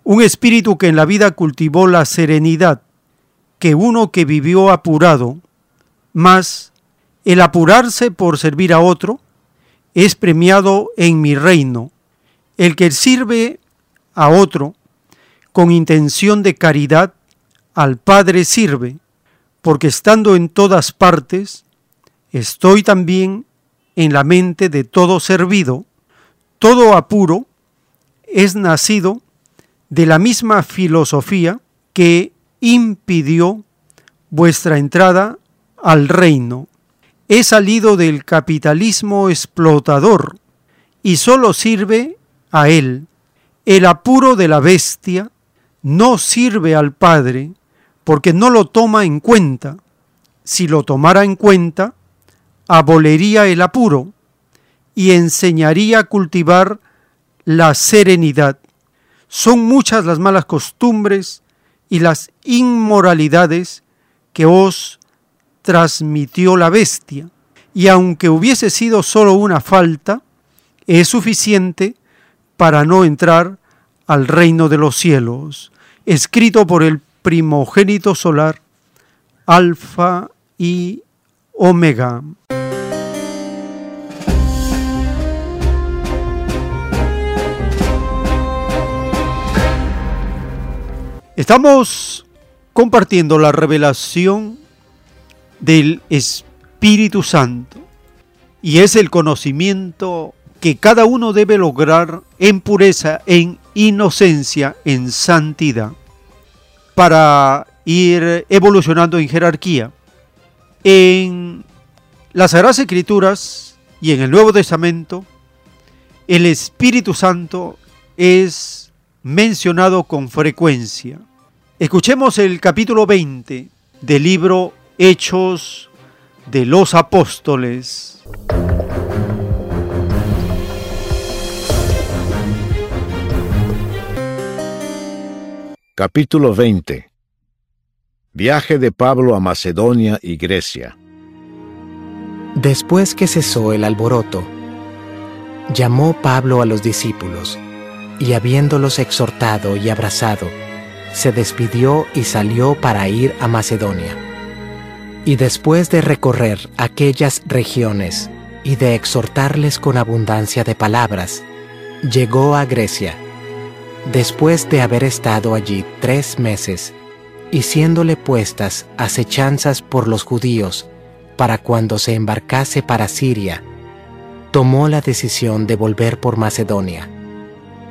un espíritu que en la vida cultivó la serenidad que uno que vivió apurado, mas el apurarse por servir a otro es premiado en mi reino. El que sirve a otro con intención de caridad al Padre sirve, porque estando en todas partes, estoy también en la mente de todo servido. Todo apuro es nacido de la misma filosofía que impidió vuestra entrada al reino. He salido del capitalismo explotador y solo sirve a él. El apuro de la bestia no sirve al Padre porque no lo toma en cuenta. Si lo tomara en cuenta, abolería el apuro y enseñaría a cultivar la serenidad. Son muchas las malas costumbres y las inmoralidades que os transmitió la bestia, y aunque hubiese sido solo una falta, es suficiente para no entrar al reino de los cielos, escrito por el primogénito solar, Alfa y Omega. Estamos compartiendo la revelación del Espíritu Santo y es el conocimiento que cada uno debe lograr en pureza, en inocencia, en santidad, para ir evolucionando en jerarquía. En las Sagradas Escrituras y en el Nuevo Testamento, el Espíritu Santo es mencionado con frecuencia. Escuchemos el capítulo 20 del libro Hechos de los Apóstoles. Capítulo 20 Viaje de Pablo a Macedonia y Grecia. Después que cesó el alboroto, llamó Pablo a los discípulos y habiéndolos exhortado y abrazado, se despidió y salió para ir a Macedonia. Y después de recorrer aquellas regiones y de exhortarles con abundancia de palabras, llegó a Grecia. Después de haber estado allí tres meses, y siéndole puestas acechanzas por los judíos para cuando se embarcase para Siria, tomó la decisión de volver por Macedonia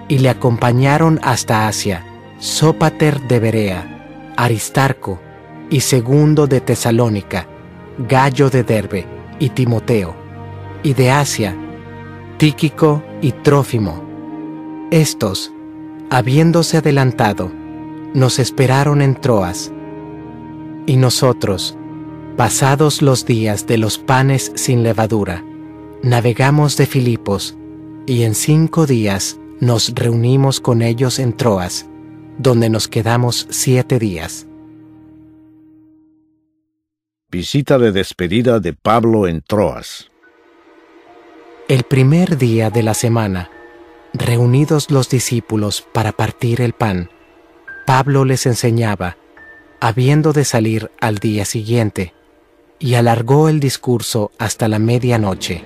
y le acompañaron hasta Asia, Sópater de Berea, Aristarco y Segundo de Tesalónica, Gallo de Derbe y Timoteo, y de Asia, Tíquico y Trófimo. Estos, habiéndose adelantado, nos esperaron en Troas, y nosotros, pasados los días de los panes sin levadura, navegamos de Filipos, y en cinco días nos reunimos con ellos en Troas, donde nos quedamos siete días. Visita de despedida de Pablo en Troas. El primer día de la semana, reunidos los discípulos para partir el pan, Pablo les enseñaba, habiendo de salir al día siguiente, y alargó el discurso hasta la medianoche.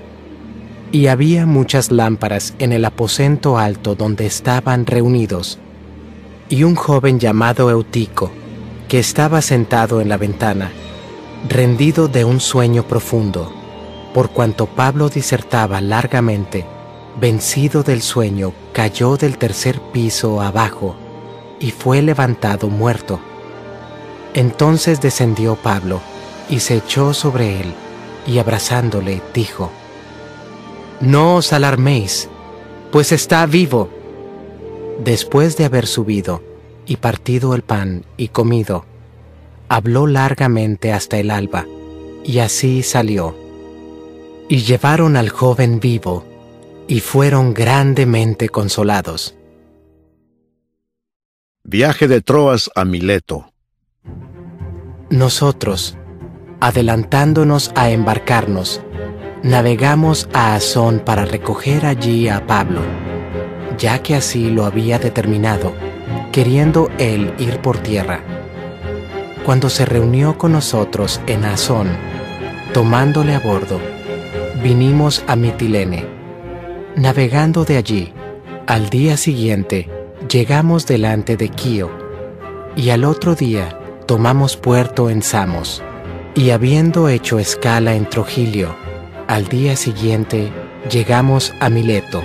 Y había muchas lámparas en el aposento alto donde estaban reunidos. Y un joven llamado Eutico, que estaba sentado en la ventana, rendido de un sueño profundo, por cuanto Pablo disertaba largamente, vencido del sueño, cayó del tercer piso abajo y fue levantado muerto. Entonces descendió Pablo y se echó sobre él, y abrazándole dijo, no os alarméis, pues está vivo. Después de haber subido y partido el pan y comido, habló largamente hasta el alba, y así salió. Y llevaron al joven vivo, y fueron grandemente consolados. Viaje de Troas a Mileto. Nosotros, adelantándonos a embarcarnos, navegamos a Azón para recoger allí a Pablo, ya que así lo había determinado, queriendo él ir por tierra. Cuando se reunió con nosotros en Azón, tomándole a bordo, vinimos a Mitilene. Navegando de allí, al día siguiente llegamos delante de Quío, y al otro día tomamos puerto en Samos, y habiendo hecho escala en Trogilio, al día siguiente llegamos a Mileto,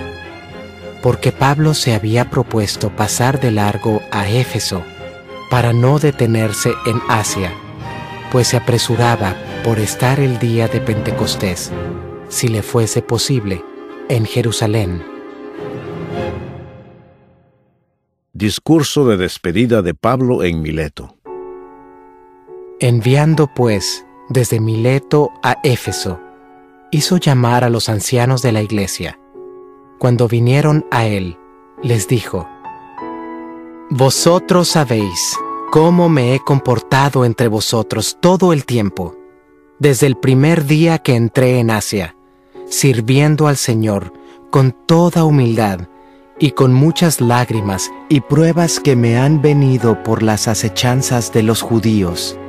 porque Pablo se había propuesto pasar de largo a Éfeso para no detenerse en Asia, pues se apresuraba por estar el día de Pentecostés, si le fuese posible, en Jerusalén. Discurso de despedida de Pablo en Mileto. Enviando pues desde Mileto a Éfeso, hizo llamar a los ancianos de la iglesia. Cuando vinieron a él, les dijo, Vosotros sabéis cómo me he comportado entre vosotros todo el tiempo, desde el primer día que entré en Asia, sirviendo al Señor con toda humildad y con muchas lágrimas y pruebas que me han venido por las acechanzas de los judíos.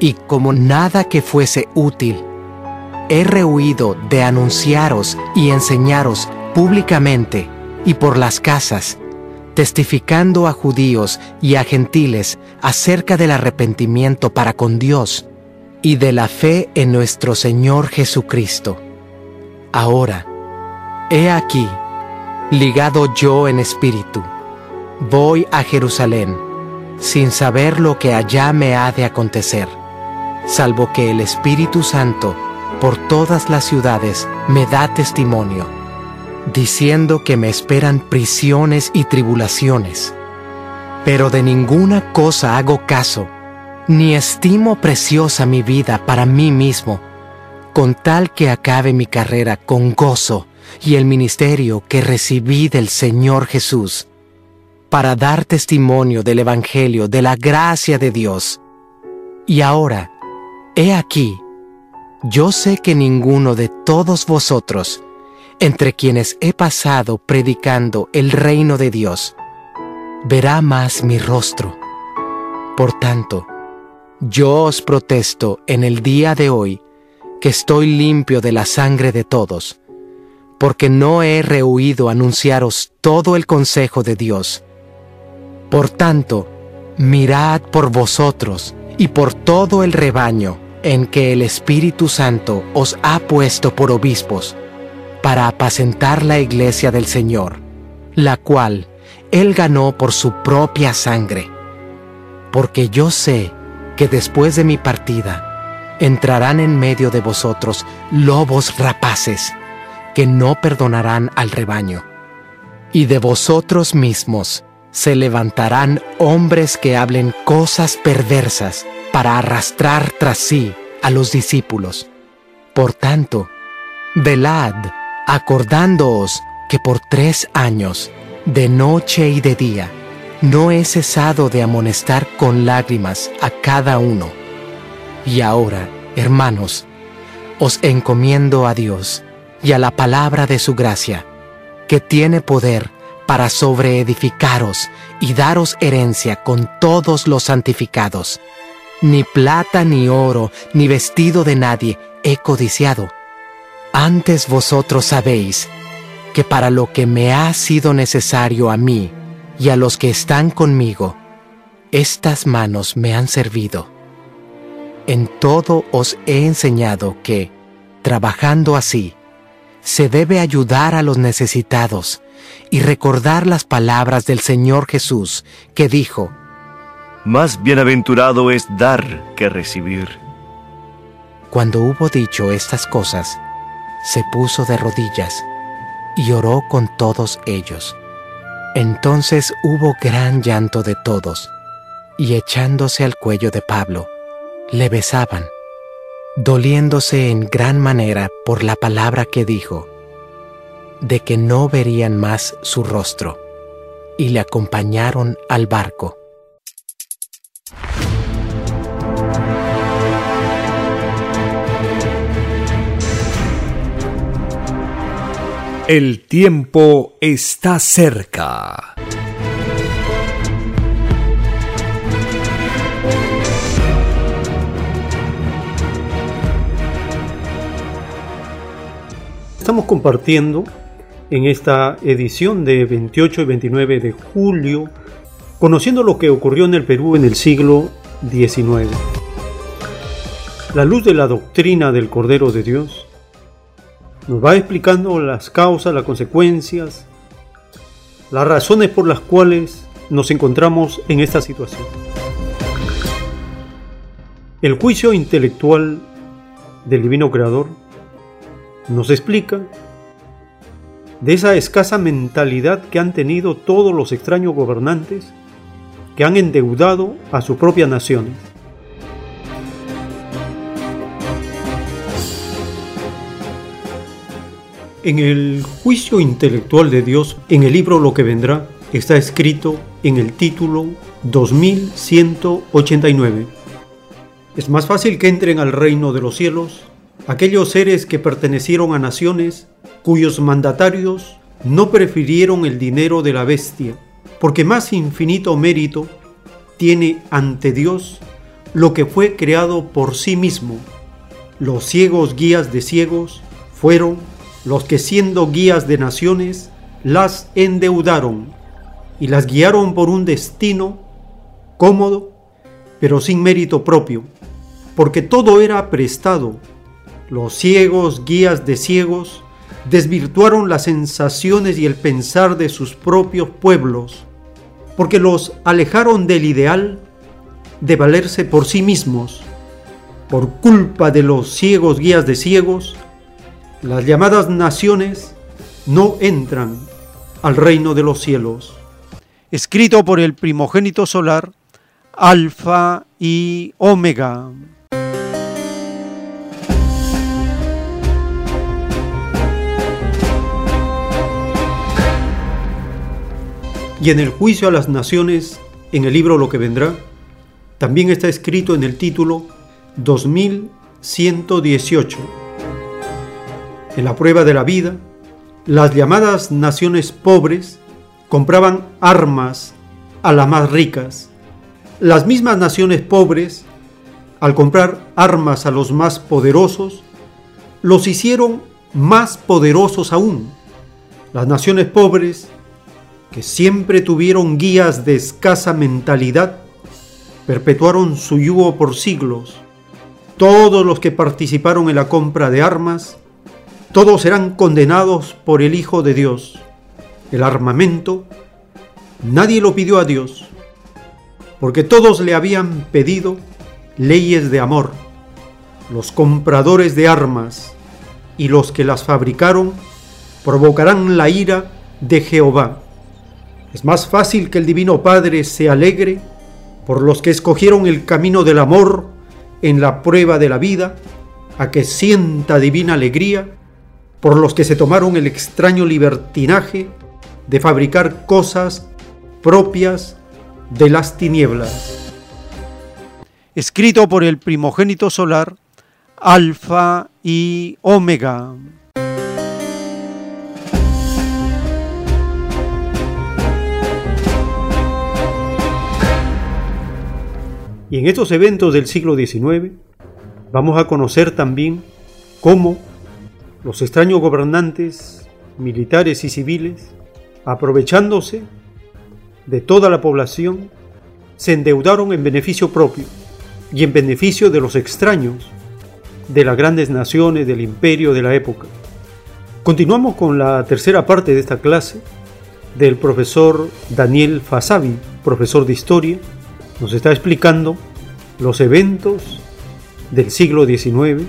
Y como nada que fuese útil, he rehuido de anunciaros y enseñaros públicamente y por las casas, testificando a judíos y a gentiles acerca del arrepentimiento para con Dios y de la fe en nuestro Señor Jesucristo. Ahora, he aquí, ligado yo en espíritu, voy a Jerusalén, sin saber lo que allá me ha de acontecer, salvo que el Espíritu Santo por todas las ciudades me da testimonio, diciendo que me esperan prisiones y tribulaciones. Pero de ninguna cosa hago caso, ni estimo preciosa mi vida para mí mismo, con tal que acabe mi carrera con gozo y el ministerio que recibí del Señor Jesús, para dar testimonio del Evangelio de la gracia de Dios. Y ahora, he aquí, yo sé que ninguno de todos vosotros, entre quienes he pasado predicando el reino de Dios, verá más mi rostro. Por tanto, yo os protesto en el día de hoy que estoy limpio de la sangre de todos, porque no he rehuido anunciaros todo el consejo de Dios. Por tanto, mirad por vosotros y por todo el rebaño en que el Espíritu Santo os ha puesto por obispos, para apacentar la iglesia del Señor, la cual Él ganó por su propia sangre. Porque yo sé que después de mi partida entrarán en medio de vosotros lobos rapaces, que no perdonarán al rebaño. Y de vosotros mismos se levantarán hombres que hablen cosas perversas para arrastrar tras sí a los discípulos. Por tanto, velad, acordándoos que por tres años, de noche y de día, no he cesado de amonestar con lágrimas a cada uno. Y ahora, hermanos, os encomiendo a Dios y a la palabra de su gracia, que tiene poder para sobreedificaros y daros herencia con todos los santificados. Ni plata, ni oro, ni vestido de nadie he codiciado. Antes vosotros sabéis que para lo que me ha sido necesario a mí y a los que están conmigo, estas manos me han servido. En todo os he enseñado que, trabajando así, se debe ayudar a los necesitados y recordar las palabras del Señor Jesús, que dijo, Más bienaventurado es dar que recibir. Cuando hubo dicho estas cosas, se puso de rodillas y oró con todos ellos. Entonces hubo gran llanto de todos, y echándose al cuello de Pablo, le besaban doliéndose en gran manera por la palabra que dijo, de que no verían más su rostro, y le acompañaron al barco. El tiempo está cerca. Estamos compartiendo en esta edición de 28 y 29 de julio, conociendo lo que ocurrió en el Perú en el siglo XIX. La luz de la doctrina del Cordero de Dios nos va explicando las causas, las consecuencias, las razones por las cuales nos encontramos en esta situación. El juicio intelectual del Divino Creador nos explica de esa escasa mentalidad que han tenido todos los extraños gobernantes que han endeudado a sus propias naciones En el juicio intelectual de Dios, en el libro Lo que vendrá, está escrito en el título 2189. Es más fácil que entren al reino de los cielos aquellos seres que pertenecieron a naciones cuyos mandatarios no prefirieron el dinero de la bestia, porque más infinito mérito tiene ante Dios lo que fue creado por sí mismo. Los ciegos guías de ciegos fueron los que siendo guías de naciones las endeudaron y las guiaron por un destino cómodo, pero sin mérito propio, porque todo era prestado. Los ciegos guías de ciegos desvirtuaron las sensaciones y el pensar de sus propios pueblos, porque los alejaron del ideal de valerse por sí mismos. Por culpa de los ciegos guías de ciegos, las llamadas naciones no entran al reino de los cielos. Escrito por el primogénito solar, Alfa y Omega. Y en el juicio a las naciones, en el libro Lo que vendrá, también está escrito en el título 2118. En la prueba de la vida, las llamadas naciones pobres compraban armas a las más ricas. Las mismas naciones pobres, al comprar armas a los más poderosos, los hicieron más poderosos aún. Las naciones pobres que siempre tuvieron guías de escasa mentalidad, perpetuaron su yugo por siglos. Todos los que participaron en la compra de armas, todos serán condenados por el Hijo de Dios. El armamento, nadie lo pidió a Dios, porque todos le habían pedido leyes de amor. Los compradores de armas y los que las fabricaron provocarán la ira de Jehová. Es más fácil que el Divino Padre se alegre por los que escogieron el camino del amor en la prueba de la vida, a que sienta divina alegría por los que se tomaron el extraño libertinaje de fabricar cosas propias de las tinieblas. Escrito por el primogénito solar, Alfa y Omega. Y en estos eventos del siglo XIX vamos a conocer también cómo los extraños gobernantes militares y civiles, aprovechándose de toda la población, se endeudaron en beneficio propio y en beneficio de los extraños de las grandes naciones del imperio de la época. Continuamos con la tercera parte de esta clase del profesor Daniel Fasabi, profesor de historia, nos está explicando los eventos del siglo XIX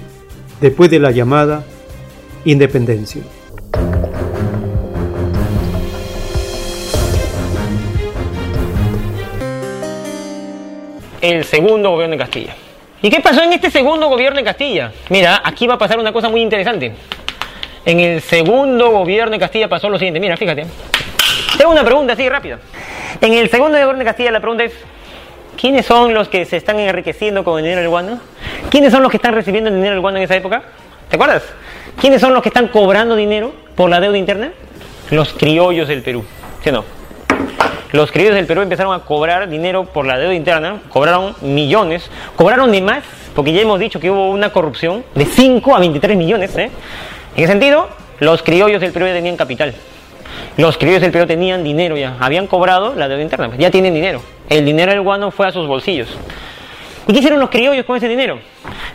después de la llamada independencia. El segundo gobierno de Castilla. ¿Y qué pasó en este segundo gobierno de Castilla? Mira, aquí va a pasar una cosa muy interesante. En el segundo gobierno de Castilla pasó lo siguiente. Mira, fíjate. Tengo una pregunta así rápida. En el segundo gobierno de Castilla la pregunta es, ¿Quiénes son los que se están enriqueciendo con el dinero del guano? ¿Quiénes son los que están recibiendo el dinero del guano en esa época? ¿Te acuerdas? ¿Quiénes son los que están cobrando dinero por la deuda interna? Los criollos del Perú. ¿Sí o no? Los criollos del Perú empezaron a cobrar dinero por la deuda interna, cobraron millones, cobraron de más, porque ya hemos dicho que hubo una corrupción de 5 a 23 millones. ¿eh? En ese sentido, los criollos del Perú ya tenían capital. Los criollos del Perú tenían dinero ya, habían cobrado la deuda interna, ya tienen dinero. El dinero del guano fue a sus bolsillos. ¿Y qué hicieron los criollos con ese dinero?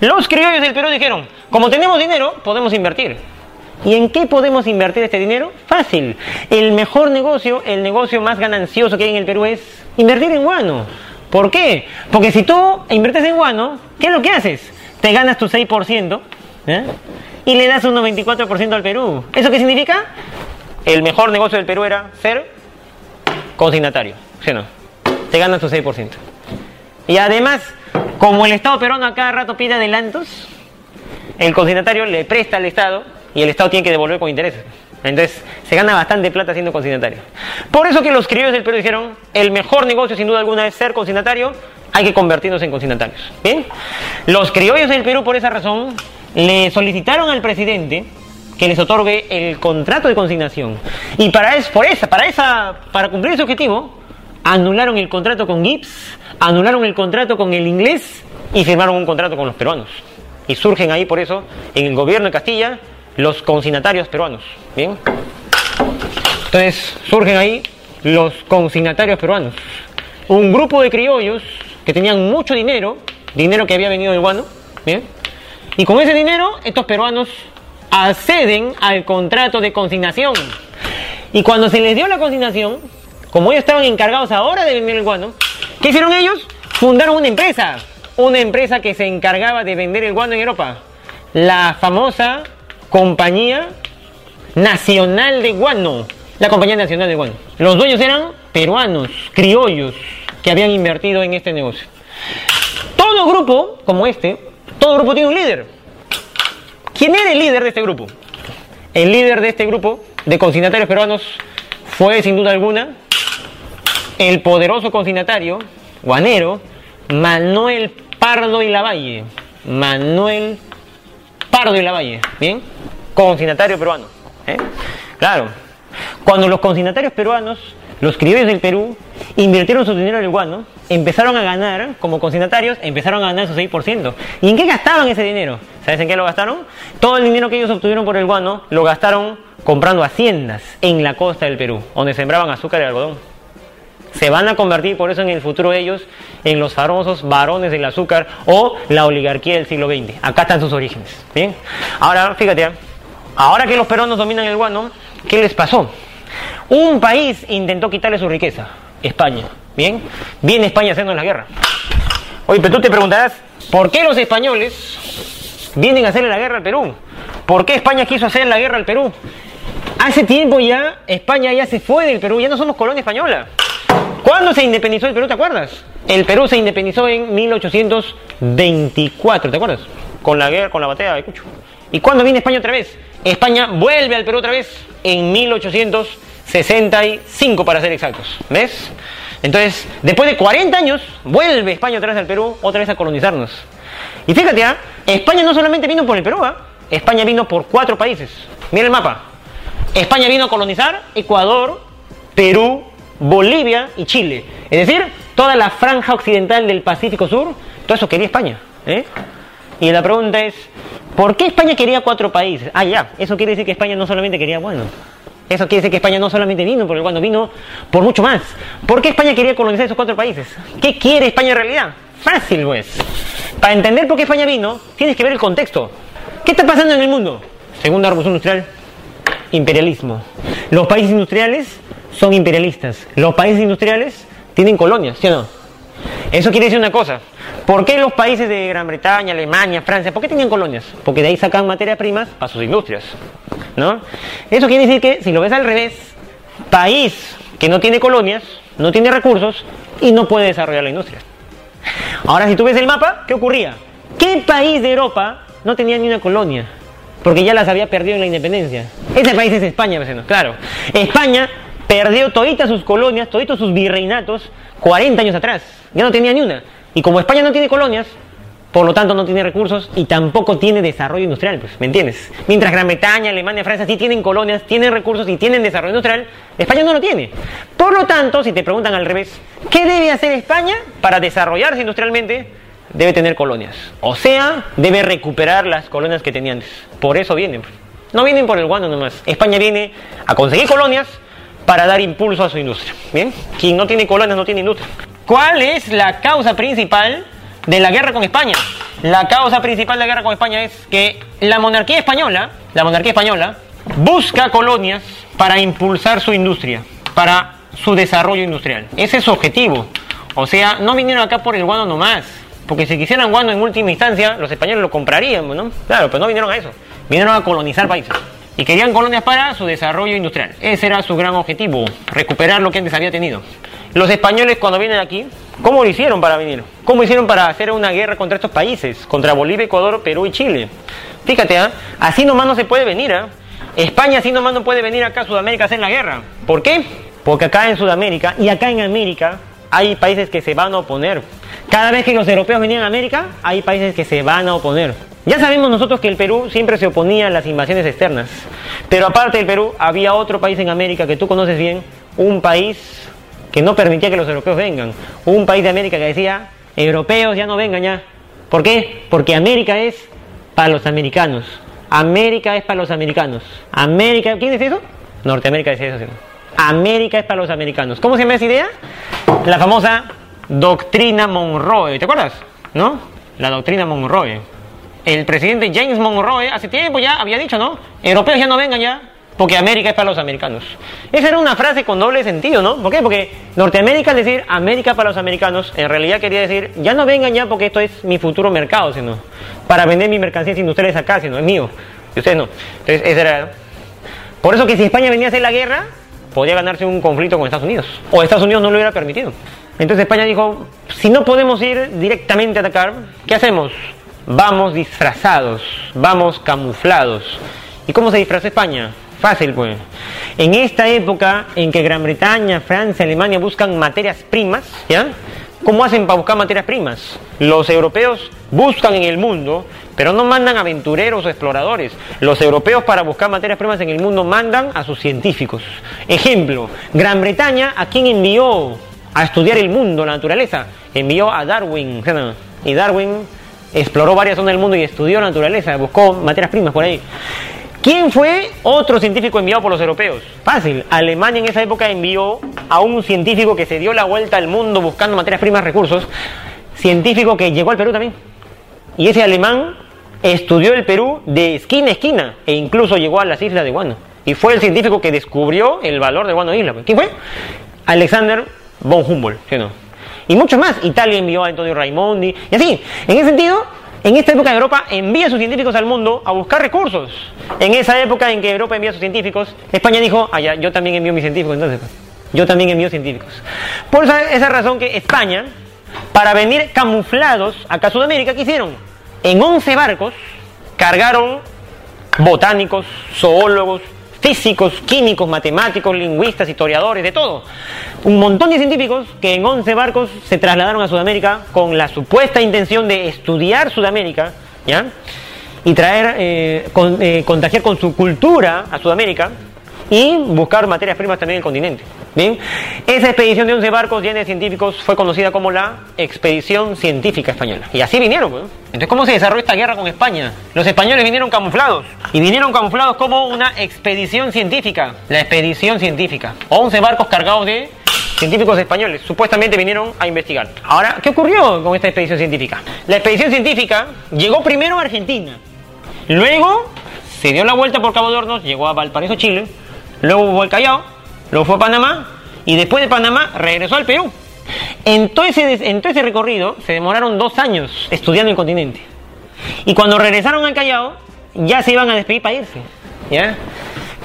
Los criollos del Perú dijeron, como tenemos dinero, podemos invertir. ¿Y en qué podemos invertir este dinero? Fácil. El mejor negocio, el negocio más ganancioso que hay en el Perú es invertir en guano. ¿Por qué? Porque si tú inviertes en guano, ¿qué es lo que haces? Te ganas tu 6% ¿eh? y le das un 94% al Perú. ¿Eso qué significa? El mejor negocio del Perú era ser consignatario. ¿Sí o no? Te ganas tu 6%. Y además, como el Estado peruano a cada rato pide adelantos, el consignatario le presta al Estado y el Estado tiene que devolver con intereses. Entonces, se gana bastante plata siendo consignatario. Por eso que los criollos del Perú dijeron, el mejor negocio sin duda alguna es ser consignatario, hay que convertirnos en consignatarios. ¿Bien? Los criollos del Perú, por esa razón, le solicitaron al presidente que les otorgue el contrato de consignación. Y para, es, por esa, para, esa, para cumplir ese objetivo, anularon el contrato con Gibbs, anularon el contrato con el inglés y firmaron un contrato con los peruanos. Y surgen ahí, por eso, en el gobierno de Castilla, los consignatarios peruanos. ¿Bien? Entonces, surgen ahí los consignatarios peruanos. Un grupo de criollos que tenían mucho dinero, dinero que había venido del guano, ¿bien? Y con ese dinero, estos peruanos acceden al contrato de consignación. Y cuando se les dio la consignación, como ellos estaban encargados ahora de vender el guano, ¿qué hicieron ellos? Fundaron una empresa, una empresa que se encargaba de vender el guano en Europa, la famosa Compañía Nacional de Guano, la Compañía Nacional de Guano. Los dueños eran peruanos, criollos, que habían invertido en este negocio. Todo grupo como este, todo grupo tiene un líder. ¿Quién era el líder de este grupo? El líder de este grupo de consignatarios peruanos fue, sin duda alguna, el poderoso consignatario guanero Manuel Pardo y Lavalle. Manuel Pardo y Lavalle, ¿bien? Consignatario peruano. ¿eh? Claro. Cuando los consignatarios peruanos, los criollos del Perú, invirtieron su dinero en el guano, empezaron a ganar, como consignatarios, empezaron a ganar su 6%. ¿Y en qué gastaban ese dinero? ¿Sabes en qué lo gastaron? Todo el dinero que ellos obtuvieron por el guano lo gastaron comprando haciendas en la costa del Perú, donde sembraban azúcar y algodón. Se van a convertir por eso en el futuro ellos en los famosos varones del azúcar o la oligarquía del siglo XX. Acá están sus orígenes. Bien. Ahora, fíjate, ahora que los peruanos dominan el guano, ¿qué les pasó? Un país intentó quitarle su riqueza, España. Bien. Viene España haciendo la guerra. Oye, pero tú te preguntarás, ¿por qué los españoles vienen a hacerle la guerra al Perú? ¿Por qué España quiso hacer la guerra al Perú? Hace tiempo ya España ya se fue del Perú, ya no somos colonia española. ¿Cuándo se independizó el Perú? ¿Te acuerdas? El Perú se independizó en 1824, ¿te acuerdas? Con la guerra, con la batalla de Cucho. ¿Y cuándo viene España otra vez? España vuelve al Perú otra vez en 1865 para ser exactos. ¿Ves? Entonces, después de 40 años, vuelve España otra vez al Perú, otra vez a colonizarnos. Y fíjate, ¿ah? España no solamente vino por el Perú, ¿ah? España vino por cuatro países. Mira el mapa. España vino a colonizar Ecuador, Perú, Bolivia y Chile. Es decir, toda la franja occidental del Pacífico Sur, todo eso quería España. ¿eh? Y la pregunta es, ¿por qué España quería cuatro países? Ah, ya, eso quiere decir que España no solamente quería bueno. Eso quiere decir que España no solamente vino por el guano, vino por mucho más. ¿Por qué España quería colonizar esos cuatro países? ¿Qué quiere España en realidad? Fácil, pues. Para entender por qué España vino, tienes que ver el contexto. ¿Qué está pasando en el mundo? Segunda revolución industrial, imperialismo. Los países industriales son imperialistas. Los países industriales tienen colonias, ¿sí o no? Eso quiere decir una cosa. ¿Por qué los países de Gran Bretaña, Alemania, Francia, por qué tenían colonias? Porque de ahí sacan materias primas para sus industrias. ¿No? Eso quiere decir que, si lo ves al revés, país que no tiene colonias, no tiene recursos y no puede desarrollar la industria. Ahora, si tú ves el mapa, ¿qué ocurría? ¿Qué país de Europa no tenía ni una colonia? Porque ya las había perdido en la independencia. Ese país es España, vecinos. Claro. España perdió toditas sus colonias, toditos sus virreinatos 40 años atrás. Ya no tenía ni una. Y como España no tiene colonias, por lo tanto no tiene recursos y tampoco tiene desarrollo industrial, pues, ¿me entiendes? Mientras Gran Bretaña, Alemania, Francia sí tienen colonias, tienen recursos y tienen desarrollo industrial, España no lo tiene. Por lo tanto, si te preguntan al revés, ¿qué debe hacer España para desarrollarse industrialmente? Debe tener colonias. O sea, debe recuperar las colonias que tenía antes. Por eso vienen. No vienen por el guano nomás. España viene a conseguir colonias para dar impulso a su industria. Bien, quien no tiene colonias no tiene industria. ¿Cuál es la causa principal de la guerra con España? La causa principal de la guerra con España es que la monarquía española, la monarquía española, busca colonias para impulsar su industria, para su desarrollo industrial. Ese es su objetivo. O sea, no vinieron acá por el guano nomás. Porque si quisieran guano en última instancia, los españoles lo comprarían, ¿no? Claro, pero no vinieron a eso. Vinieron a colonizar países y querían colonias para su desarrollo industrial. Ese era su gran objetivo, recuperar lo que antes había tenido. Los españoles cuando vienen aquí, ¿cómo lo hicieron para venir? ¿Cómo hicieron para hacer una guerra contra estos países? Contra Bolivia, Ecuador, Perú y Chile. Fíjate, ¿ah? así nomás no se puede venir. ¿ah? España así nomás no puede venir acá a Sudamérica a hacer la guerra. ¿Por qué? Porque acá en Sudamérica y acá en América hay países que se van a oponer. Cada vez que los europeos venían a América, hay países que se van a oponer. Ya sabemos nosotros que el Perú siempre se oponía a las invasiones externas. Pero aparte del Perú, había otro país en América que tú conoces bien, un país que no permitía que los europeos vengan. Un país de América que decía, europeos ya no vengan ya. ¿Por qué? Porque América es para los americanos. América es para los americanos. América, ¿quién dice eso? Norteamérica dice eso. América es para los americanos. ¿Cómo se llama esa idea? La famosa doctrina Monroe. ¿Te acuerdas? ¿No? La doctrina Monroe. El presidente James Monroe hace tiempo ya había dicho, ¿no? Europeos ya no vengan ya, porque América es para los americanos. Esa era una frase con doble sentido, ¿no? ¿Por qué? Porque Norteamérica, al decir América para los americanos, en realidad quería decir, ya no vengan ya porque esto es mi futuro mercado, sino para vender mis mercancías industriales acá, sino es mío. Y ustedes no. Entonces, esa era. Por eso que si España venía a hacer la guerra, podía ganarse un conflicto con Estados Unidos. O Estados Unidos no lo hubiera permitido. Entonces España dijo, si no podemos ir directamente a atacar, ¿qué hacemos? Vamos disfrazados, vamos camuflados. ¿Y cómo se disfrazó España? Fácil, pues. En esta época en que Gran Bretaña, Francia, Alemania buscan materias primas, ¿ya? ¿Cómo hacen para buscar materias primas? Los europeos buscan en el mundo, pero no mandan aventureros o exploradores. Los europeos para buscar materias primas en el mundo mandan a sus científicos. Ejemplo, Gran Bretaña, ¿a quién envió a estudiar el mundo, la naturaleza? Envió a Darwin. Y Darwin exploró varias zonas del mundo y estudió naturaleza, buscó materias primas por ahí. ¿Quién fue otro científico enviado por los europeos? Fácil. Alemania en esa época envió a un científico que se dio la vuelta al mundo buscando materias primas, recursos, científico que llegó al Perú también. Y ese alemán estudió el Perú de esquina a esquina e incluso llegó a las islas de Guano. Y fue el científico que descubrió el valor de Guano Isla. ¿Quién fue? Alexander von Humboldt, ¿sí no? Y muchos más. Italia envió a Antonio Raimondi. Y así, en ese sentido, en esta época Europa envía a sus científicos al mundo a buscar recursos. En esa época en que Europa envía a sus científicos, España dijo, ah, ya, yo también envío mis científicos, entonces, pues, yo también envío científicos. Por esa, esa razón que España, para venir camuflados acá a Sudamérica, ¿qué hicieron? En 11 barcos cargaron botánicos, zoólogos, físicos, químicos, matemáticos, lingüistas, historiadores, de todo. Un montón de científicos que en 11 barcos se trasladaron a Sudamérica con la supuesta intención de estudiar Sudamérica, ¿ya? Y traer, eh, con- eh, contagiar con su cultura a Sudamérica y buscar materias primas también en el continente. Bien, esa expedición de 11 barcos llena de científicos fue conocida como la Expedición Científica Española. Y así vinieron. pues. Entonces, ¿cómo se desarrolló esta guerra con España? Los españoles vinieron camuflados. Y vinieron camuflados como una expedición científica. La expedición científica. 11 barcos cargados de científicos españoles. Supuestamente vinieron a investigar. Ahora, ¿qué ocurrió con esta expedición científica? La expedición científica llegó primero a Argentina. Luego se dio la vuelta por Cabo de Hornos, llegó a Valparaíso, Chile. Luego fue al Callao, luego fue a Panamá y después de Panamá regresó al Perú. En todo, ese, recorrido se demoraron dos años estudiando el continente. Y cuando regresaron al Callao, ya se iban a despedir para irse. ¿ya?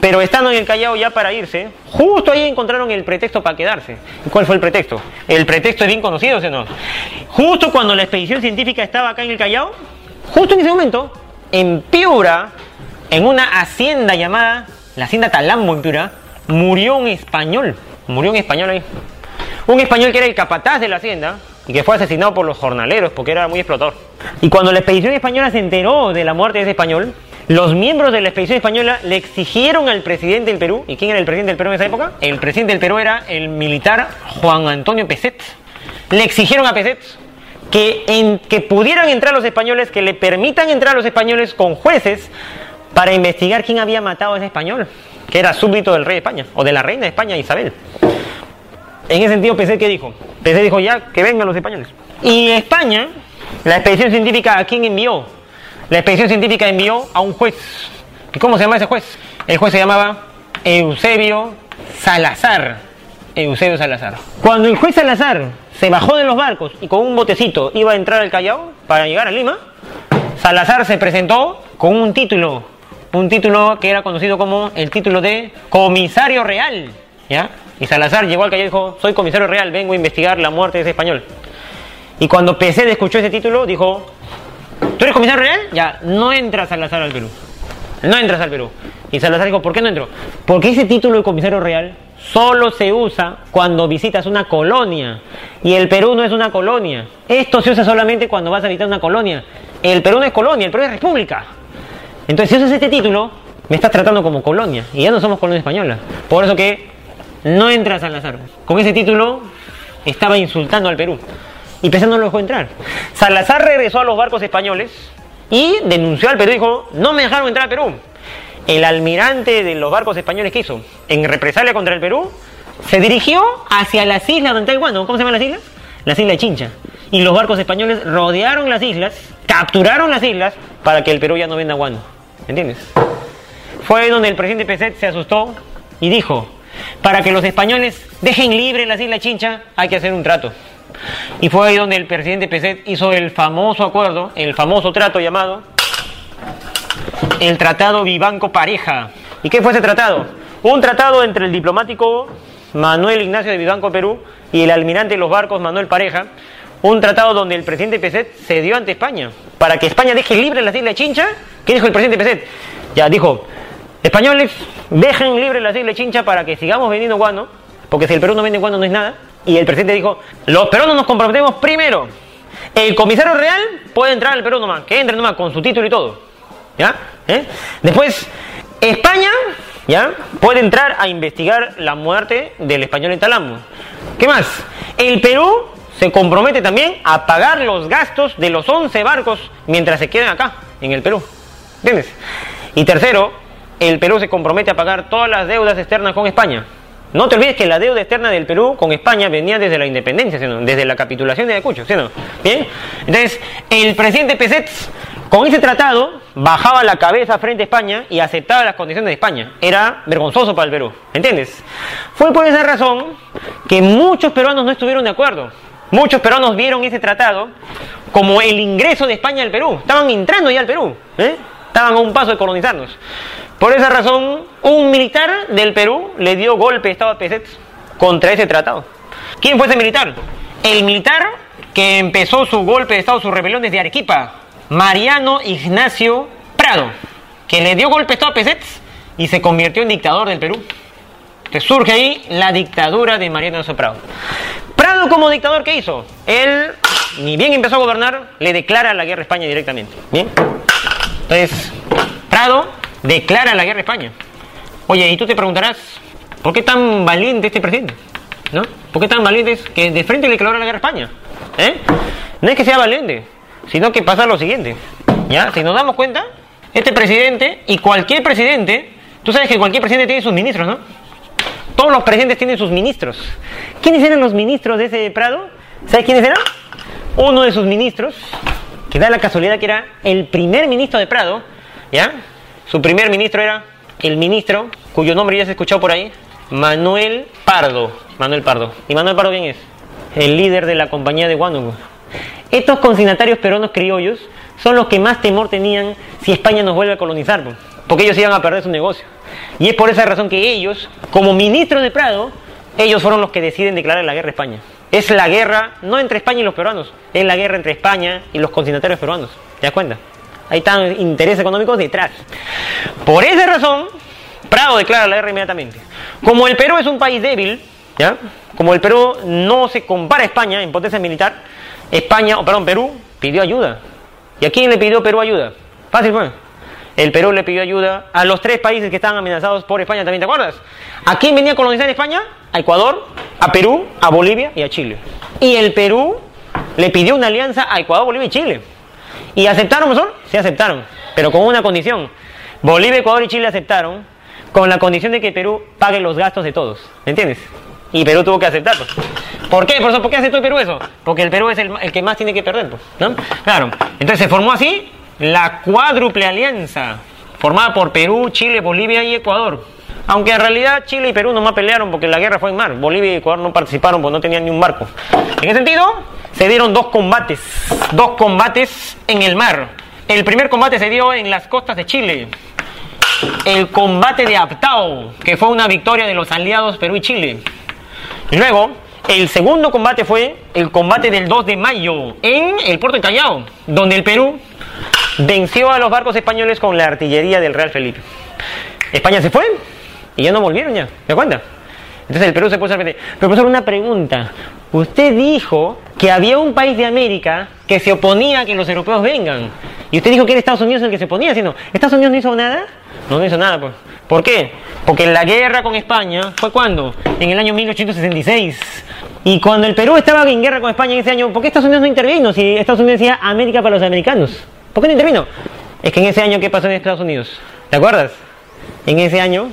Pero estando en el Callao ya para irse, justo ahí encontraron el pretexto para quedarse. ¿Y cuál fue el pretexto? El pretexto es bien conocido, ¿sí no? Justo cuando la expedición científica estaba acá en el Callao, justo en ese momento, en Piura, en una hacienda llamada la hacienda Talambo en Piura, murió un español. Murió un español ahí. Un español que era el capataz de la hacienda y que fue asesinado por los jornaleros porque era muy explotador. Y cuando la expedición española se enteró de la muerte de ese español, los miembros de la expedición española le exigieron al presidente del Perú, ¿y quién era el presidente del Perú en esa época? El presidente del Perú era el militar Juan Antonio Peset. Le exigieron a Peset que, en, que pudieran entrar los españoles, que le permitan entrar los españoles con jueces para investigar quién había matado a ese español, que era súbdito del rey de España, o de la reina de España, Isabel. En ese sentido, Peset, ¿qué dijo? Dijo ya que vengan los españoles. Y España, la expedición científica, ¿a quién envió? La expedición científica envió a un juez. ¿Y cómo se llama ese juez? El juez se llamaba Eusebio Salazar. Eusebio Salazar. Cuando el juez Salazar se bajó de los barcos y con un botecito iba a entrar al Callao para llegar a Lima, Salazar se presentó con un título, un título que era conocido como el título de comisario real, ¿ya? Y Salazar llegó al Callao y dijo, soy comisario real, vengo a investigar la muerte de ese español. Y cuando Peset escuchó ese título, dijo, ¿Tú eres comisario real? Ya, no entras Salazar al Perú. No entras al Perú. Y Salazar dijo, ¿por qué no entro? Porque ese título de comisario real solo se usa cuando visitas una colonia. Y el Perú no es una colonia. Esto se usa solamente cuando vas a visitar una colonia. El Perú no es colonia, el Perú es república. Entonces, si usas este título, me estás tratando como colonia. Y ya no somos colonia española. Por eso que no entras a Salazar. Con ese título estaba insultando al Perú. Y Pesán no lo dejó entrar. Salazar regresó a los barcos españoles y denunció al Perú. Dijo, no me dejaron entrar al Perú. El almirante de los barcos españoles que hizo, en represalia contra el Perú, se dirigió hacia las islas de Taiwán. ¿Cómo se llaman las islas? Las islas de Chincha. Y los barcos españoles rodearon las islas, capturaron las islas para que el Perú ya no venda guano. ¿Entiendes? Fue donde el presidente Peset se asustó y dijo, para que los españoles dejen libre las islas Chincha, hay que hacer un trato. Y fue ahí donde el presidente Peset hizo el famoso acuerdo, el famoso trato llamado el Tratado Vivanco Pareja. ¿Y qué fue ese tratado? Un tratado entre el diplomático Manuel Ignacio de Vivanco Perú y el almirante de los barcos Manuel Pareja. Un tratado donde el presidente Peset cedió ante España para que España deje libre las islas Chincha. ¿Qué dijo el presidente Peset? Ya dijo, españoles, dejen libre las islas Chincha para que sigamos vendiendo guano, porque si el Perú no vende guano no es nada. Y el presidente dijo, los peruanos nos comprometemos primero. El comisario real puede entrar al Perú nomás, que entre nomás con su título y todo. ¿Ya? ¿Eh? Después, España, ¿ya? Puede entrar a investigar la muerte del español en Talamo. ¿Qué más? El Perú se compromete también a pagar los gastos de los 11 barcos mientras se queden acá, en el Perú. ¿Entiendes? Y tercero, el Perú se compromete a pagar todas las deudas externas con España. No te olvides que la deuda externa del Perú con España venía desde la independencia, ¿sí desde la capitulación de Ayacucho, ¿sí no? Bien, entonces el presidente Peset con ese tratado bajaba la cabeza frente a España y aceptaba las condiciones de España. Era vergonzoso para el Perú, ¿entiendes? Fue por esa razón que muchos peruanos no estuvieron de acuerdo. Muchos peruanos vieron ese tratado como el ingreso de España al Perú. Estaban entrando ya al Perú, ¿eh? Estaban a un paso de colonizarnos. Por esa razón, un militar del Perú le dio golpe de Estado a Peset contra ese tratado. ¿Quién fue ese militar? El militar que empezó su golpe de Estado, su rebelión desde Arequipa, Mariano Ignacio Prado, que le dio golpe de Estado a Peset y se convirtió en dictador del Perú. Entonces surge ahí la dictadura de Mariano Ignacio Prado. Prado como dictador, ¿qué hizo? Él, ni bien empezó a gobernar, le declara la guerra a España directamente. ¿Bien? Entonces, Prado declara la guerra a España. Oye, y tú te preguntarás, ¿por qué tan valiente este presidente? ¿No? ¿Por qué tan valiente es que de frente le declara la guerra a España? ¿Eh? No es que sea valiente, sino que pasa lo siguiente. ¿Ya? Si nos damos cuenta, este presidente y cualquier presidente, tú sabes que cualquier presidente tiene sus ministros, ¿no? Todos los presidentes tienen sus ministros. ¿Quiénes eran los ministros de ese Prado? ¿Sabes quiénes eran? Uno de sus ministros, que da la casualidad que era el primer ministro de Prado, ¿ya? Su primer ministro era el ministro, cuyo nombre ya se escuchó por ahí, Manuel Pardo. Manuel Pardo. ¿Y Manuel Pardo quién es? El líder de la compañía de Huánuco. Estos consignatarios peruanos criollos son los que más temor tenían si España nos vuelve a colonizar, porque ellos iban a perder su negocio. Y es por esa razón que ellos, como ministros de Prado, ellos fueron los que deciden declarar la guerra a España. Es la guerra no entre España y los peruanos, es la guerra entre España y los consignatarios peruanos. ¿Te das cuenta? Hay tan intereses económicos detrás. Por esa razón, Prado declara la guerra inmediatamente. Como el Perú es un país débil, ¿ya? como el Perú no se compara a España en potencia militar, España, o perdón, Perú pidió ayuda. ¿Y a quién le pidió Perú ayuda? Fácil, pues. El Perú le pidió ayuda a los tres países que estaban amenazados por España, ¿también te acuerdas? ¿A quién venía a colonizar España? A Ecuador, a Perú, a Bolivia y a Chile. Y el Perú le pidió una alianza a Ecuador, Bolivia y Chile. ¿Y aceptaron, profesor? Sí aceptaron, pero con una condición. Bolivia, Ecuador y Chile aceptaron con la condición de que Perú pague los gastos de todos. ¿Me entiendes? Y Perú tuvo que aceptarlo. ¿Por qué? ¿Por qué aceptó el Perú eso? Porque el Perú es el, el que más tiene que perder, pues, ¿no? Claro. Entonces se formó así la cuádruple alianza, formada por Perú, Chile, Bolivia y Ecuador. Aunque en realidad Chile y Perú nomás pelearon porque la guerra fue en mar. Bolivia y Ecuador no participaron porque no tenían ni un barco. En ese sentido, se dieron dos combates. Dos combates en el mar. El primer combate se dio en las costas de Chile. El combate de Aptao, que fue una victoria de los aliados Perú y Chile. Y luego, el segundo combate fue el combate del 2 de mayo en el puerto de Callao, donde el Perú venció a los barcos españoles con la artillería del Real Felipe. España se fue y ya no volvieron ya, ¿me cuenta? Entonces el Perú se puso a Pero profesor, una pregunta. Usted dijo que había un país de América que se oponía a que los europeos vengan. Y usted dijo que era Estados Unidos el que se oponía, ¿sí no? ¿Estados Unidos no hizo nada? No, no hizo nada, pues. ¿Por qué? Porque la guerra con España fue cuando? En el año 1866. Y cuando el Perú estaba en guerra con España en ese año, ¿por qué Estados Unidos no intervino? Si Estados Unidos decía América para los americanos. ¿Por qué no intervino? Es que en ese año, ¿qué pasó en Estados Unidos? ¿Te acuerdas? En ese año,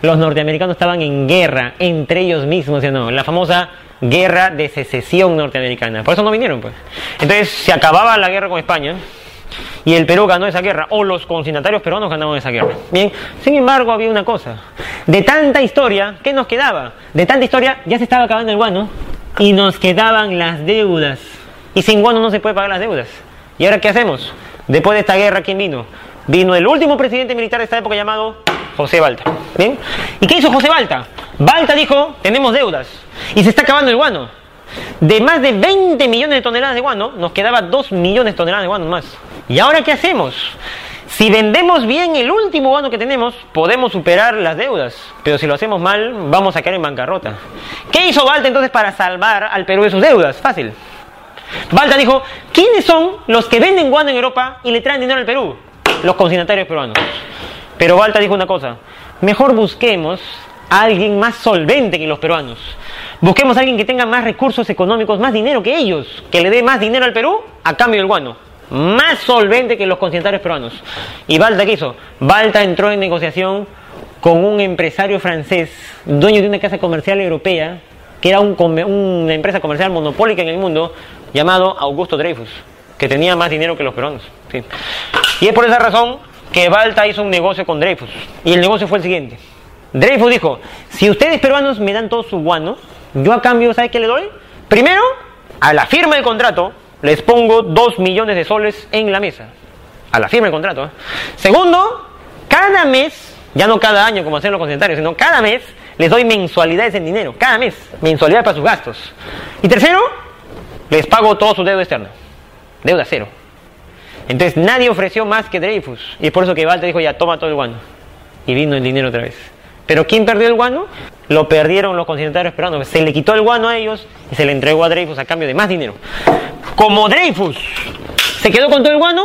los norteamericanos estaban en guerra entre ellos mismos, ¿sí no? La famosa guerra de secesión norteamericana. Por eso no vinieron, pues. Entonces, se acababa la guerra con España y el Perú ganó esa guerra, o los consignatarios peruanos ganaron esa guerra. Bien, sin embargo, había una cosa. De tanta historia, ¿qué nos quedaba? De tanta historia, ya se estaba acabando el guano y nos quedaban las deudas. Y sin guano no se puede pagar las deudas. ¿Y ahora qué hacemos? Después de esta guerra, ¿quién vino? Vino el último presidente militar de esta época llamado José Balta. ¿Bien? ¿Y qué hizo José Balta? Balta dijo, tenemos deudas y se está acabando el guano. De más de 20 millones de toneladas de guano, nos quedaba 2 millones de toneladas de guano más. ¿Y ahora qué hacemos? Si vendemos bien el último guano que tenemos, podemos superar las deudas. Pero si lo hacemos mal, vamos a caer en bancarrota. ¿Qué hizo Balta entonces para salvar al Perú de sus deudas? Fácil. Balta dijo, ¿quiénes son los que venden guano en Europa y le traen dinero al Perú? Los consignatarios peruanos. Pero Balta dijo una cosa, mejor busquemos a alguien más solvente que los peruanos. Busquemos a alguien que tenga más recursos económicos, más dinero que ellos, que le dé más dinero al Perú a cambio del guano. Más solvente que los consignatarios peruanos. ¿Y Balta qué hizo? Balta entró en negociación con un empresario francés, dueño de una casa comercial europea, que era una empresa comercial monopólica en el mundo, llamado Augusto Dreyfus, que tenía más dinero que los peruanos. Y es por esa razón que Balta hizo un negocio con Dreyfus. Y el negocio fue el siguiente. Dreyfus dijo, si ustedes peruanos me dan todo su guano, yo a cambio, ¿sabe qué le doy? Primero, a la firma del contrato, les pongo dos millones de soles en la mesa. A la firma del contrato. ¿eh? Segundo, cada mes, ya no cada año como hacen los concentrarios, sino cada mes les doy mensualidades en dinero. Cada mes, mensualidad para sus gastos. Y tercero, les pago todo su deuda externa. Deuda cero. Entonces nadie ofreció más que Dreyfus. Y es por eso que Walter dijo, ya toma todo el guano. Y vino el dinero otra vez. Pero ¿quién perdió el guano? Lo perdieron los consignatarios peruanos. Se le quitó el guano a ellos y se le entregó a Dreyfus a cambio de más dinero. Como Dreyfus se quedó con todo el guano,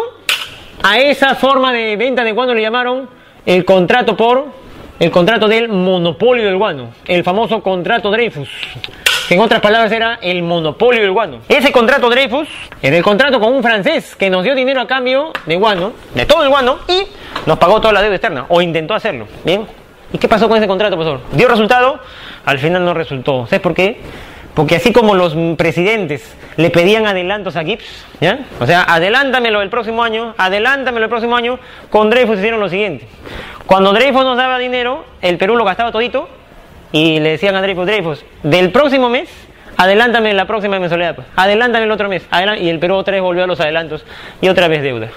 a esa forma de venta de guano le llamaron el contrato por el contrato del monopolio del guano, el famoso contrato Dreyfus que en otras palabras era el monopolio del guano. Ese contrato Dreyfus era el contrato con un francés que nos dio dinero a cambio de guano, de todo el guano, y nos pagó toda la deuda externa, o intentó hacerlo. ¿Bien? ¿Y qué pasó con ese contrato, profesor? ¿Dio resultado? Al final no resultó. ¿Sabes por qué? Porque así como los presidentes le pedían adelantos a Gibbs, ¿ya? O sea, adelántamelo el próximo año, adelántamelo el próximo año, con Dreyfus hicieron lo siguiente. Cuando Dreyfus nos daba dinero, el Perú lo gastaba todito, y le decían a Dreyfus, Dreyfus, del próximo mes, adelántame la próxima mensualidad, pues. adelántame el otro mes, y el Perú otra vez volvió a los adelantos y otra vez deuda.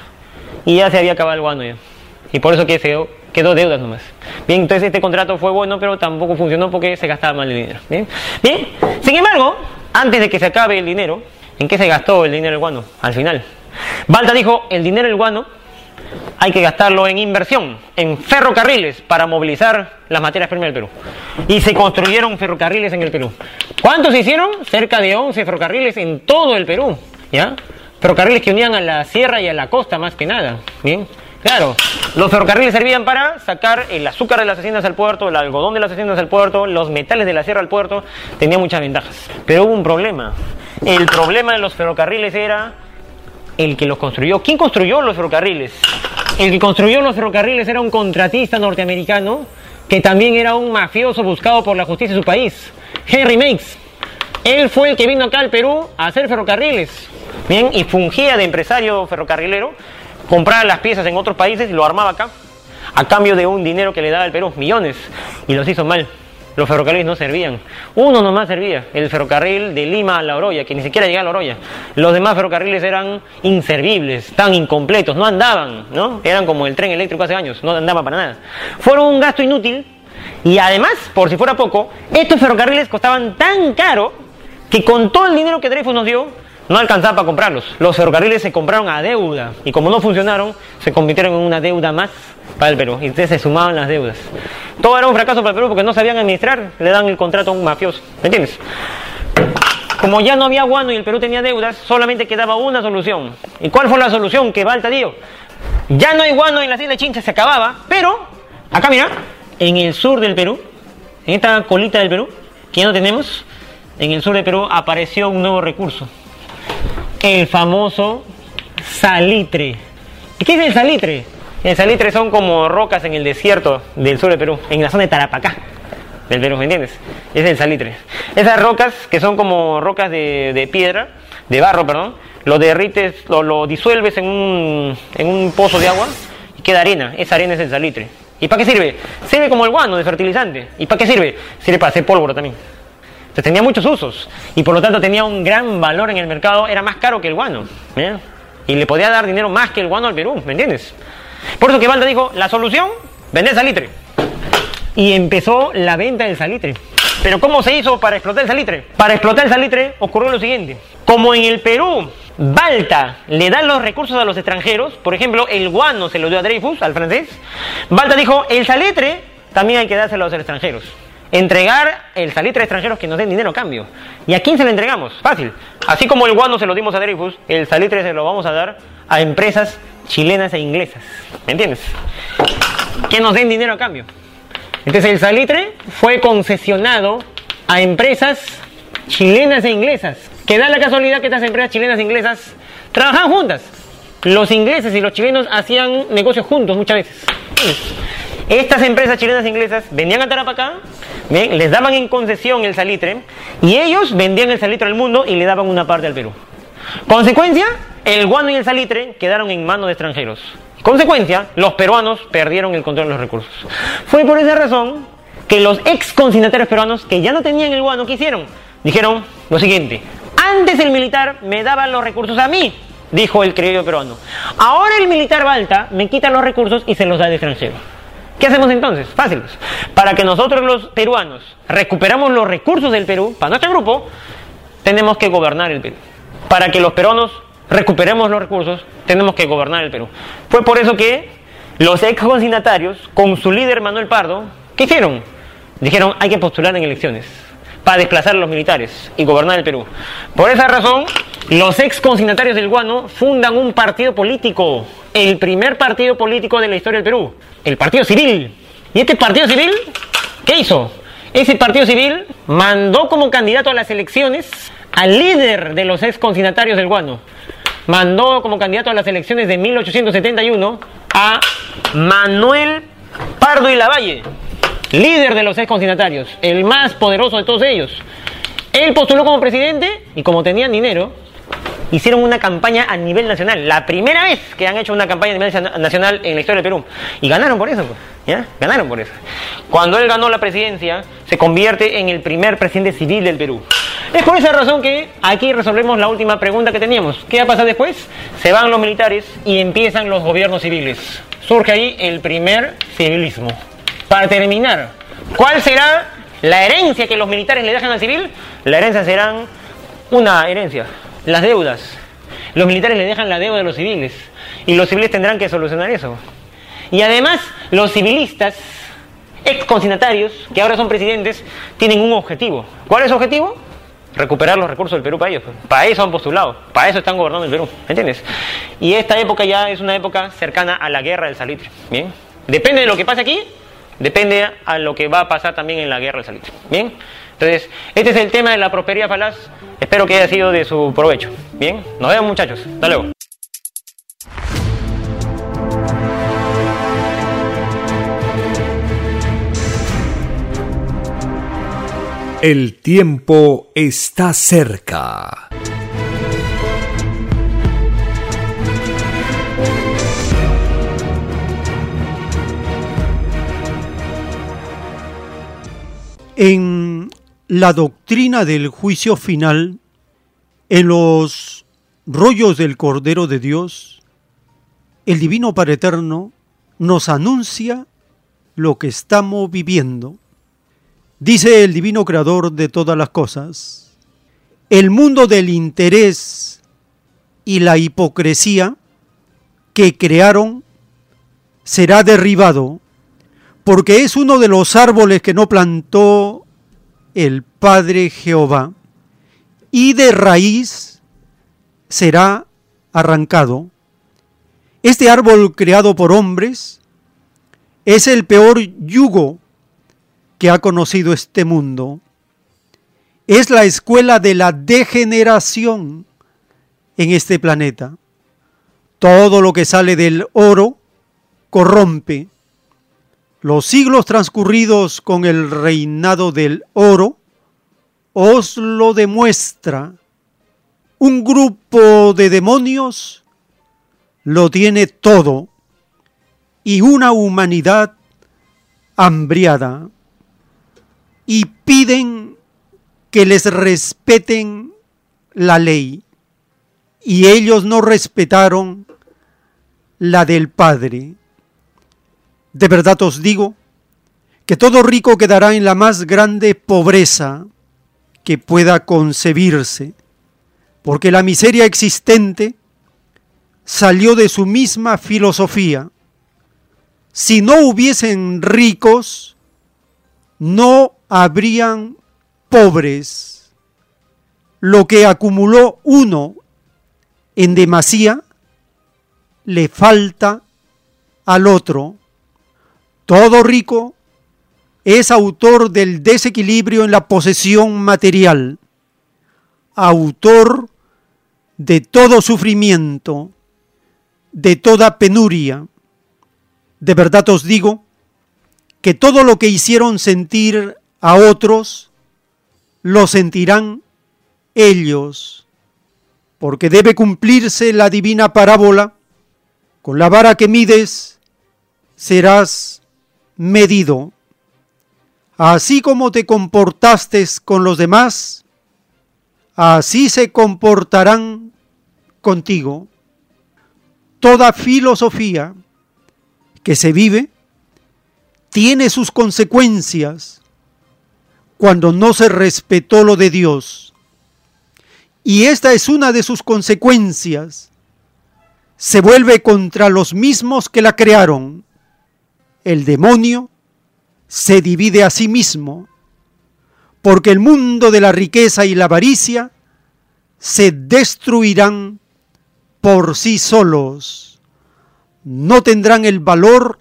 Y ya se había acabado el guano ya. Y por eso que quedó, quedó deudas nomás. Bien, entonces este contrato fue bueno, pero tampoco funcionó porque se gastaba mal el dinero. Bien, bien. Sin embargo, antes de que se acabe el dinero, ¿en qué se gastó el dinero del guano? Al final. Balta dijo, el dinero del guano hay que gastarlo en inversión, en ferrocarriles, para movilizar las materias primas del Perú. Y se construyeron ferrocarriles en el Perú. ¿Cuántos se hicieron? Cerca de 11 ferrocarriles en todo el Perú. ¿Ya? Ferrocarriles que unían a la sierra y a la costa más que nada. Bien. Claro, los ferrocarriles servían para sacar el azúcar de las haciendas al puerto, el algodón de las haciendas al puerto, los metales de la sierra al puerto, tenía muchas ventajas. Pero hubo un problema. El problema de los ferrocarriles era el que los construyó. ¿Quién construyó los ferrocarriles? El que construyó los ferrocarriles era un contratista norteamericano que también era un mafioso buscado por la justicia de su país, Henry Makes. Él fue el que vino acá al Perú a hacer ferrocarriles, bien, y fungía de empresario ferrocarrilero, compraba las piezas en otros países y lo armaba acá, a cambio de un dinero que le daba el Perú, millones, y los hizo mal los ferrocarriles no servían. Uno nomás servía, el ferrocarril de Lima a La Oroya, que ni siquiera llegaba a La Oroya. Los demás ferrocarriles eran inservibles, tan incompletos, no andaban, ¿no? Eran como el tren eléctrico hace años, no andaban para nada. Fueron un gasto inútil y además, por si fuera poco, estos ferrocarriles costaban tan caro que con todo el dinero que Dreyfus nos dio, no alcanzaba para comprarlos. Los ferrocarriles se compraron a deuda y como no funcionaron, se convirtieron en una deuda más para el Perú. Y entonces se sumaban las deudas. Todo era un fracaso para el Perú porque no sabían administrar, le dan el contrato a un mafioso. ¿Me entiendes? Como ya no había guano y el Perú tenía deudas, solamente quedaba una solución. ¿Y cuál fue la solución que Balta dio? Ya no hay guano en las Islas Chincha, se acababa, pero acá mira, en el sur del Perú, en esta colita del Perú, que ya no tenemos, en el sur del Perú apareció un nuevo recurso, el famoso salitre. ¿Y qué es el salitre? El salitre son como rocas en el desierto del sur del Perú, en la zona de Tarapacá del Perú, ¿me entiendes? Es el salitre. Esas rocas, que son como rocas de, de piedra, de barro, perdón, lo derrites, lo, lo disuelves en un, en un pozo de agua y queda arena. Esa arena es el salitre. ¿Y para qué sirve? Sirve como el guano de fertilizante. ¿Y para qué sirve? Sirve para hacer pólvora también. Entonces tenía muchos usos y por lo tanto tenía un gran valor en el mercado, era más caro que el guano. ¿eh? Y le podía dar dinero más que el guano al Perú, ¿me entiendes? Por eso que Balda dijo, la solución, vender salitre. Y empezó la venta del salitre. Pero ¿cómo se hizo para explotar el salitre? Para explotar el salitre ocurrió lo siguiente. Como en el Perú, Balta le da los recursos a los extranjeros, por ejemplo, el guano se lo dio a Dreyfus, al francés, Balta dijo, el salitre también hay que dárselo a los extranjeros. Entregar el salitre a extranjeros que nos den dinero a cambio. ¿Y a quién se lo entregamos? Fácil. Así como el guano se lo dimos a Dreyfus, el salitre se lo vamos a dar a empresas chilenas e inglesas. ¿Me entiendes? Que nos den dinero a cambio. Entonces el salitre fue concesionado a empresas chilenas e inglesas. Que da la casualidad que estas empresas chilenas e inglesas trabajan juntas. Los ingleses y los chilenos hacían negocios juntos muchas veces. Estas empresas chilenas e inglesas venían a Tarapacá, ¿bien? les daban en concesión el salitre y ellos vendían el salitre al mundo y le daban una parte al Perú. Consecuencia, el guano y el salitre quedaron en manos de extranjeros. Consecuencia, los peruanos perdieron el control de los recursos. Fue por esa razón que los ex consignatarios peruanos que ya no tenían el guano, ¿qué hicieron? Dijeron lo siguiente, antes el militar me daba los recursos a mí, dijo el criollo peruano. Ahora el militar Balta me quita los recursos y se los da al extranjero. ¿Qué hacemos entonces? Fácil. Para que nosotros los peruanos recuperamos los recursos del Perú, para nuestro grupo, tenemos que gobernar el Perú. Para que los peruanos recuperemos los recursos, tenemos que gobernar el Perú. Fue por eso que los ex consignatarios, con su líder Manuel Pardo, ¿qué hicieron? Dijeron, hay que postular en elecciones para desplazar a los militares y gobernar el Perú. Por esa razón, los ex consignatarios del Guano fundan un partido político, el primer partido político de la historia del Perú, el Partido Civil. ¿Y este Partido Civil qué hizo? Ese Partido Civil mandó como candidato a las elecciones al líder de los ex consignatarios del Guano. Mandó como candidato a las elecciones de 1871 a Manuel Pardo y Lavalle, líder de los ex consignatarios, el más poderoso de todos ellos. Él postuló como presidente y como tenían dinero, hicieron una campaña a nivel nacional. La primera vez que han hecho una campaña a nivel nacional en la historia del Perú. Y ganaron por eso, pues, ¿ya? Ganaron por eso. Cuando él ganó la presidencia, se convierte en el primer presidente civil del Perú. Es por esa razón que aquí resolvemos la última pregunta que teníamos. ¿Qué va a pasar después? Se van los militares y empiezan los gobiernos civiles. Surge ahí el primer civilismo. Para terminar, ¿cuál será la herencia que los militares le dejan al civil? La herencia serán una herencia, las deudas. Los militares le dejan la deuda a los civiles y los civiles tendrán que solucionar eso. Y además, los civilistas, ex consignatarios, que ahora son presidentes, tienen un objetivo. ¿Cuál es su objetivo? Recuperar los recursos del Perú para ellos. Para eso han postulado, para eso están gobernando el Perú, ¿me entiendes? Y esta época ya es una época cercana a la guerra del salitre, ¿bien? Depende de lo que pase aquí, depende a lo que va a pasar también en la guerra del salitre, ¿bien? Entonces, este es el tema de la prosperidad falaz. Espero que haya sido de su provecho. Bien, nos vemos muchachos. Hasta luego. El tiempo está cerca. En la doctrina del juicio final, en los rollos del Cordero de Dios, el Divino Padre Eterno nos anuncia lo que estamos viviendo. Dice el Divino Creador de todas las cosas, el mundo del interés y la hipocresía que crearon será derribado, porque es uno de los árboles que no plantó el Padre Jehová, y de raíz será arrancado. Este árbol creado por hombres es el peor yugo que ha conocido este mundo. Es la escuela de la degeneración en este planeta. Todo lo que sale del oro corrompe. Los siglos transcurridos con el reinado del oro os lo demuestra. Un grupo de demonios lo tiene todo y una humanidad hambriada y piden que les respeten la ley y ellos no respetaron la del Padre. De verdad os digo que todo rico quedará en la más grande pobreza que pueda concebirse, porque la miseria existente salió de su misma filosofía. Si no hubiesen ricos, no habrían pobres. Lo que acumuló uno en demasía, le falta al otro. Todo rico es autor del desequilibrio en la posesión material, autor de todo sufrimiento, de toda penuria. De verdad os digo que todo lo que hicieron sentir a otros, lo sentirán ellos, porque debe cumplirse la divina parábola, con la vara que mides serás medido. Así como te comportaste con los demás, así se comportarán contigo. Toda filosofía que se vive tiene sus consecuencias cuando no se respetó lo de Dios. Y esta es una de sus consecuencias. Se vuelve contra los mismos que la crearon. El demonio se divide a sí mismo, porque el mundo de la riqueza y la avaricia se destruirán por sí solos. No tendrán el valor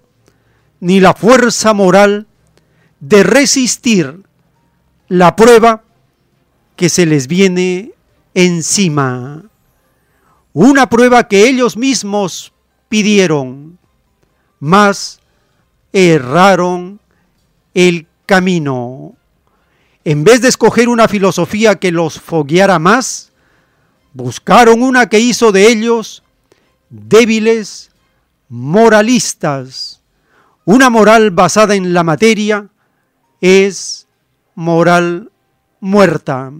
ni la fuerza moral de resistir la prueba que se les viene encima. Una prueba que ellos mismos pidieron, mas erraron el camino. En vez de escoger una filosofía que los fogueara más, buscaron una que hizo de ellos débiles moralistas. Una moral basada en la materia es moral muerta,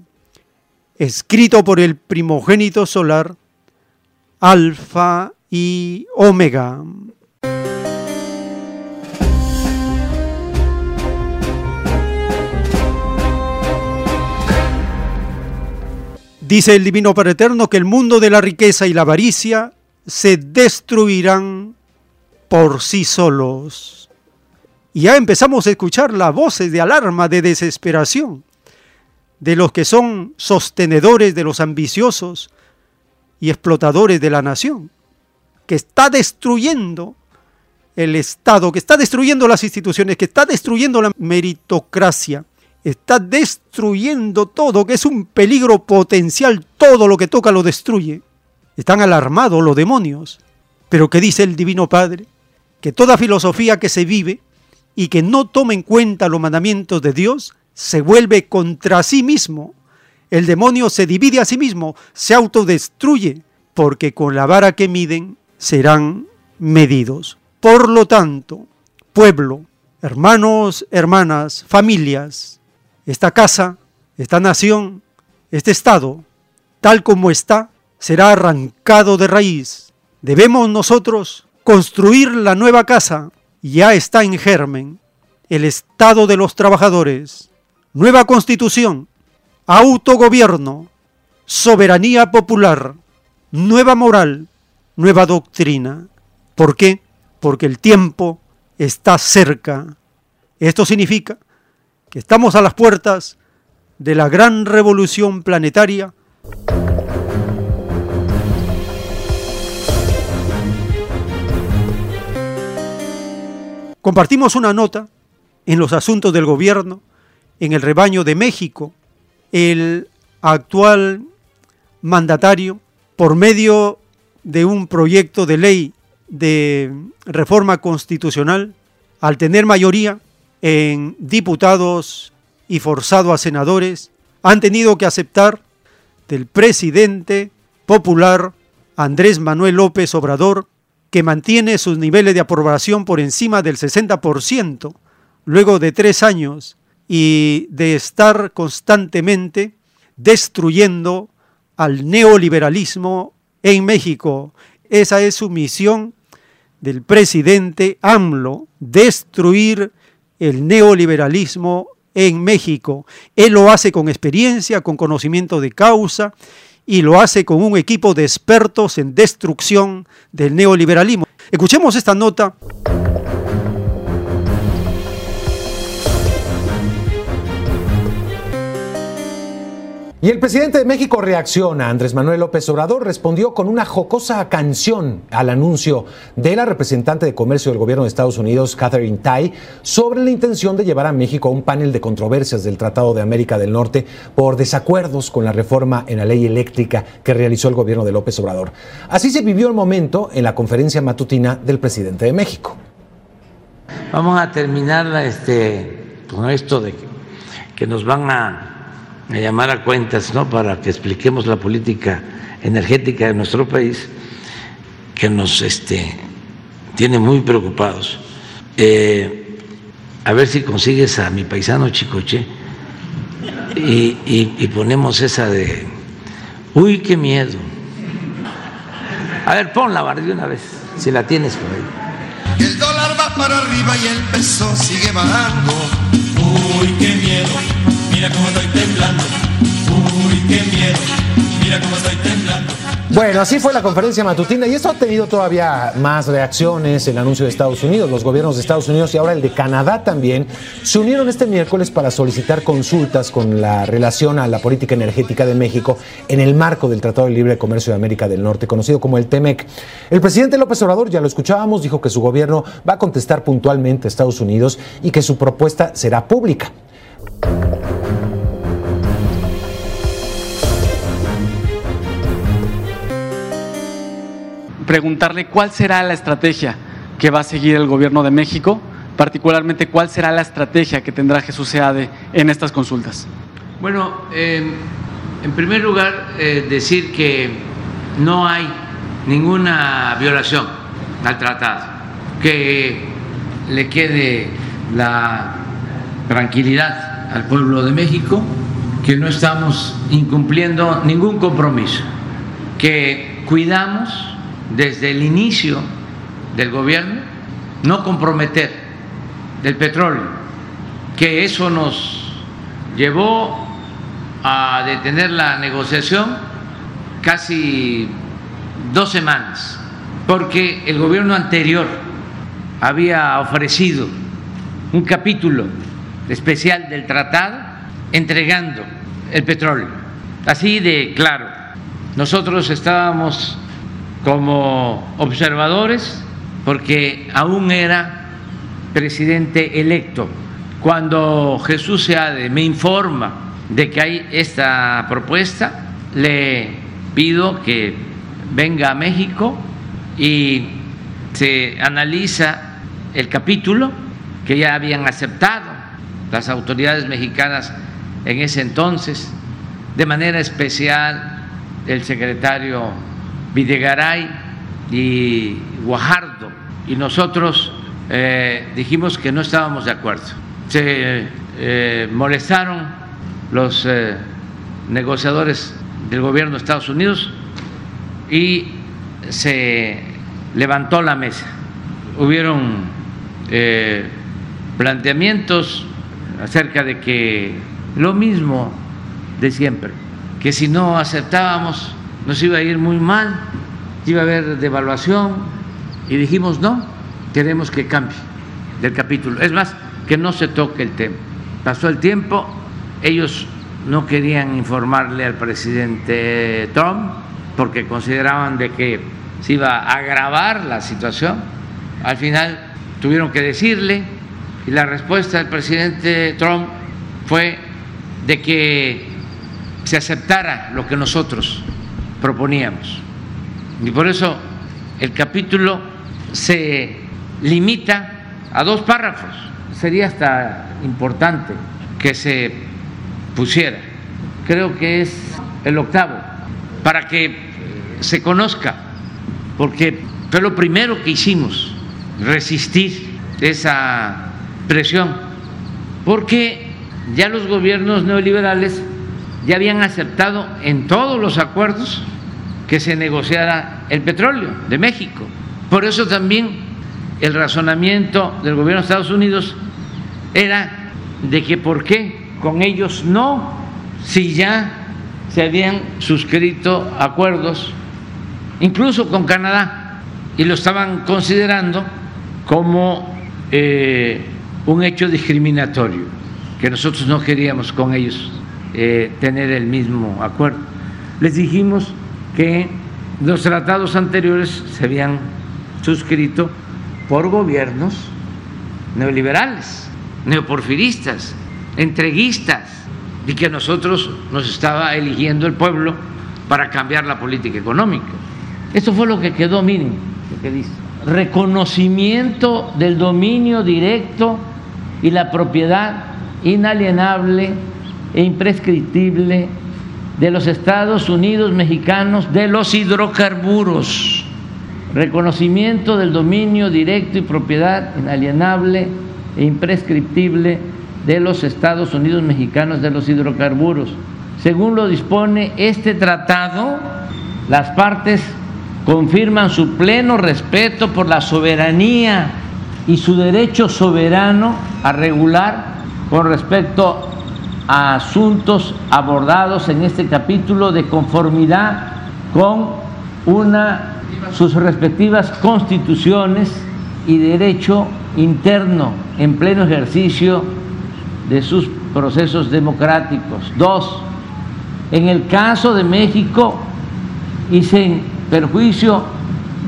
escrito por el primogénito solar, Alfa y Omega. Dice el Divino Padre Eterno que el mundo de la riqueza y la avaricia se destruirán por sí solos. Y ya empezamos a escuchar las voces de alarma, de desesperación, de los que son sostenedores de los ambiciosos y explotadores de la nación, que está destruyendo el Estado, que está destruyendo las instituciones, que está destruyendo la meritocracia, está destruyendo todo, que es un peligro potencial, todo lo que toca lo destruye. Están alarmados los demonios. Pero ¿qué dice el Divino Padre? Que toda filosofía que se vive y que no toma en cuenta los mandamientos de Dios, se vuelve contra sí mismo. El demonio se divide a sí mismo, se autodestruye, porque con la vara que miden serán medidos. Por lo tanto, pueblo, hermanos, hermanas, familias, esta casa, esta nación, este Estado, tal como está, será arrancado de raíz. Debemos nosotros construir la nueva casa ya está en germen el Estado de los Trabajadores, nueva constitución, autogobierno, soberanía popular, nueva moral, nueva doctrina. ¿Por qué? Porque el tiempo está cerca. Esto significa estamos a las puertas de la gran revolución planetaria. Compartimos una nota en los asuntos del gobierno en el rebaño de México. El actual mandatario, por medio de un proyecto de ley de reforma constitucional, al tener mayoría en diputados y forzado a senadores, han tenido que aceptar del presidente popular Andrés Manuel López Obrador, que mantiene sus niveles de aprobación por encima del 60%, luego de tres años y de estar constantemente destruyendo al neoliberalismo en México. Esa es su misión del presidente AMLO, destruir el neoliberalismo en México. Él lo hace con experiencia, con conocimiento de causa y lo hace con un equipo de expertos en destrucción del neoliberalismo. Escuchemos esta nota. Y el presidente de México reacciona. Andrés Manuel López Obrador respondió con una jocosa canción al anuncio de la representante de comercio del gobierno de Estados Unidos, Catherine Tai, sobre la intención de llevar a México a un panel de controversias del Tratado de América del Norte por desacuerdos con la reforma en la ley eléctrica que realizó el gobierno de López Obrador. Así se vivió el momento en la conferencia matutina del presidente de México. Vamos a terminar este, con esto de que, que nos van a a llamar a cuentas ¿no? para que expliquemos la política energética de nuestro país, que nos este, tiene muy preocupados. Eh, a ver si consigues a mi paisano Chicoche y, y, ponemos esa de, uy, qué miedo. A ver, ponla, Bar, de una vez, si la tienes por ahí. El dólar va para arriba y el peso sigue bajando. Uy, qué miedo Mira cómo Bueno, así fue la conferencia matutina y esto ha tenido todavía más reacciones, el anuncio de Estados Unidos, los gobiernos de Estados Unidos y ahora el de Canadá también se unieron este miércoles para solicitar consultas con la relación a la política energética de México en el marco del Tratado de Libre Comercio de América del Norte, conocido como el TEMEC. El presidente López Obrador, ya lo escuchábamos, dijo que su gobierno va a contestar puntualmente a Estados Unidos y que su propuesta será pública. Preguntarle cuál será la estrategia que va a seguir el gobierno de México, particularmente cuál será la estrategia que tendrá Jesús Seade en estas consultas. Bueno, eh, en primer lugar, eh, decir que no hay ninguna violación al tratado, que le quede la tranquilidad al pueblo de México, que no estamos incumpliendo ningún compromiso, que cuidamos desde el inicio del gobierno no comprometer del petróleo, que eso nos llevó a detener la negociación casi dos semanas, porque el gobierno anterior había ofrecido un capítulo especial del tratado entregando el petróleo, así de claro. Nosotros estábamos como observadores porque aún era presidente electo. Cuando Jesús Seade me informa de que hay esta propuesta, le pido que venga a México y se analiza el capítulo que ya habían aceptado las autoridades mexicanas en ese entonces, de manera especial el secretario Videgaray y Guajardo, y nosotros eh, dijimos que no estábamos de acuerdo. Se eh, molestaron los eh, negociadores del gobierno de Estados Unidos y se levantó la mesa. Hubieron planteamientos acerca de que lo mismo de siempre, que si no aceptábamos nos iba a ir muy mal, iba a haber devaluación y dijimos no, queremos que cambie del capítulo. Es más, que no se toque el tema. Pasó el tiempo, ellos no querían informarle al presidente Trump porque consideraban de que se iba a agravar la situación. Al final tuvieron que decirle y la respuesta del presidente Trump fue de que se aceptara lo que nosotros proponíamos. Y por eso el capítulo se limita a dos párrafos. Sería hasta importante que se pusiera. Creo que es el octavo, para que se conozca, porque fue lo primero que hicimos, resistir esa presión, porque ya los gobiernos neoliberales ya habían aceptado en todos los acuerdos que se negociara el petróleo de México. Por eso también el razonamiento del gobierno de Estados Unidos era de que por qué con ellos no, si ya se habían suscrito acuerdos, incluso con Canadá, y lo estaban considerando como eh, un hecho discriminatorio, que nosotros no queríamos con ellos eh, tener el mismo acuerdo. Les dijimos que los tratados anteriores se habían suscrito por gobiernos neoliberales, neoporfiristas, entreguistas, y que nosotros nos estaba eligiendo el pueblo para cambiar la política económica. Esto fue lo que quedó, miren, que dice. Reconocimiento del dominio directo y la propiedad inalienable e imprescriptible de los Estados Unidos mexicanos de los hidrocarburos, reconocimiento del dominio directo y propiedad inalienable e imprescriptible de los Estados Unidos mexicanos de los hidrocarburos. Según lo dispone este tratado, las partes confirman su pleno respeto por la soberanía y su derecho soberano a regular con respecto a asuntos abordados en este capítulo de conformidad con una sus respectivas constituciones y derecho interno en pleno ejercicio de sus procesos democráticos. Dos, en el caso de México y sin perjuicio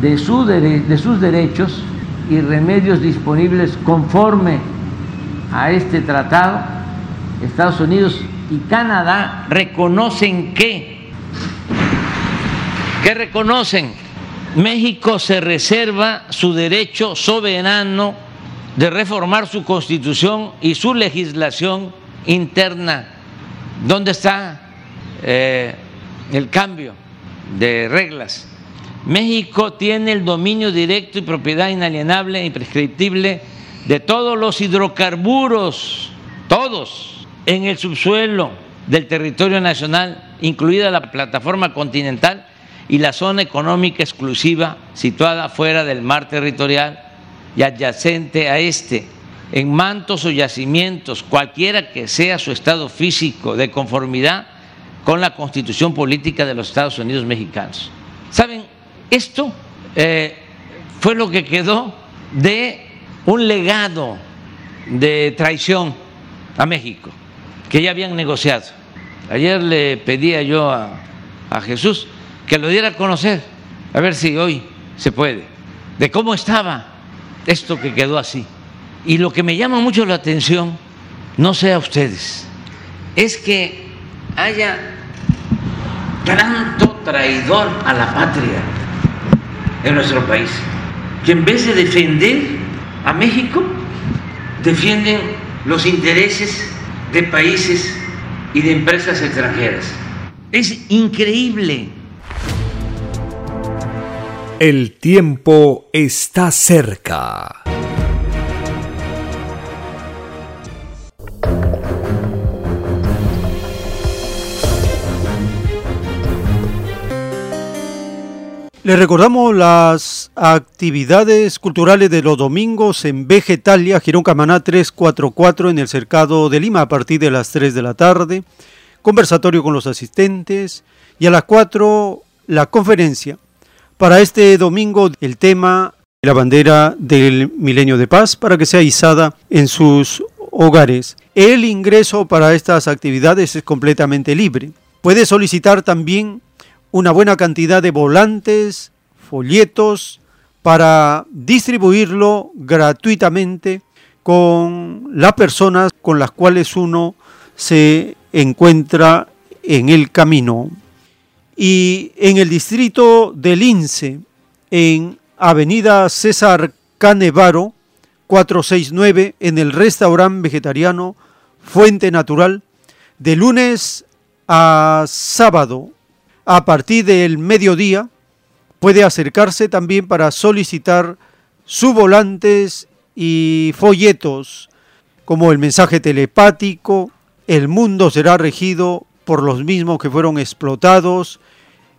de, su de sus derechos y remedios disponibles conforme a este tratado, Estados Unidos y Canadá reconocen que, que reconocen, México se reserva su derecho soberano de reformar su constitución y su legislación interna. ¿Dónde está eh, el cambio de reglas? México tiene el dominio directo y propiedad inalienable e imprescriptible de todos los hidrocarburos, todos, en el subsuelo del territorio nacional, incluida la plataforma continental y la zona económica exclusiva situada fuera del mar territorial y adyacente a este, en mantos o yacimientos, cualquiera que sea su estado físico, de conformidad con la constitución política de los Estados Unidos mexicanos. ¿Saben? Esto eh, fue lo que quedó de un legado de traición a México, que ya habían negociado. Ayer le pedía yo a, Jesús que lo diera a conocer, a ver si hoy se puede, de cómo estaba esto que quedó así. Y lo que me llama mucho la atención, no sé a ustedes, es que haya tanto traidor a la patria en nuestro país, que en vez de defender a México, defienden los intereses de países y de empresas extranjeras. Es increíble. El tiempo está cerca. Les recordamos las actividades culturales de los domingos en Vegetalia, Girón Camaná 344 en el Cercado de Lima a partir de las 3 de la tarde conversatorio con los asistentes y a las 4 la conferencia. Para este domingo el tema la bandera del milenio de paz para que sea izada en sus hogares. El ingreso para estas actividades es completamente libre. Puede solicitar también una buena cantidad de volantes, folletos, para distribuirlo gratuitamente con las personas con las cuales uno se encuentra en el camino. Y en el distrito de Lince, en Avenida César Canevaro, 469, en el restaurante vegetariano Fuente Natural, de lunes a sábado, a partir del mediodía, puede acercarse también para solicitar sus volantes y folletos, como el mensaje telepático, el mundo será regido por los mismos que fueron explotados,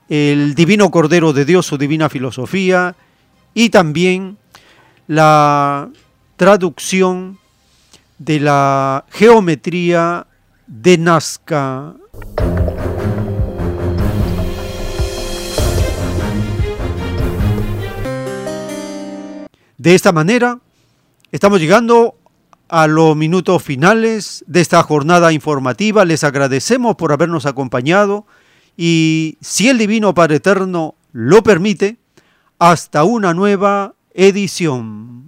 el divino Cordero de Dios, su divina filosofía, y también la traducción de la geometría de Nazca. De esta manera, estamos llegando a los minutos finales de esta jornada informativa. Les agradecemos por habernos acompañado y si el Divino Padre Eterno lo permite, hasta una nueva edición.